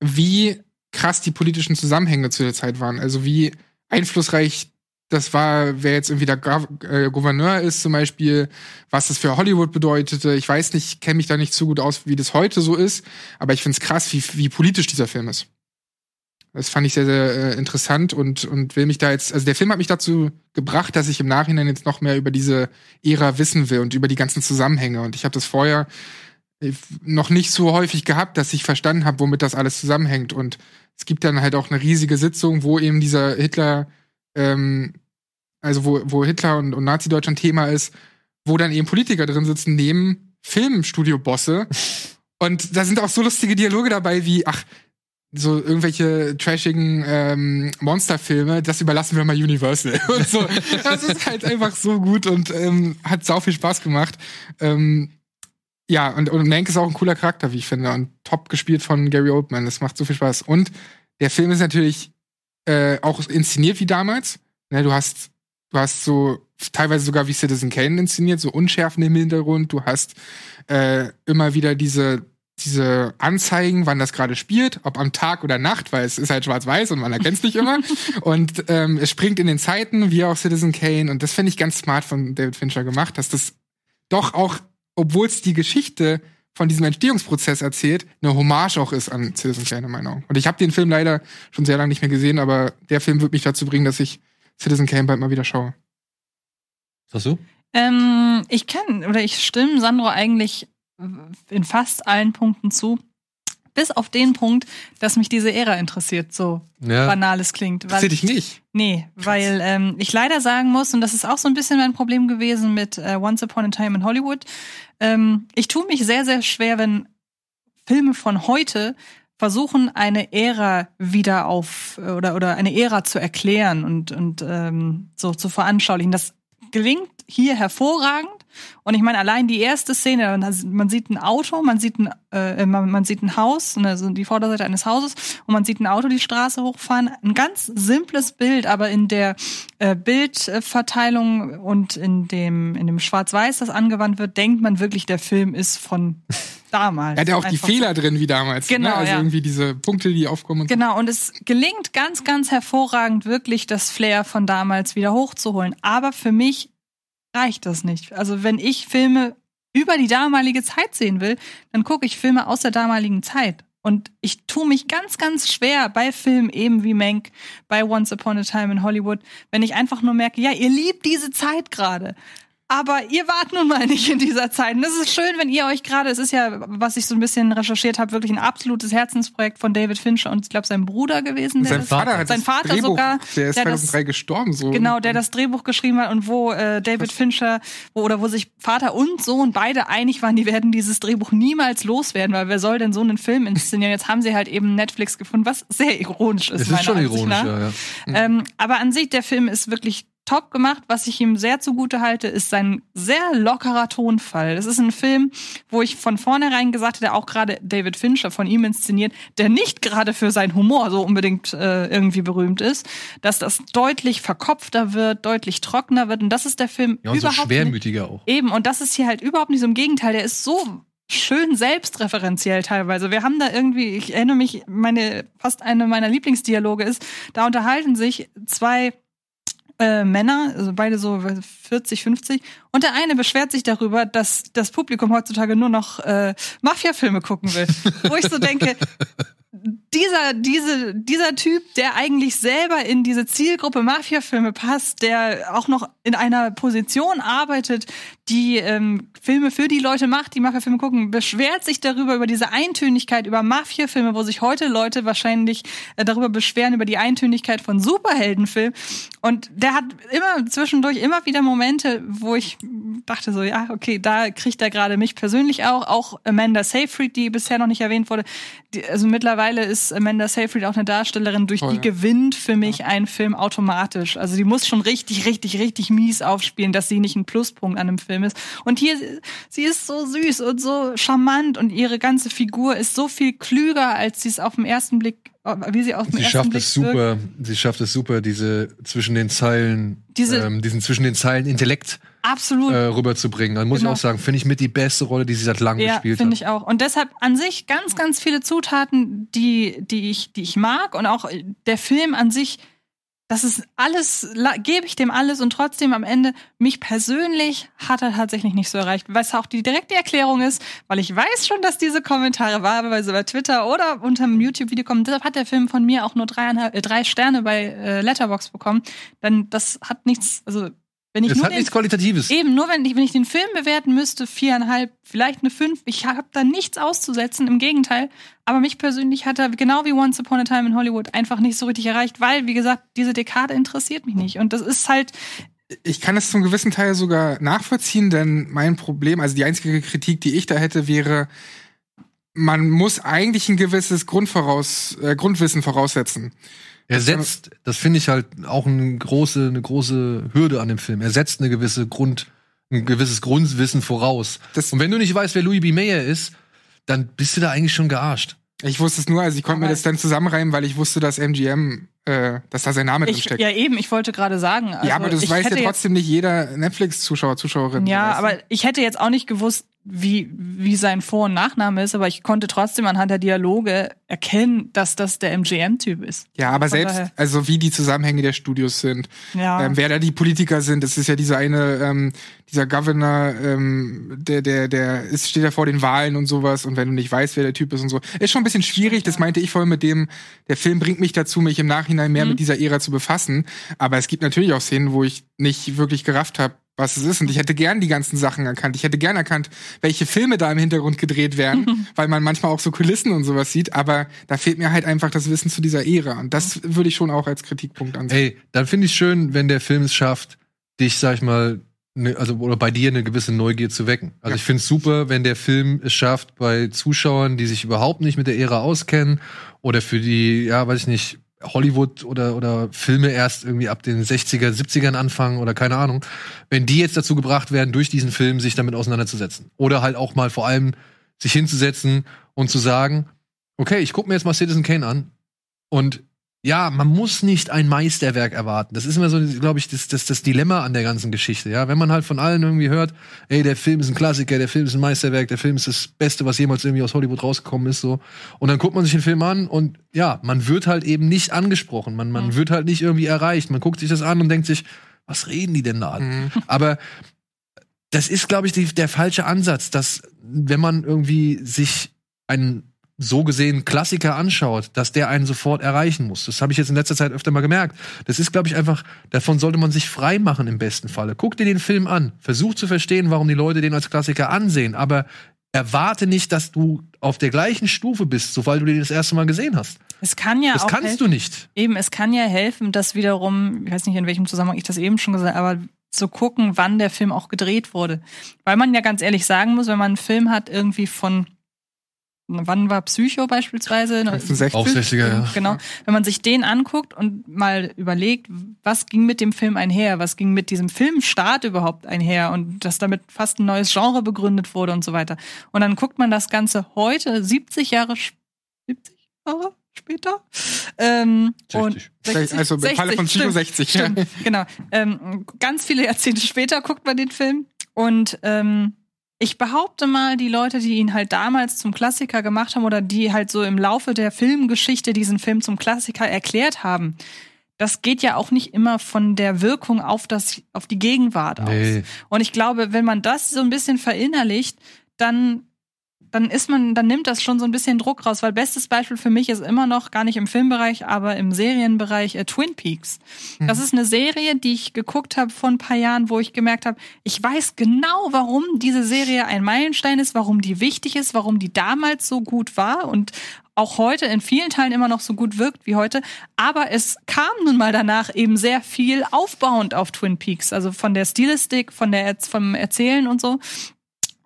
wie krass die politischen Zusammenhänge zu der Zeit waren. Also wie einflussreich das war, wer jetzt irgendwie der äh, Gouverneur ist zum Beispiel, was das für Hollywood bedeutete. Ich weiß nicht, kenne mich da nicht so gut aus, wie das heute so ist, aber ich finde es krass, wie, wie politisch dieser Film ist. Das fand ich sehr, sehr äh, interessant und, und will mich da jetzt, also der Film hat mich dazu gebracht, dass ich im Nachhinein jetzt noch mehr über diese Ära wissen will und über die ganzen Zusammenhänge. Und ich habe das vorher äh, noch nicht so häufig gehabt, dass ich verstanden habe, womit das alles zusammenhängt. Und es gibt dann halt auch eine riesige Sitzung, wo eben dieser Hitler, ähm, also wo, wo Hitler und, und Nazi-Deutschland Thema ist, wo dann eben Politiker drin sitzen, neben Filmstudio-Bosse. Und da sind auch so lustige Dialoge dabei wie, ach, so irgendwelche trashigen ähm, Monsterfilme, das überlassen wir mal Universal. Und so. Das ist halt einfach so gut und ähm, hat sau viel Spaß gemacht. Ähm, ja, und, und Mank ist auch ein cooler Charakter, wie ich finde. Und top gespielt von Gary Oldman. Das macht so viel Spaß. Und der Film ist natürlich äh, auch inszeniert wie damals. Ne, du hast, du hast so teilweise sogar wie Citizen Kane inszeniert, so Unschärfen im Hintergrund. Du hast äh, immer wieder diese diese Anzeigen, wann das gerade spielt, ob am Tag oder Nacht, weil es ist halt schwarz-weiß und man erkennt es nicht immer. und ähm, es springt in den Zeiten, wie auch Citizen Kane. Und das finde ich ganz smart von David Fincher gemacht, dass das doch auch, obwohl es die Geschichte von diesem Entstehungsprozess erzählt, eine Hommage auch ist an Citizen Kane in meinen Augen. Und ich habe den Film leider schon sehr lange nicht mehr gesehen, aber der Film wird mich dazu bringen, dass ich Citizen Kane bald mal wieder schaue. Was sagst du? Ähm, ich kann oder ich stimme Sandro eigentlich in fast allen Punkten zu. Bis auf den Punkt, dass mich diese Ära interessiert, so Ja. banal es klingt. Das sehe ich nicht. Nee, weil ähm, ich leider sagen muss, und das ist auch so ein bisschen mein Problem gewesen mit äh, Once Upon a Time in Hollywood, ähm, ich tue mich sehr, sehr schwer, wenn Filme von heute versuchen, eine Ära wieder auf oder, oder eine Ära zu erklären und, und ähm, so zu veranschaulichen. Das gelingt hier hervorragend. Und ich meine, allein die erste Szene, man sieht ein Auto, man sieht ein, äh, man, man sieht ein Haus, also die Vorderseite eines Hauses, und man sieht ein Auto die Straße hochfahren. Ein ganz simples Bild, aber in der äh, Bildverteilung und in dem, in dem Schwarz-Weiß, das angewandt wird, denkt man wirklich, der Film ist von damals. Er hat ja auch die Fehler drin wie damals. Genau, ne? Also ja. irgendwie diese Punkte, die aufkommen. Und so. Genau, und es gelingt ganz, ganz hervorragend, wirklich das Flair von damals wieder hochzuholen. Aber für mich reicht das nicht. Also wenn ich Filme über die damalige Zeit sehen will, dann gucke ich Filme aus der damaligen Zeit. Und ich tue mich ganz, ganz schwer bei Filmen eben wie Mank, bei Once Upon a Time in Hollywood, wenn ich einfach nur merke, ja, ihr liebt diese Zeit gerade. Aber ihr wart nun mal nicht in dieser Zeit. Und es ist schön, wenn ihr euch gerade, es ist ja, was ich so ein bisschen recherchiert habe, wirklich ein absolutes Herzensprojekt von David Fincher und ich glaube sein Bruder gewesen. Sein das- Vater hat sein das Vater Drehbuch, sogar, der ist der das- 2003 gestorben. So. Genau, der das Drehbuch geschrieben hat und wo äh, David Fincher, wo, oder wo sich Vater und Sohn beide einig waren, die werden dieses Drehbuch niemals loswerden, weil wer soll denn so einen Film inszenieren? Jetzt haben sie halt eben Netflix gefunden, was sehr ironisch ist. Es ist schon ironisch, ja, ja. Ähm, aber an sich, der Film ist wirklich top gemacht. Was ich ihm sehr zugute halte, ist sein sehr lockerer Tonfall. Das ist ein Film, wo ich von vornherein gesagt hätte, auch gerade David Fincher von ihm inszeniert, der nicht gerade für seinen Humor so unbedingt äh, irgendwie berühmt ist, dass das deutlich verkopfter wird, deutlich trockener wird. Und das ist der Film Ja, und so überhaupt nicht. schwermütiger auch. Eben, und das ist hier halt überhaupt nicht so im Gegenteil. Der ist so schön selbstreferenziell teilweise. Wir haben da irgendwie, ich erinnere mich, meine, fast eine meiner Lieblingsdialoge ist, da unterhalten sich zwei äh, Männer, also beide so 40, 50, und der eine beschwert sich darüber, dass das Publikum heutzutage nur noch äh, Mafia-Filme gucken will. Wo ich so denke, dieser, diese, dieser Typ, der eigentlich selber in diese Zielgruppe Mafia-Filme passt, der auch noch in einer Position arbeitet, die ähm, Filme für die Leute macht, die Mafia-Filme gucken, beschwert sich darüber, über diese Eintönigkeit, über Mafia-Filme, wo sich heute Leute wahrscheinlich äh, darüber beschweren, über die Eintönigkeit von Superheldenfilmen. Und der hat immer zwischendurch immer wieder Momente, wo ich dachte so, ja, okay, da kriegt er gerade mich persönlich auch, auch Amanda Seyfried, die bisher noch nicht erwähnt wurde. Die, also mittlerweile ist Amanda Seyfried auch eine Darstellerin, durch Toll. die gewinnt für mich ein Film automatisch. Also die muss schon richtig, richtig, richtig mies aufspielen, dass sie nicht ein Pluspunkt an einem Film ist. Und hier, sie ist so süß und so charmant und ihre ganze Figur ist so viel klüger, als sie es auf den ersten Blick, wie sie auf den Sie ersten schafft Blick es wirkt. super, sie schafft es super, diese zwischen den Zeilen, Diese- ähm, diesen zwischen den Zeilen Intellekt Absolut. äh, rüberzubringen. Dann muss Genau. ich auch sagen, finde ich mit die beste Rolle, die sie seit langem Ja, gespielt finde hat. ich auch. Und deshalb an sich ganz, ganz viele Zutaten, die, die ich, die ich mag und auch der Film an sich, das ist alles, gebe ich dem alles und trotzdem am Ende, mich persönlich hat er tatsächlich nicht so erreicht. Was auch die direkte Erklärung ist, weil ich weiß schon, dass diese Kommentare wahlweise bei Twitter oder unter einem YouTube-Video kommen. Deshalb hat der Film von mir auch nur dreieinhalb, äh, drei Sterne bei äh, Letterbox bekommen. Denn das hat nichts, also wenn ich Es nur hat den nichts Qualitatives. Eben, nur wenn ich, wenn ich den Film bewerten müsste, viereinhalb, vielleicht eine fünf. Ich habe da nichts auszusetzen, im Gegenteil. Aber mich persönlich hat er, genau wie Once Upon a Time in Hollywood, einfach nicht so richtig erreicht, weil, wie gesagt, diese Dekade interessiert mich nicht. Und das ist halt, Ich kann es zum gewissen Teil sogar nachvollziehen, denn mein Problem, also die einzige Kritik, die ich da hätte, wäre, man muss eigentlich ein gewisses Grundvoraus, äh, Grundwissen voraussetzen. Er setzt, das finde ich halt auch eine große, eine große Hürde an dem Film. Er setzt eine gewisse Grund, ein gewisses Grundwissen voraus. Das- Und wenn du nicht weißt, wer Louis B. Mayer ist, dann bist du da eigentlich schon gearscht. Ich wusste es nur, also ich konnte mir das dann zusammenreimen, weil ich wusste, dass MGM, äh, dass da sein Name drin ich, steckt. ja eben, ich wollte gerade sagen. Also ja, aber das ich weiß ja trotzdem nicht jeder Netflix-Zuschauer, Zuschauerin. Ja, du? aber ich hätte jetzt auch nicht gewusst, wie, wie sein Vor- und Nachname ist, aber ich konnte trotzdem anhand der Dialoge erkennen, dass das der MGM-Typ ist. Ja, aber Von selbst, daher- also wie die Zusammenhänge der Studios sind, Ja. ähm, wer da die Politiker sind, das ist ja dieser eine, ähm, dieser Governor, ähm, der, der, der ist, steht ja vor den Wahlen und sowas und wenn du nicht weißt, wer der Typ ist und so, ist schon ein bisschen schwierig, das meinte ich vorhin mit dem, der Film bringt mich dazu, mich im Nachhinein mehr Mhm. mit dieser Ära zu befassen, aber es gibt natürlich auch Szenen, wo ich nicht wirklich gerafft habe, was es ist. Und ich hätte gern die ganzen Sachen erkannt. Ich hätte gern erkannt, welche Filme da im Hintergrund gedreht werden, weil man manchmal auch so Kulissen und sowas sieht. Aber da fehlt mir halt einfach das Wissen zu dieser Ära. Und das würde ich schon auch als Kritikpunkt ansehen. Ey, dann finde ich schön, wenn der Film es schafft, dich, sag ich mal, ne, also oder bei dir eine gewisse Neugier zu wecken. Also Ja. ich finde es super, wenn der Film es schafft, bei Zuschauern, die sich überhaupt nicht mit der Ära auskennen oder für die, ja, weiß ich nicht, Hollywood oder, oder Filme erst irgendwie ab den 60er, 70ern anfangen oder keine Ahnung, wenn die jetzt dazu gebracht werden, durch diesen Film sich damit auseinanderzusetzen. Oder halt auch mal vor allem sich hinzusetzen und zu sagen, okay, ich gucke mir jetzt mal Citizen Kane an und ja, man muss nicht ein Meisterwerk erwarten. Das ist immer so, glaube ich, das, das, das Dilemma an der ganzen Geschichte. Ja, wenn man halt von allen irgendwie hört, ey, der Film ist ein Klassiker, der Film ist ein Meisterwerk, der Film ist das Beste, was jemals irgendwie aus Hollywood rausgekommen ist, so. Und dann guckt man sich den Film an und ja, man wird halt eben nicht angesprochen, man, man Mhm. wird halt nicht irgendwie erreicht. Man guckt sich das an und denkt sich, was reden die denn da? alle? Mhm. Aber das ist, glaube ich, die, der falsche Ansatz, dass wenn man irgendwie sich einen so gesehen Klassiker anschaut, dass der einen sofort erreichen muss. Das habe ich jetzt in letzter Zeit öfter mal gemerkt. Das ist, glaube ich, einfach, davon sollte man sich frei machen im besten Falle. Guck dir den Film an, versuch zu verstehen, warum die Leute den als Klassiker ansehen, aber erwarte nicht, dass du auf der gleichen Stufe bist, sobald du den das erste Mal gesehen hast. Es kann ja Das auch kannst helfen. du nicht. Eben, es kann ja helfen, dass wiederum, ich weiß nicht, in welchem Zusammenhang ich das eben schon gesagt habe, aber zu gucken, wann der Film auch gedreht wurde. Weil man ja ganz ehrlich sagen muss, wenn man einen Film hat, irgendwie von wann war Psycho beispielsweise? 66. Auch 60er, ja. Genau. Wenn man sich den anguckt und mal überlegt, was ging mit dem Film einher, was ging mit diesem Filmstart überhaupt einher und dass damit fast ein neues Genre begründet wurde und so weiter. Und dann guckt man das Ganze heute, 70 Jahre, sch- 70 Jahre später. Ähm, 60. Und 60, Also im Falle von Psycho stimmt, 60. Stimmt, genau. Ähm, ganz viele Jahrzehnte später guckt man den Film und ähm, ich behaupte mal, die Leute, die ihn halt damals zum Klassiker gemacht haben oder die halt so im Laufe der Filmgeschichte diesen Film zum Klassiker erklärt haben, das geht ja auch nicht immer von der Wirkung auf das, auf die Gegenwart Nee. aus. Und ich glaube, wenn man das so ein bisschen verinnerlicht, dann dann ist man, dann nimmt das schon so ein bisschen Druck raus, weil bestes Beispiel für mich ist immer noch gar nicht im Filmbereich, aber im Serienbereich äh, Twin Peaks. Das ist eine Serie, die ich geguckt habe vor ein paar Jahren, wo ich gemerkt habe, ich weiß genau, warum diese Serie ein Meilenstein ist, warum die wichtig ist, warum die damals so gut war und auch heute in vielen Teilen immer noch so gut wirkt wie heute. Aber es kam nun mal danach eben sehr viel aufbauend auf Twin Peaks, also von der Stilistik, von der vom Erzählen und so.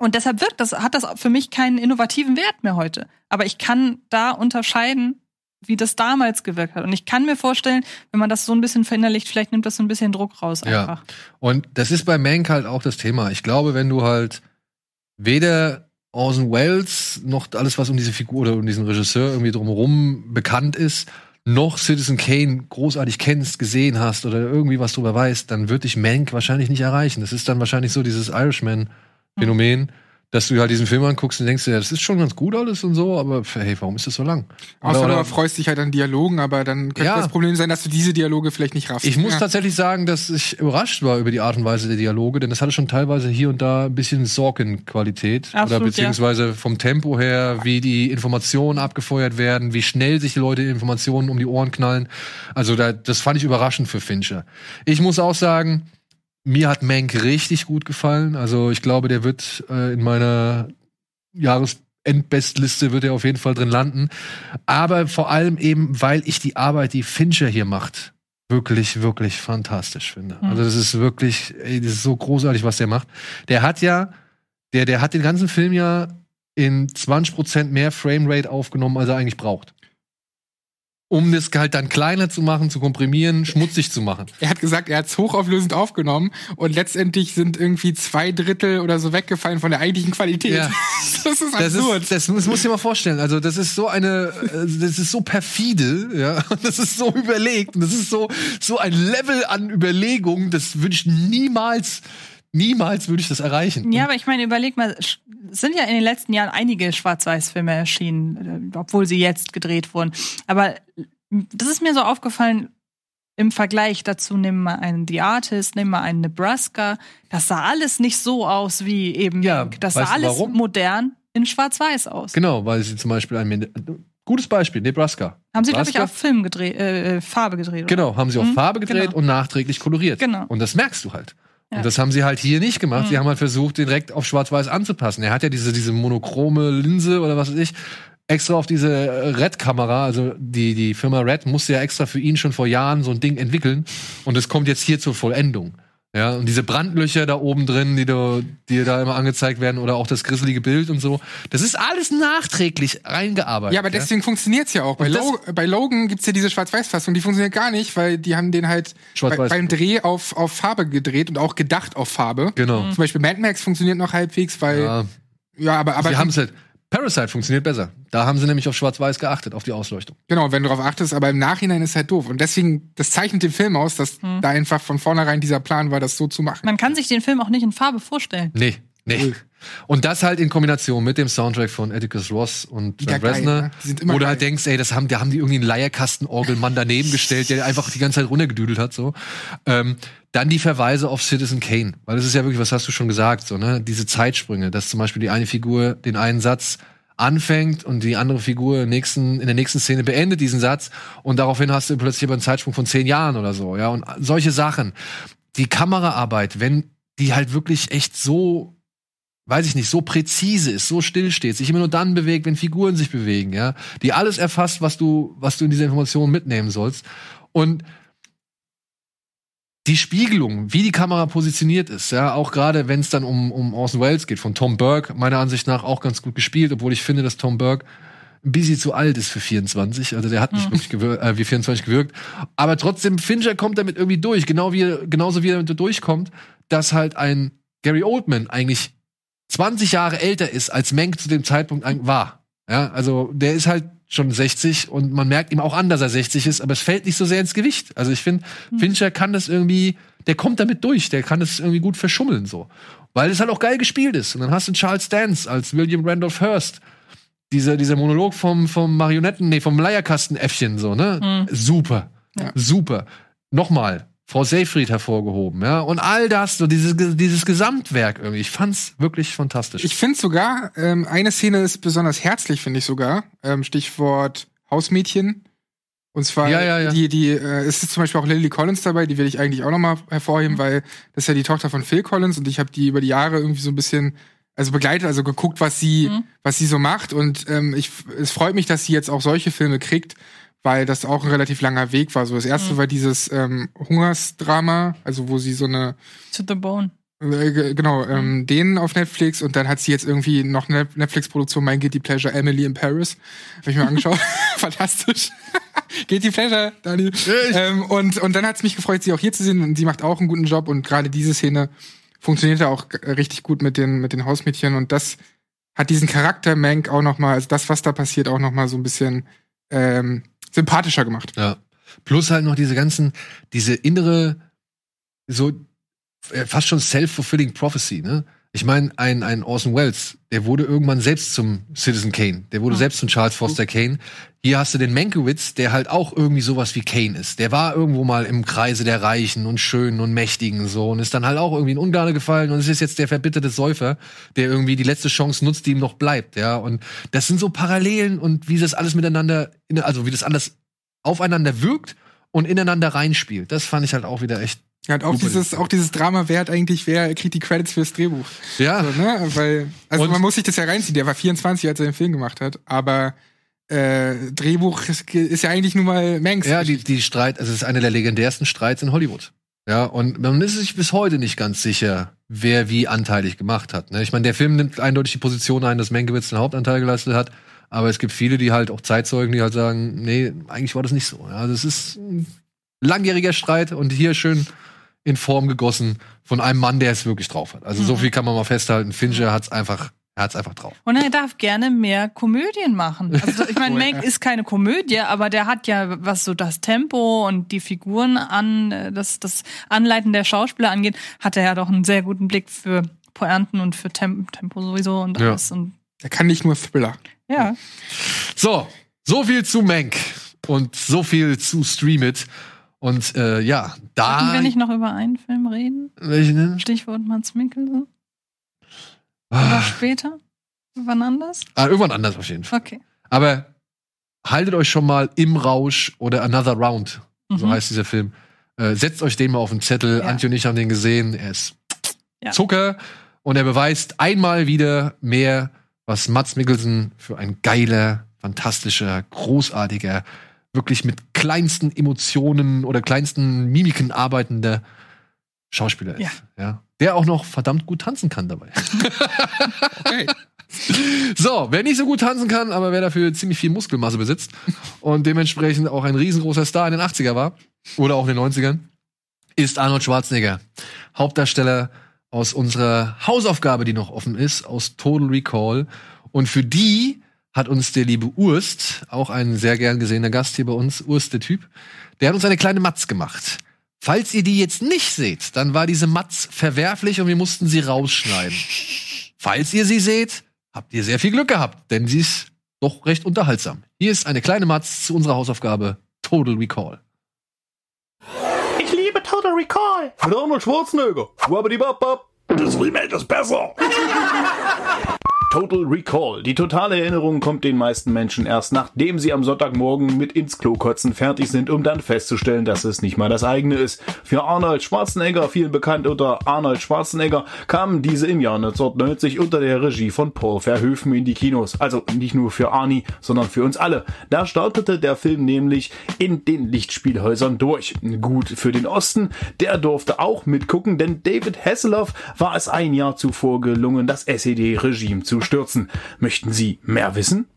Und deshalb wirkt das, hat das für mich keinen innovativen Wert mehr heute. Aber ich kann da unterscheiden, wie das damals gewirkt hat. Und ich kann mir vorstellen, wenn man das so ein bisschen verinnerlicht, vielleicht nimmt das so ein bisschen Druck raus Ja. einfach. Und das ist bei Mank halt auch das Thema. Ich glaube, wenn du halt weder Orson Welles noch alles, was um diese Figur oder um diesen Regisseur irgendwie drumherum bekannt ist, noch Citizen Kane großartig kennst, gesehen hast oder irgendwie was drüber weißt, dann wird dich Mank wahrscheinlich nicht erreichen. Das ist dann wahrscheinlich so dieses Irishman-Phänomen, dass du halt diesen Film anguckst und denkst ja, das ist schon ganz gut alles und so, aber hey, warum ist das so lang? Außer Oder- du oder- freust dich halt an Dialogen, aber dann könnte Ja. das Problem sein, dass du diese Dialoge vielleicht nicht raffst. Ich muss ja. tatsächlich sagen, dass ich überrascht war über die Art und Weise der Dialoge, denn das hatte schon teilweise hier und da ein bisschen Sorkin-Qualität. Oder beziehungsweise vom Tempo her, wie die Informationen abgefeuert werden, wie schnell sich die Leute Informationen um die Ohren knallen. Also da, das fand ich überraschend für Fincher. Ich muss auch sagen, mir hat Mank richtig gut gefallen. Also ich glaube, der wird äh, in meiner Jahresendbestliste wird er auf jeden Fall drin landen. Aber vor allem eben, weil ich die Arbeit, die Fincher hier macht, wirklich, wirklich fantastisch finde. Mhm. Also das ist wirklich, ey, das ist so großartig, was der macht. Der hat ja, der, der hat den ganzen Film ja in 20% mehr Framerate aufgenommen, als er eigentlich braucht. Um das halt dann kleiner zu machen, zu komprimieren, schmutzig zu machen. Er hat gesagt, er hat es hochauflösend aufgenommen und letztendlich sind irgendwie zwei Drittel oder so weggefallen von der eigentlichen Qualität. Ja. Das ist Das, absurd. ist, das, das muss ich mal vorstellen. Also, das ist so eine, äh, das ist so perfide, ja, und das ist so überlegt, und das ist so, so ein Level an Überlegung, das ich niemals, niemals würde ich das erreichen. Ja, aber ich meine, überleg mal, sind ja in den letzten Jahren einige Schwarz-Weiß-Filme erschienen, äh, obwohl sie jetzt gedreht wurden. Aber das ist mir so aufgefallen, im Vergleich dazu nimm mal einen The Artist, nimm mal einen Nebraska. Das sah alles nicht so aus wie eben Ja. Das sah alles warum? modern in Schwarz-Weiß aus. Genau, weil sie zum Beispiel ein gutes Beispiel, Nebraska. Haben sie, glaube ich, auf Film gedreht, äh, äh, Farbe gedreht. Oder? Genau, haben sie auf Mhm, Farbe gedreht genau. und nachträglich koloriert. Genau. Und das merkst du halt. Ja. Und das haben sie halt hier nicht gemacht. Sie Mhm. haben halt versucht, direkt auf Schwarz-Weiß anzupassen. Er hat ja diese, diese monochrome Linse oder was weiß ich, extra auf diese Red-Kamera, also die, die Firma Red musste ja extra für ihn schon vor Jahren so ein Ding entwickeln. Und es kommt jetzt hier zur Vollendung. Ja, und diese Brandlöcher da oben drin, die, du, die da immer angezeigt werden, oder auch das grisselige Bild und so, das ist alles nachträglich reingearbeitet. Ja, aber deswegen funktioniert's ja auch. Bei, Lo bei Logan gibt's ja diese Schwarz-Weiß-Fassung, die funktioniert gar nicht, weil die haben den halt bei, beim Dreh auf, auf Farbe gedreht und auch gedacht auf Farbe. Genau. Zum Beispiel Mad Max funktioniert noch halbwegs, weil ja, Ja, aber aber sie haben es halt. Parasite funktioniert besser. Da haben sie nämlich auf Schwarz-Weiß geachtet, auf die Ausleuchtung. genau, wenn du darauf achtest, aber im Nachhinein ist halt doof und deswegen das zeichnet den Film aus, dass Hm. da einfach von vornherein dieser Plan war, das so zu machen. Man kann sich den Film auch nicht in Farbe vorstellen. Nee, nee. Und das halt in Kombination mit dem Soundtrack von Atticus Ross und Trent geil, Reznor, ne? Wo du halt denkst, ey, das haben, da haben die irgendwie einen Leierkasten-Orgelmann daneben gestellt, der einfach die ganze Zeit runtergedüdelt hat, so. Ähm, dann die Verweise auf Citizen Kane, weil das ist ja wirklich, was hast du schon gesagt, so, ne? Diese Zeitsprünge, dass zum Beispiel die eine Figur den einen Satz anfängt und die andere Figur nächsten, in der nächsten Szene beendet diesen Satz und daraufhin hast du plötzlich aber einen Zeitsprung von zehn Jahren oder so, ja, und solche Sachen. Die Kameraarbeit, wenn die halt wirklich echt so weiß ich nicht, so präzise ist, so still steht, sich immer nur dann bewegt, wenn Figuren sich bewegen, ja, die alles erfasst, was du, was du in dieser Information mitnehmen sollst. Und die Spiegelung, wie die Kamera positioniert ist, ja, auch gerade wenn es dann um, um Orson Welles geht, von Tom Burke, meiner Ansicht nach auch ganz gut gespielt, obwohl ich finde, dass Tom Burke ein bisschen zu alt ist für 24. Also der hat nicht Mhm. wirklich gewir äh, wie 24 gewirkt. Aber trotzdem, Fincher kommt damit irgendwie durch. Genau wie, genauso wie er damit durchkommt, dass halt ein Gary Oldman eigentlich 20 Jahre älter ist, als Mank zu dem Zeitpunkt war. Ja, also der ist halt schon 60 und man merkt ihm auch an, dass er 60 ist, aber es fällt nicht so sehr ins Gewicht. Also ich finde, Fincher kann das irgendwie, der kommt damit durch, der kann das irgendwie gut verschummeln so. Weil es halt auch geil gespielt ist. Und dann hast du Charles Dance als William Randolph Hearst. Dieser, dieser Monolog vom, vom Marionetten, nee, vom Leierkastenäffchen, so, ne? Super. Super. Nochmal, Frau Seyfried hervorgehoben, ja. Und all das, so dieses, dieses Gesamtwerk irgendwie. Ich fand's wirklich fantastisch. Ich finde sogar, ähm, eine Szene ist besonders herzlich, finde ich sogar. Ähm, Stichwort Hausmädchen. Und zwar, Ja, ja, ja. die, die, äh, es ist zum Beispiel auch Lily Collins dabei, die will ich eigentlich auch nochmal hervorheben, weil das ist ja die Tochter von Phil Collins und ich habe die über die Jahre irgendwie so ein bisschen, also begleitet, also geguckt, was sie, Mhm. was sie so macht. Und ähm, ich, es freut mich, dass sie jetzt auch solche Filme kriegt, weil das auch ein relativ langer Weg war. So das erste Mhm. war dieses ähm, Hungersdrama, also wo sie so eine To the bone. äh, ge- genau, ähm, den auf Netflix und dann hat sie jetzt irgendwie noch eine Netflix-Produktion, mein Guilty Pleasure, Emily in Paris. Habe ich mir angeschaut. Fantastisch. Guilty Pleasure, Daniel. ähm, und, und dann hat es mich gefreut, sie auch hier zu sehen und sie macht auch einen guten Job und gerade diese Szene funktioniert ja auch g- richtig gut mit den, mit den Hausmädchen und das hat diesen Charakter Mank auch noch mal, also das, was da passiert, auch noch mal so ein bisschen ähm, sympathischer gemacht. Ja. Plus halt noch diese ganzen, diese innere, so äh, fast schon self-fulfilling prophecy, ne? Ich meine, ein, ein Orson Welles, der wurde irgendwann selbst zum Citizen Kane. Der wurde Mhm. selbst zum Charles Foster Kane. Hier hast du den Mankiewicz, der halt auch irgendwie sowas wie Kane ist. Der war irgendwo mal im Kreise der Reichen und Schönen und Mächtigen so und ist dann halt auch irgendwie in Ungnade gefallen und es ist jetzt der verbitterte Säufer, der irgendwie die letzte Chance nutzt, die ihm noch bleibt, ja. Und das sind so Parallelen und wie das alles miteinander, in- also wie das alles aufeinander wirkt und ineinander reinspielt. Das fand ich halt auch wieder echt. Ja, und auch Super. dieses, auch dieses Drama, wer hat eigentlich, wer kriegt die Credits fürs Drehbuch? Ja, So, ne? Weil, also Und- man muss sich das ja reinziehen. Der war 24, als er den Film gemacht hat. Aber äh, Drehbuch ist, ist ja eigentlich nur mal Manx. ja, die, die Streit, also es ist einer der legendärsten Streits in Hollywood. Ja, und man ist sich bis heute nicht ganz sicher, wer wie anteilig gemacht hat. Ne? Ich meine, der Film nimmt eindeutig die Position ein, dass Mankiewicz den Hauptanteil geleistet hat. Aber es gibt viele, die halt auch Zeitzeugen, die halt sagen, nee, eigentlich war das nicht so. Ja, Also es ist ein langjähriger Streit und hier schön in Form gegossen von einem Mann, der es wirklich drauf hat. Also so Mhm. viel kann man mal festhalten. Fincher hat's einfach, er hat's einfach drauf. Und er darf gerne mehr Komödien machen. Also ich meine, ja. Mank ist keine Komödie, aber der hat ja, was so das Tempo und die Figuren an, äh, das, das Anleiten der Schauspieler angeht, hat er ja doch einen sehr guten Blick für Pointen und für Tem Tempo sowieso und Ja. alles. Und Er kann nicht nur Thriller. ja. So, so viel zu Mank und so viel zu Stream It. Und äh, ja, Können da. wir nicht noch über einen Film reden? Welchen denn? Stichwort Mats Mikkelsen. Oder Ah, später? Wann anders? ah, irgendwann anders auf jeden Fall. Okay. Aber haltet euch schon mal im Rausch oder Another Round, so Mhm. heißt dieser Film. Äh, setzt euch den mal auf den Zettel. Ja. Antje und ich haben den gesehen. Er ist Ja. Zucker und er beweist einmal wieder mehr, was Mats Mikkelsen für ein geiler, fantastischer, großartiger, wirklich mit kleinsten Emotionen oder kleinsten Mimiken arbeitender Schauspieler ist. Ja. Der auch noch verdammt gut tanzen kann dabei. Okay. So, wer nicht so gut tanzen kann, aber wer dafür ziemlich viel Muskelmasse besitzt und dementsprechend auch ein riesengroßer Star in den 80er war oder auch in den 90ern, ist Arnold Schwarzenegger. Hauptdarsteller aus unserer Hausaufgabe, die noch offen ist, aus Total Recall. Und für die hat uns der liebe Urst, auch ein sehr gern gesehener Gast hier bei uns, Urst der Typ, der hat uns eine kleine Matz gemacht. Falls ihr die jetzt nicht seht, dann war diese Matz verwerflich und wir mussten sie rausschneiden. Falls ihr sie seht, habt ihr sehr viel Glück gehabt, denn sie ist doch recht unterhaltsam. Hier ist eine kleine Matz zu unserer Hausaufgabe Total Recall. Ich liebe Total Recall. Mit Arnold Schwarzenegger. Wabbidi-bab-bab. Das Remake ist besser. Total Recall. Die totale Erinnerung kommt den meisten Menschen erst nachdem sie am Sonntagmorgen mit ins Klo kotzen fertig sind, um dann festzustellen, dass es nicht mal das eigene ist. Für Arnold Schwarzenegger, vielen bekannt unter Arnold Schwarzenegger, kamen diese im Jahr 1990 unter der Regie von Paul Verhoeven in die Kinos. Also nicht nur für Arnie, sondern für uns alle. Da startete der Film nämlich in den Lichtspielhäusern durch. Gut für den Osten, der durfte auch mitgucken, denn David Hasselhoff war es ein Jahr zuvor gelungen, das SED-Regime zu stürzen. Möchten Sie mehr wissen?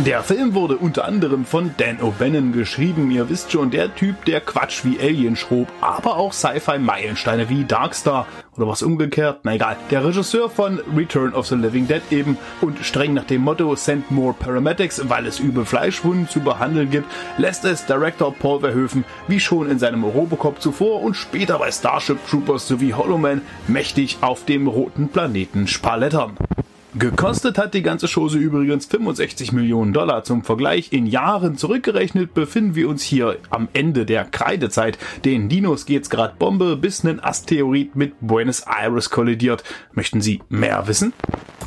Der Film wurde unter anderem von Dan O'Bannon geschrieben. Ihr wisst schon, der Typ, der Quatsch wie Alien schrob, aber auch Sci-Fi-Meilensteine wie Darkstar oder was umgekehrt, na egal. Der Regisseur von Return of the Living Dead eben und streng nach dem Motto Send More Paramedics, weil es übel Fleischwunden zu behandeln gibt, lässt es Director Paul Verhoeven, wie schon in seinem Robocop zuvor und später bei Starship Troopers sowie Hollow Man, mächtig auf dem roten Planeten spalettern. Gekostet hat die ganze Chose übrigens 65 Millionen Dollar. Zum Vergleich in Jahren zurückgerechnet befinden wir uns hier am Ende der Kreidezeit. Den Dinos geht's grad Bombe, bis nen Asteroid mit Buenos Aires kollidiert. Möchten Sie mehr wissen?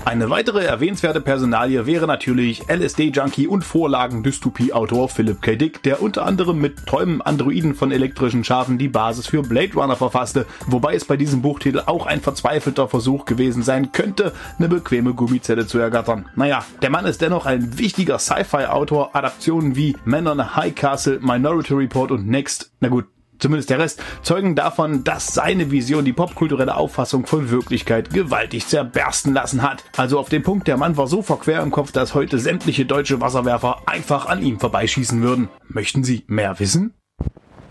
Eine weitere erwähnenswerte Personalie wäre natürlich LSD-Junkie und Vorlagen-Dystopie-Autor Philip K. Dick, der unter anderem mit Träumen Androiden von elektrischen Schafen die Basis für Blade Runner verfasste, wobei es bei diesem Buchtitel auch ein verzweifelter Versuch gewesen sein könnte, eine bequeme Gummizelle zu ergattern. Naja, der Mann ist dennoch ein wichtiger Sci-Fi-Autor, Adaptionen wie Men on a High Castle, Minority Report und Next. Na gut, zumindest der Rest, zeugen davon, dass seine Vision die popkulturelle Auffassung von Wirklichkeit gewaltig zerbersten lassen hat. Also auf dem Punkt, der Mann war so verquer im Kopf, dass heute sämtliche deutsche Wasserwerfer einfach an ihm vorbeischießen würden. Möchten Sie mehr wissen?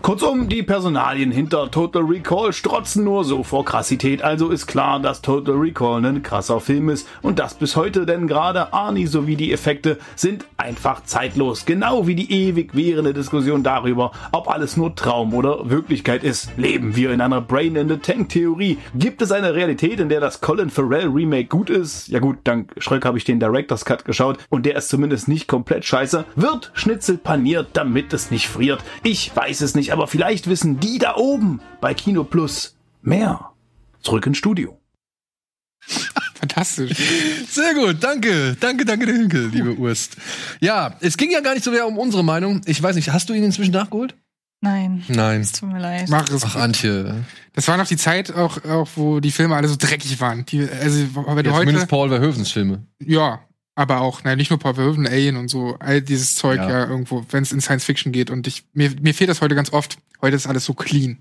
Kurzum, die Personalien hinter Total Recall strotzen nur so vor Krassität, also ist klar, dass Total Recall ein krasser Film ist und das bis heute, denn gerade Arnie sowie die Effekte sind einfach zeitlos, genau wie die ewig währende Diskussion darüber, ob alles nur Traum oder Wirklichkeit ist. Leben wir in einer Brain in the Tank Theorie? Gibt es eine Realität, in der das Colin Farrell Remake gut ist? Ja gut, dank Schröck habe ich den Director's Cut geschaut und der ist zumindest nicht komplett scheiße. Wird Schnitzel paniert, damit es nicht friert? Ich weiß es nicht, aber vielleicht wissen die da oben bei Kino Plus mehr. Zurück ins Studio. Fantastisch. Sehr gut, danke. Danke, danke, danke, liebe Urst. Ja, es ging ja gar nicht so sehr um unsere Meinung. Ich weiß nicht, hast du ihn inzwischen nachgeholt? Nein. Nein. Es tut mir leid. Mach es. Ach, Antje. Das war noch die Zeit auch, auch wo die Filme alle so dreckig waren. Die, also, wenn du Ja, heute, zumindest Paul Verhoevens Filme. ja, aber auch, naja, nicht nur Paul Verhoeven, Alien und so, all dieses Zeug Ja. ja, irgendwo, wenn es in Science Fiction geht. Und ich, mir, mir fehlt das heute ganz oft. Heute ist alles so clean.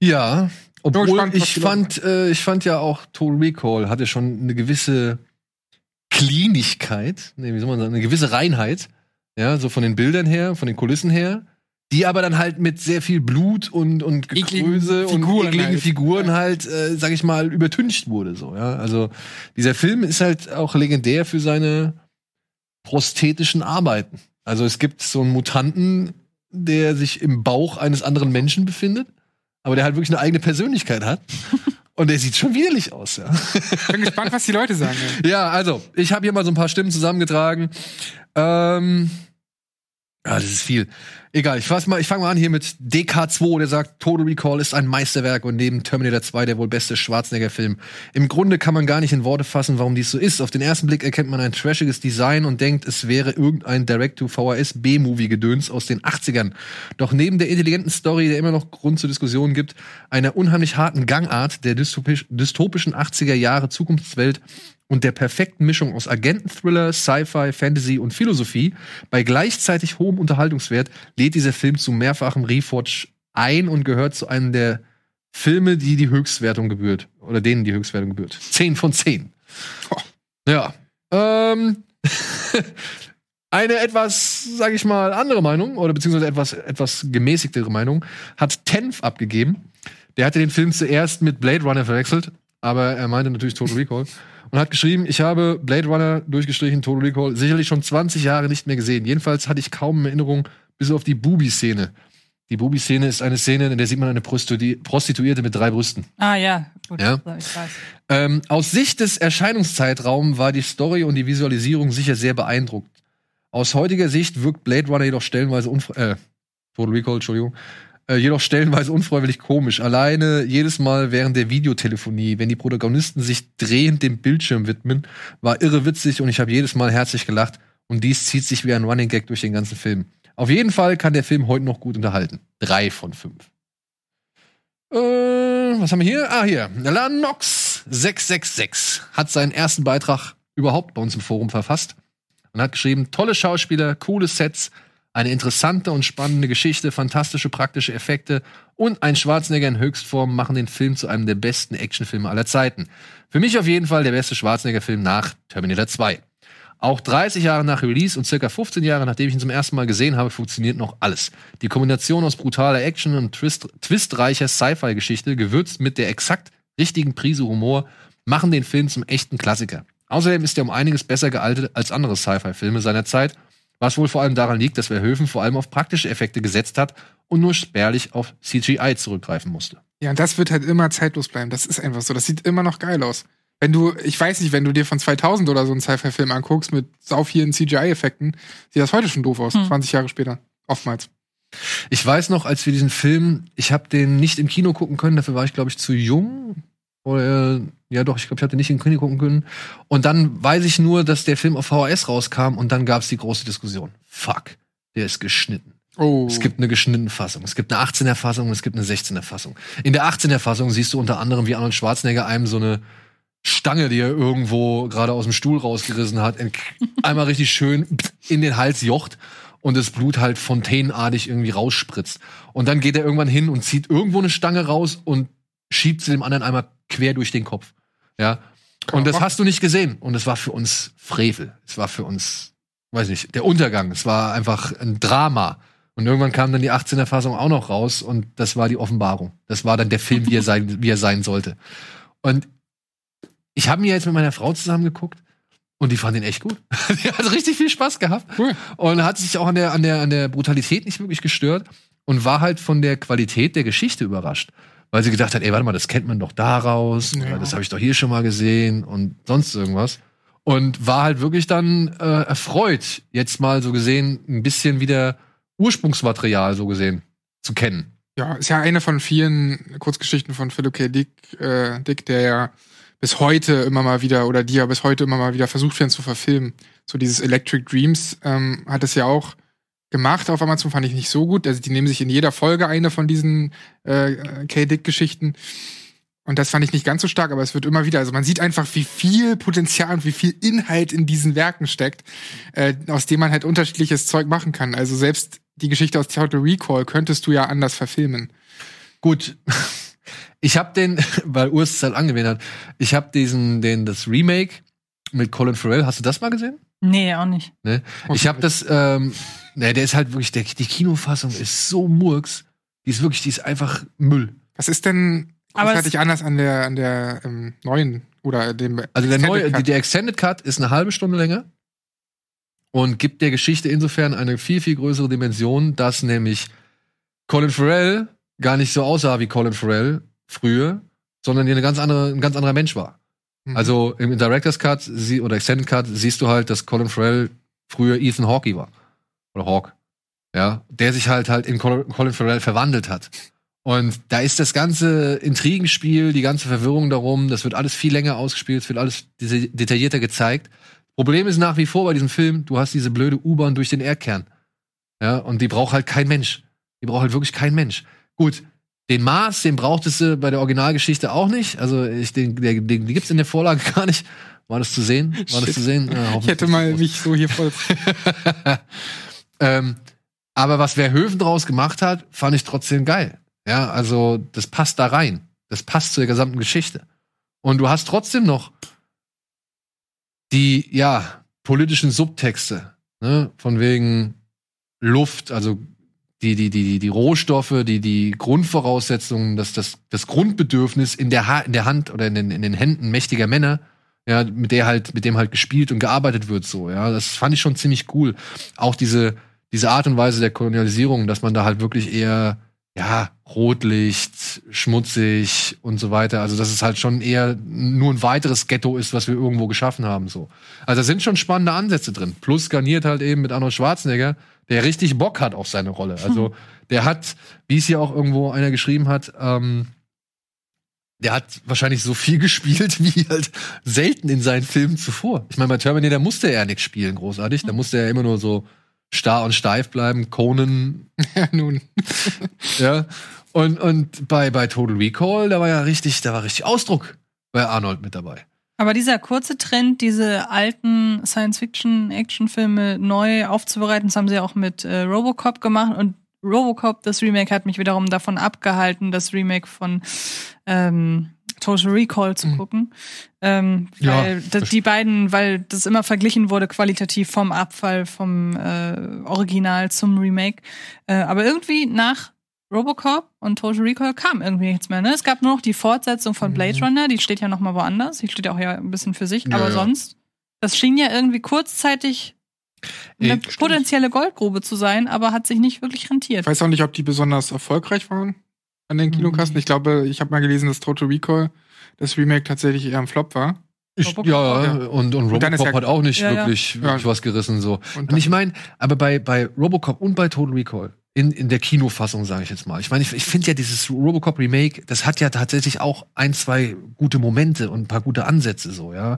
Ja, obwohl gespannt, ich fand, äh, ich fand ja auch Total Recall hatte schon eine gewisse Cleanigkeit, nee, wie soll man sagen, eine gewisse Reinheit, ja, so von den Bildern her, von den Kulissen her, die aber dann halt mit sehr viel Blut und und Gekröse und ekligen halt. Figuren halt, äh, sag ich mal, übertüncht wurde so, ja. Also dieser Film ist halt auch legendär für seine prosthetischen Arbeiten. Also es gibt so einen Mutanten, der sich im Bauch eines anderen Menschen befindet, aber der halt wirklich eine eigene Persönlichkeit hat. Und der sieht schon widerlich aus, ja. Ich bin gespannt, was die Leute sagen. ey. Ja, also, ich habe hier mal so ein paar Stimmen zusammengetragen. Ähm, ja, das ist viel. Egal, ich, fass mal- ich fange mal an hier mit DK2, der sagt, Total Recall ist ein Meisterwerk und neben Terminator 2 der wohl beste Schwarzenegger-Film. Im Grunde kann man gar nicht in Worte fassen, warum dies so ist. Auf den ersten Blick erkennt man ein trashiges Design und denkt, es wäre irgendein Direct-to-VHS-B-Movie-Gedöns aus den 80ern. Doch neben der intelligenten Story, der immer noch Grund zur Diskussion gibt, einer unheimlich harten Gangart der dystopisch, dystopischen 80er Jahre Zukunftswelt und der perfekten Mischung aus Agenten-Thriller, Sci-Fi, Fantasy und Philosophie bei gleichzeitig hohem Unterhaltungswert lädt dieser Film zu mehrfachem Rewatch ein und gehört zu einem der Filme, die die Höchstwertung gebührt. Oder denen die Höchstwertung gebührt. 10 von 10. Ja. Ähm, eine etwas, sag ich mal, andere Meinung, oder beziehungsweise etwas, etwas gemäßigtere Meinung, hat Tenf abgegeben. Der hatte den Film zuerst mit Blade Runner verwechselt, aber er meinte natürlich Total Recall. Und hat geschrieben, ich habe Blade Runner durchgestrichen, Total Recall, sicherlich schon 20 Jahre nicht mehr gesehen. Jedenfalls hatte ich kaum in Erinnerung, bis auf die Bubi-Szene. Die Bubi-Szene ist eine Szene, in der sieht man eine Prostitui- Prostituierte mit drei Brüsten. Ah ja, gut. Ja. Ähm, aus Sicht des Erscheinungszeitraums war die Story und die Visualisierung sicher sehr beeindruckt. Aus heutiger Sicht wirkt Blade Runner jedoch stellenweise unfre äh, Total Recall, Entschuldigung, Äh, jedoch stellenweise unfreiwillig komisch. Alleine jedes Mal während der Videotelefonie, wenn die Protagonisten sich drehend dem Bildschirm widmen, war irre witzig und ich habe jedes Mal herzlich gelacht. Und dies zieht sich wie ein Running Gag durch den ganzen Film. Auf jeden Fall kann der Film heute noch gut unterhalten. Drei von fünf. Äh, was haben wir hier? Ah, hier. Lanox 666 hat seinen ersten Beitrag überhaupt bei uns im Forum verfasst und hat geschrieben, tolle Schauspieler, coole Sets, eine interessante und spannende Geschichte, fantastische praktische Effekte und ein Schwarzenegger in Höchstform machen den Film zu einem der besten Actionfilme aller Zeiten. Für mich auf jeden Fall der beste Schwarzenegger-Film nach Terminator 2. Auch 30 Jahre nach Release und circa 15 Jahre nachdem ich ihn zum ersten Mal gesehen habe, funktioniert noch alles. Die Kombination aus brutaler Action und twist twistreicher Sci-Fi-Geschichte, gewürzt mit der exakt richtigen Prise Humor, machen den Film zum echten Klassiker. Außerdem ist er um einiges besser gealtert als andere Sci-Fi-Filme seiner Zeit, was wohl vor allem daran liegt, dass Verhoeven vor allem auf praktische Effekte gesetzt hat und nur spärlich auf CGI zurückgreifen musste. Ja, und das wird halt immer zeitlos bleiben. Das ist einfach so. Das sieht immer noch geil aus. Wenn du, ich weiß nicht, wenn du dir von 2000 oder so einen Sci-Fi-Film anguckst mit sau vielen CGI-Effekten, sieht das heute schon doof aus, Hm. 20 Jahre später. Oftmals. Ich weiß noch, als wir diesen Film, ich habe den nicht im Kino gucken können, dafür war ich, glaube ich, zu jung. Oder, ja doch, ich glaube, ich hatte nicht im Kino gucken können. Und dann weiß ich nur, dass der Film auf VHS rauskam und dann gab es die große Diskussion. Fuck, der ist geschnitten. Oh. Es gibt eine geschnittene Fassung. Es gibt eine 18er Fassung und es gibt eine 16er Fassung. In der 18er Fassung siehst du unter anderem, wie Arnold Schwarzenegger einem so eine Stange, die er irgendwo gerade aus dem Stuhl rausgerissen hat, in- einmal richtig schön in den Hals jocht und das Blut halt fontänenartig irgendwie rausspritzt. Und dann geht er irgendwann hin und zieht irgendwo eine Stange raus und schiebt sie dem anderen einmal quer durch den Kopf. Ja. Und das hast du nicht gesehen. Und es war für uns Frevel. Es war für uns, weiß nicht, der Untergang. Es war einfach ein Drama. Und irgendwann kam dann die 18er Fassung auch noch raus und das war die Offenbarung. Das war dann der Film, wie er sein, wie er sein sollte. Und ich habe mir jetzt mit meiner Frau zusammen geguckt und die fand ihn echt gut. die hat richtig viel Spaß gehabt Cool. und hat sich auch an der, an der, an der Brutalität nicht wirklich gestört und war halt von der Qualität der Geschichte überrascht. Weil sie gedacht hat, ey, warte mal, das kennt man doch daraus, Ja. oder das habe ich doch hier schon mal gesehen und sonst irgendwas. Und war halt wirklich dann äh, erfreut, jetzt mal so gesehen, ein bisschen wieder Ursprungsmaterial so gesehen zu kennen. Ja, ist ja eine von vielen Kurzgeschichten von Philip K. Dick, äh, Dick, der ja bis heute immer mal wieder, oder die ja bis heute immer mal wieder versucht werden zu verfilmen. So dieses Electric Dreams ähm, hat es ja auch gemacht auf Amazon, fand ich nicht so gut. Also die nehmen sich in jeder Folge eine von diesen äh, K. Dick-Geschichten. Und das fand ich nicht ganz so stark, aber es wird immer wieder, also man sieht einfach, wie viel Potenzial und wie viel Inhalt in diesen Werken steckt, äh, aus dem man halt unterschiedliches Zeug machen kann. Also selbst die Geschichte aus Total Recall könntest du ja anders verfilmen. Gut. Ich habe den, weil Urs es halt angewählt hat, ich habe diesen, den, das Remake mit Colin Farrell, hast du das mal gesehen? Nee, auch nicht. Ne? Ich habe das, ähm, ne, der ist halt wirklich, der, die Kinofassung ist so murks. Die ist wirklich, die ist einfach Müll. Was ist denn großartig anders an der, an der ähm, neuen oder dem Also der Extended neue, Cut? die, der Extended Cut ist eine halbe Stunde länger und gibt der Geschichte insofern eine viel, viel größere Dimension, dass nämlich Colin Farrell gar nicht so aussah wie Colin Farrell früher, sondern eine ganz andere, ein ganz anderer Mensch war. Mhm. Also im Director's Cut sie, oder Extended Cut siehst du halt, dass Colin Farrell früher Ethan Hawke war. Oder Hawke. Ja, der sich halt halt in Colin Farrell verwandelt hat. Und da ist das ganze Intrigenspiel, die ganze Verwirrung darum, das wird alles viel länger ausgespielt, es wird alles deta- detaillierter gezeigt. Problem ist nach wie vor bei diesem Film, du hast diese blöde U-Bahn durch den Erdkern. Ja, und die braucht halt kein Mensch. Die braucht halt wirklich kein Mensch. Gut, den Mars, den brauchtest du bei der Originalgeschichte auch nicht. Also ich, den, der, den, den gibt's in der Vorlage gar nicht. War das zu sehen? War das Shit. zu sehen? Äh, ich hätte mal mich so hier voll. ähm, aber was Verhoeven draus gemacht hat, fand ich trotzdem geil. Ja, also das passt da rein. Das passt zur gesamten Geschichte. Und du hast trotzdem noch die, ja, politischen Subtexte, ne? von wegen Luft, also die, die, die, die, Rohstoffe, die, die Grundvoraussetzungen, dass das, das Grundbedürfnis in der, ha in der Hand oder in den, in den Händen mächtiger Männer, ja, mit der halt, mit dem halt gespielt und gearbeitet wird, so, ja. Das fand ich schon ziemlich cool. Auch diese, diese Art und Weise der Kolonialisierung, dass man da halt wirklich eher ja, Rotlicht, schmutzig und so weiter. Also, dass es halt schon eher nur ein weiteres Ghetto ist, was wir irgendwo geschaffen haben, so. Also, da sind schon spannende Ansätze drin. Plus garniert halt eben mit Arnold Schwarzenegger, der richtig Bock hat auf seine Rolle. Also, der hat, wie es hier auch irgendwo einer geschrieben hat, ähm, der hat wahrscheinlich so viel gespielt wie halt selten in seinen Filmen zuvor. Ich meine, bei Terminator musste er ja nichts spielen, großartig. Da musste er immer nur so starr und steif bleiben. Conan, Ja, nun. ja. Und, und bei, bei Total Recall, da war ja richtig, da war richtig Ausdruck bei Arnold mit dabei. Aber dieser kurze Trend, diese alten Science-Fiction-Actionfilme neu aufzubereiten, das haben sie auch mit äh, Robocop gemacht. Und Robocop, das Remake, hat mich wiederum davon abgehalten, das Remake von ähm, Total Recall zu gucken. Ähm, Ja, weil das, die beiden, weil das immer verglichen wurde, qualitativ vom Abfall vom äh, Original zum Remake. Äh, aber irgendwie nach Robocop und Total Recall kam irgendwie nichts mehr. Ne? Es gab nur noch die Fortsetzung von Blade Runner, die steht ja noch mal woanders. Die steht ja auch ja ein bisschen für sich. Ja, aber ja. sonst, das schien ja irgendwie kurzzeitig eine Ey, potenzielle Goldgrube zu sein, aber hat sich nicht wirklich rentiert. Ich weiß auch nicht, ob die besonders erfolgreich waren an den Kinokassen. Ich glaube, ich habe mal gelesen, dass Total Recall das Remake tatsächlich eher ein Flop war. Ich, Robocop, ja, ja. und, und Und Robocop ja- hat auch nicht Ja, wirklich, Ja. wirklich was gerissen so. Und Und ich meine, aber bei, bei Robocop und bei Total Recall, in, in der Kinofassung, sage ich jetzt mal. Ich meine, ich, ich finde ja dieses Robocop Remake, das hat ja tatsächlich auch ein, zwei gute Momente und ein paar gute Ansätze so, ja.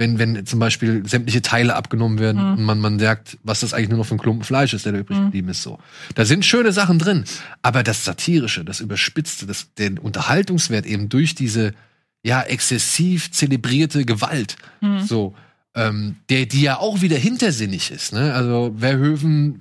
Wenn, wenn zum Beispiel sämtliche Teile abgenommen werden Mhm. und man, man merkt, was das eigentlich nur noch für ein Klumpen Fleisch ist, der da übrig Mhm. geblieben ist, so. Da sind schöne Sachen drin. Aber das Satirische, das Überspitzte, das, den Unterhaltungswert eben durch diese, ja, exzessiv zelebrierte Gewalt, Mhm. so, ähm, der, die ja auch wieder hintersinnig ist. Ne? Also Verhoeven,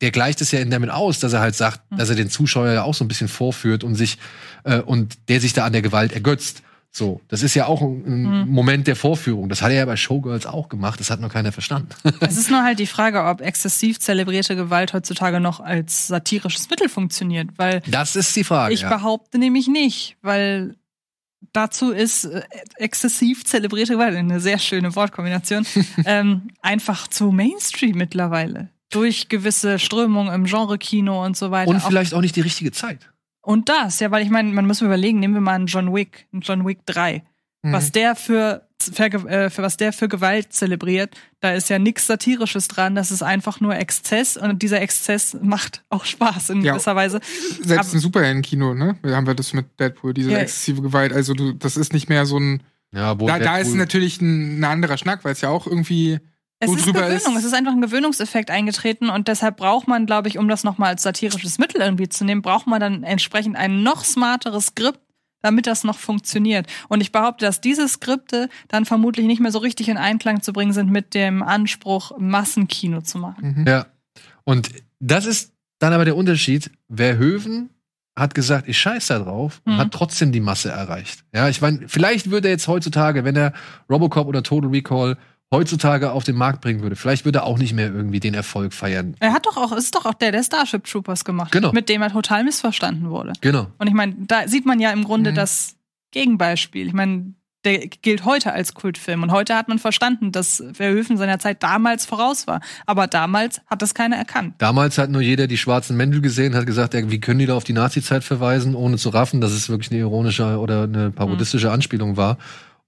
der gleicht es ja in damit aus, dass er halt sagt, Mhm. dass er den Zuschauer ja auch so ein bisschen vorführt und sich äh, und der sich da an der Gewalt ergötzt. So, das ist ja auch ein, ein Mhm. Moment der Vorführung. Das hat er ja bei Showgirls auch gemacht. Das hat noch keiner verstanden. Es ist nur halt die Frage, ob exzessiv zelebrierte Gewalt heutzutage noch als satirisches Mittel funktioniert, weil Das ist die Frage. ich ja. behaupte nämlich nicht, weil dazu ist äh, exzessiv zelebrierte Gewalt eine sehr schöne Wortkombination ähm, einfach zu Mainstream mittlerweile durch gewisse Strömungen im Genre-Kino und so weiter. Und Auch- vielleicht auch nicht die richtige Zeit. Und das, ja, weil ich meine, man muss überlegen, nehmen wir mal einen John Wick, einen John Wick 3. Mhm. Was der für, für, äh, für was der für Gewalt zelebriert, da ist ja nichts Satirisches dran, das ist einfach nur Exzess und dieser Exzess macht auch Spaß in Ja. gewisser Weise. Selbst Aber- im Superhelden-Kino, ne? Da haben wir das mit Deadpool, diese Ja. exzessive Gewalt. Also du, das ist nicht mehr so ein. Ja, Da, da ist natürlich ein, ein anderer Schnack, weil es ja auch irgendwie Es ist Gewöhnung, ist. es ist einfach ein Gewöhnungseffekt eingetreten und deshalb braucht man, glaube ich, um das nochmal als satirisches Mittel irgendwie zu nehmen, braucht man dann entsprechend ein noch smarteres Skript, damit das noch funktioniert. Und ich behaupte, dass diese Skripte dann vermutlich nicht mehr so richtig in Einklang zu bringen sind mit dem Anspruch, Massenkino zu machen. Ja. Und das ist dann aber der Unterschied. Verhoeven hat gesagt, ich scheiß da drauf und Mhm. hat trotzdem die Masse erreicht. Ja, ich meine, vielleicht würde er jetzt heutzutage, wenn er Robocop oder Total Recall heutzutage auf den Markt bringen würde, vielleicht würde er auch nicht mehr irgendwie den Erfolg feiern. Er hat doch auch, es ist doch auch der, der Starship Troopers gemacht, Genau. mit dem er total missverstanden wurde. Genau. Und ich meine, da sieht man ja im Grunde Mhm. das Gegenbeispiel. Ich meine, der gilt heute als Kultfilm. Und heute hat man verstanden, dass Verhoeven seiner Zeit damals voraus war. Aber damals hat das keiner erkannt. Damals hat nur jeder die schwarzen Mäntel gesehen, hat gesagt, wie können die da auf die Nazi-Zeit verweisen, ohne zu raffen, dass es wirklich eine ironische oder eine parodistische Anspielung war.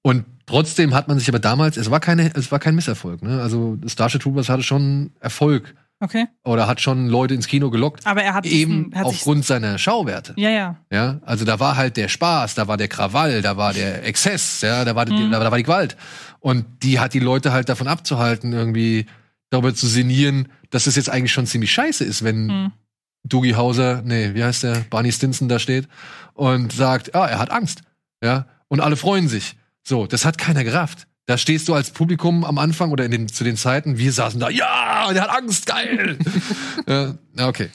Und trotzdem hat man sich aber damals, es war keine, es war kein Misserfolg. Ne? Also Starship Troopers hatte schon Erfolg Okay. oder hat schon Leute ins Kino gelockt. Aber er hat eben diesen- hat aufgrund seiner Schauwerte. Ja, ja. Ja, also da war halt der Spaß, da war der Krawall, da war der Exzess, ja, da war, die, da, war die Gewalt. Und die hat die Leute halt davon abzuhalten, irgendwie darüber zu sinnieren, dass es jetzt eigentlich schon ziemlich scheiße ist, wenn Hm. Doogie Hauser, nee, wie heißt der, Barney Stinson da steht und sagt, ah, er hat Angst. Ja, und alle freuen sich. So, das hat keiner gerafft. Da stehst du als Publikum am Anfang oder in den, zu den Zeiten, wir saßen da, ja, der hat Angst, geil. ja, na, okay.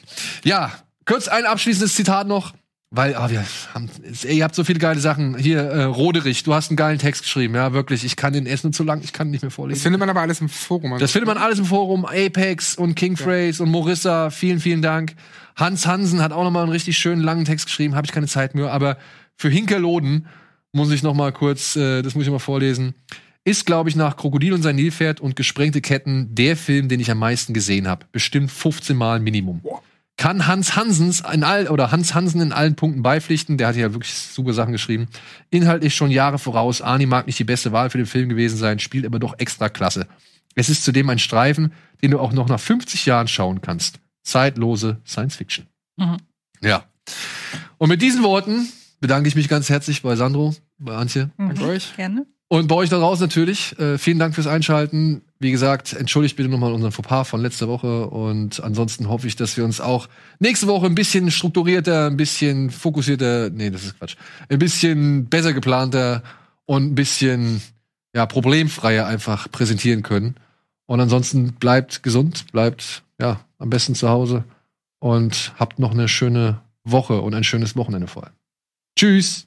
Ja, kurz ein abschließendes Zitat noch, weil, ah, wir haben, ihr habt so viele geile Sachen. Hier, äh, Roderich, du hast einen geilen Text geschrieben, ja, wirklich. Ich kann den Essen zu lang, ich kann ihn nicht mehr vorlesen. Das findet man aber alles im Forum. Also Das findet man alles im Forum. Apex und King Phrase und Morissa, vielen, vielen Dank. Hans Hansen hat auch noch mal einen richtig schönen langen Text geschrieben, habe ich keine Zeit mehr, aber für Hinkerloden muss ich noch mal kurz, äh, das muss ich mal vorlesen. Ist, glaube ich, nach Krokodil und sein Nilpferd und gesprengte Ketten der Film, den ich am meisten gesehen habe. Bestimmt 15 Mal Minimum. kann Hans Hansens in all, oder Hans Hansen in allen Punkten beipflichten. Der hat ja wirklich super Sachen geschrieben. Inhaltlich schon Jahre voraus. Arnie mag nicht die beste Wahl für den Film gewesen sein, spielt aber doch extra klasse. Es ist zudem ein Streifen, den du auch noch nach 50 Jahren schauen kannst. Zeitlose Science Fiction. Mhm. Ja. Und mit diesen Worten bedanke ich mich ganz herzlich bei Sandro, bei Antje Mhm. euch. Gerne. und bei euch da draußen natürlich. Äh, vielen Dank fürs Einschalten. Wie gesagt, entschuldigt bitte nochmal unseren Fauxpas von letzter Woche. Und ansonsten hoffe ich, dass wir uns auch nächste Woche ein bisschen strukturierter, ein bisschen fokussierter, nee, das ist Quatsch, ein bisschen besser geplanter und ein bisschen ja, problemfreier einfach präsentieren können. Und ansonsten bleibt gesund, bleibt ja am besten zu Hause und habt noch eine schöne Woche und ein schönes Wochenende vor allem. Tschüss!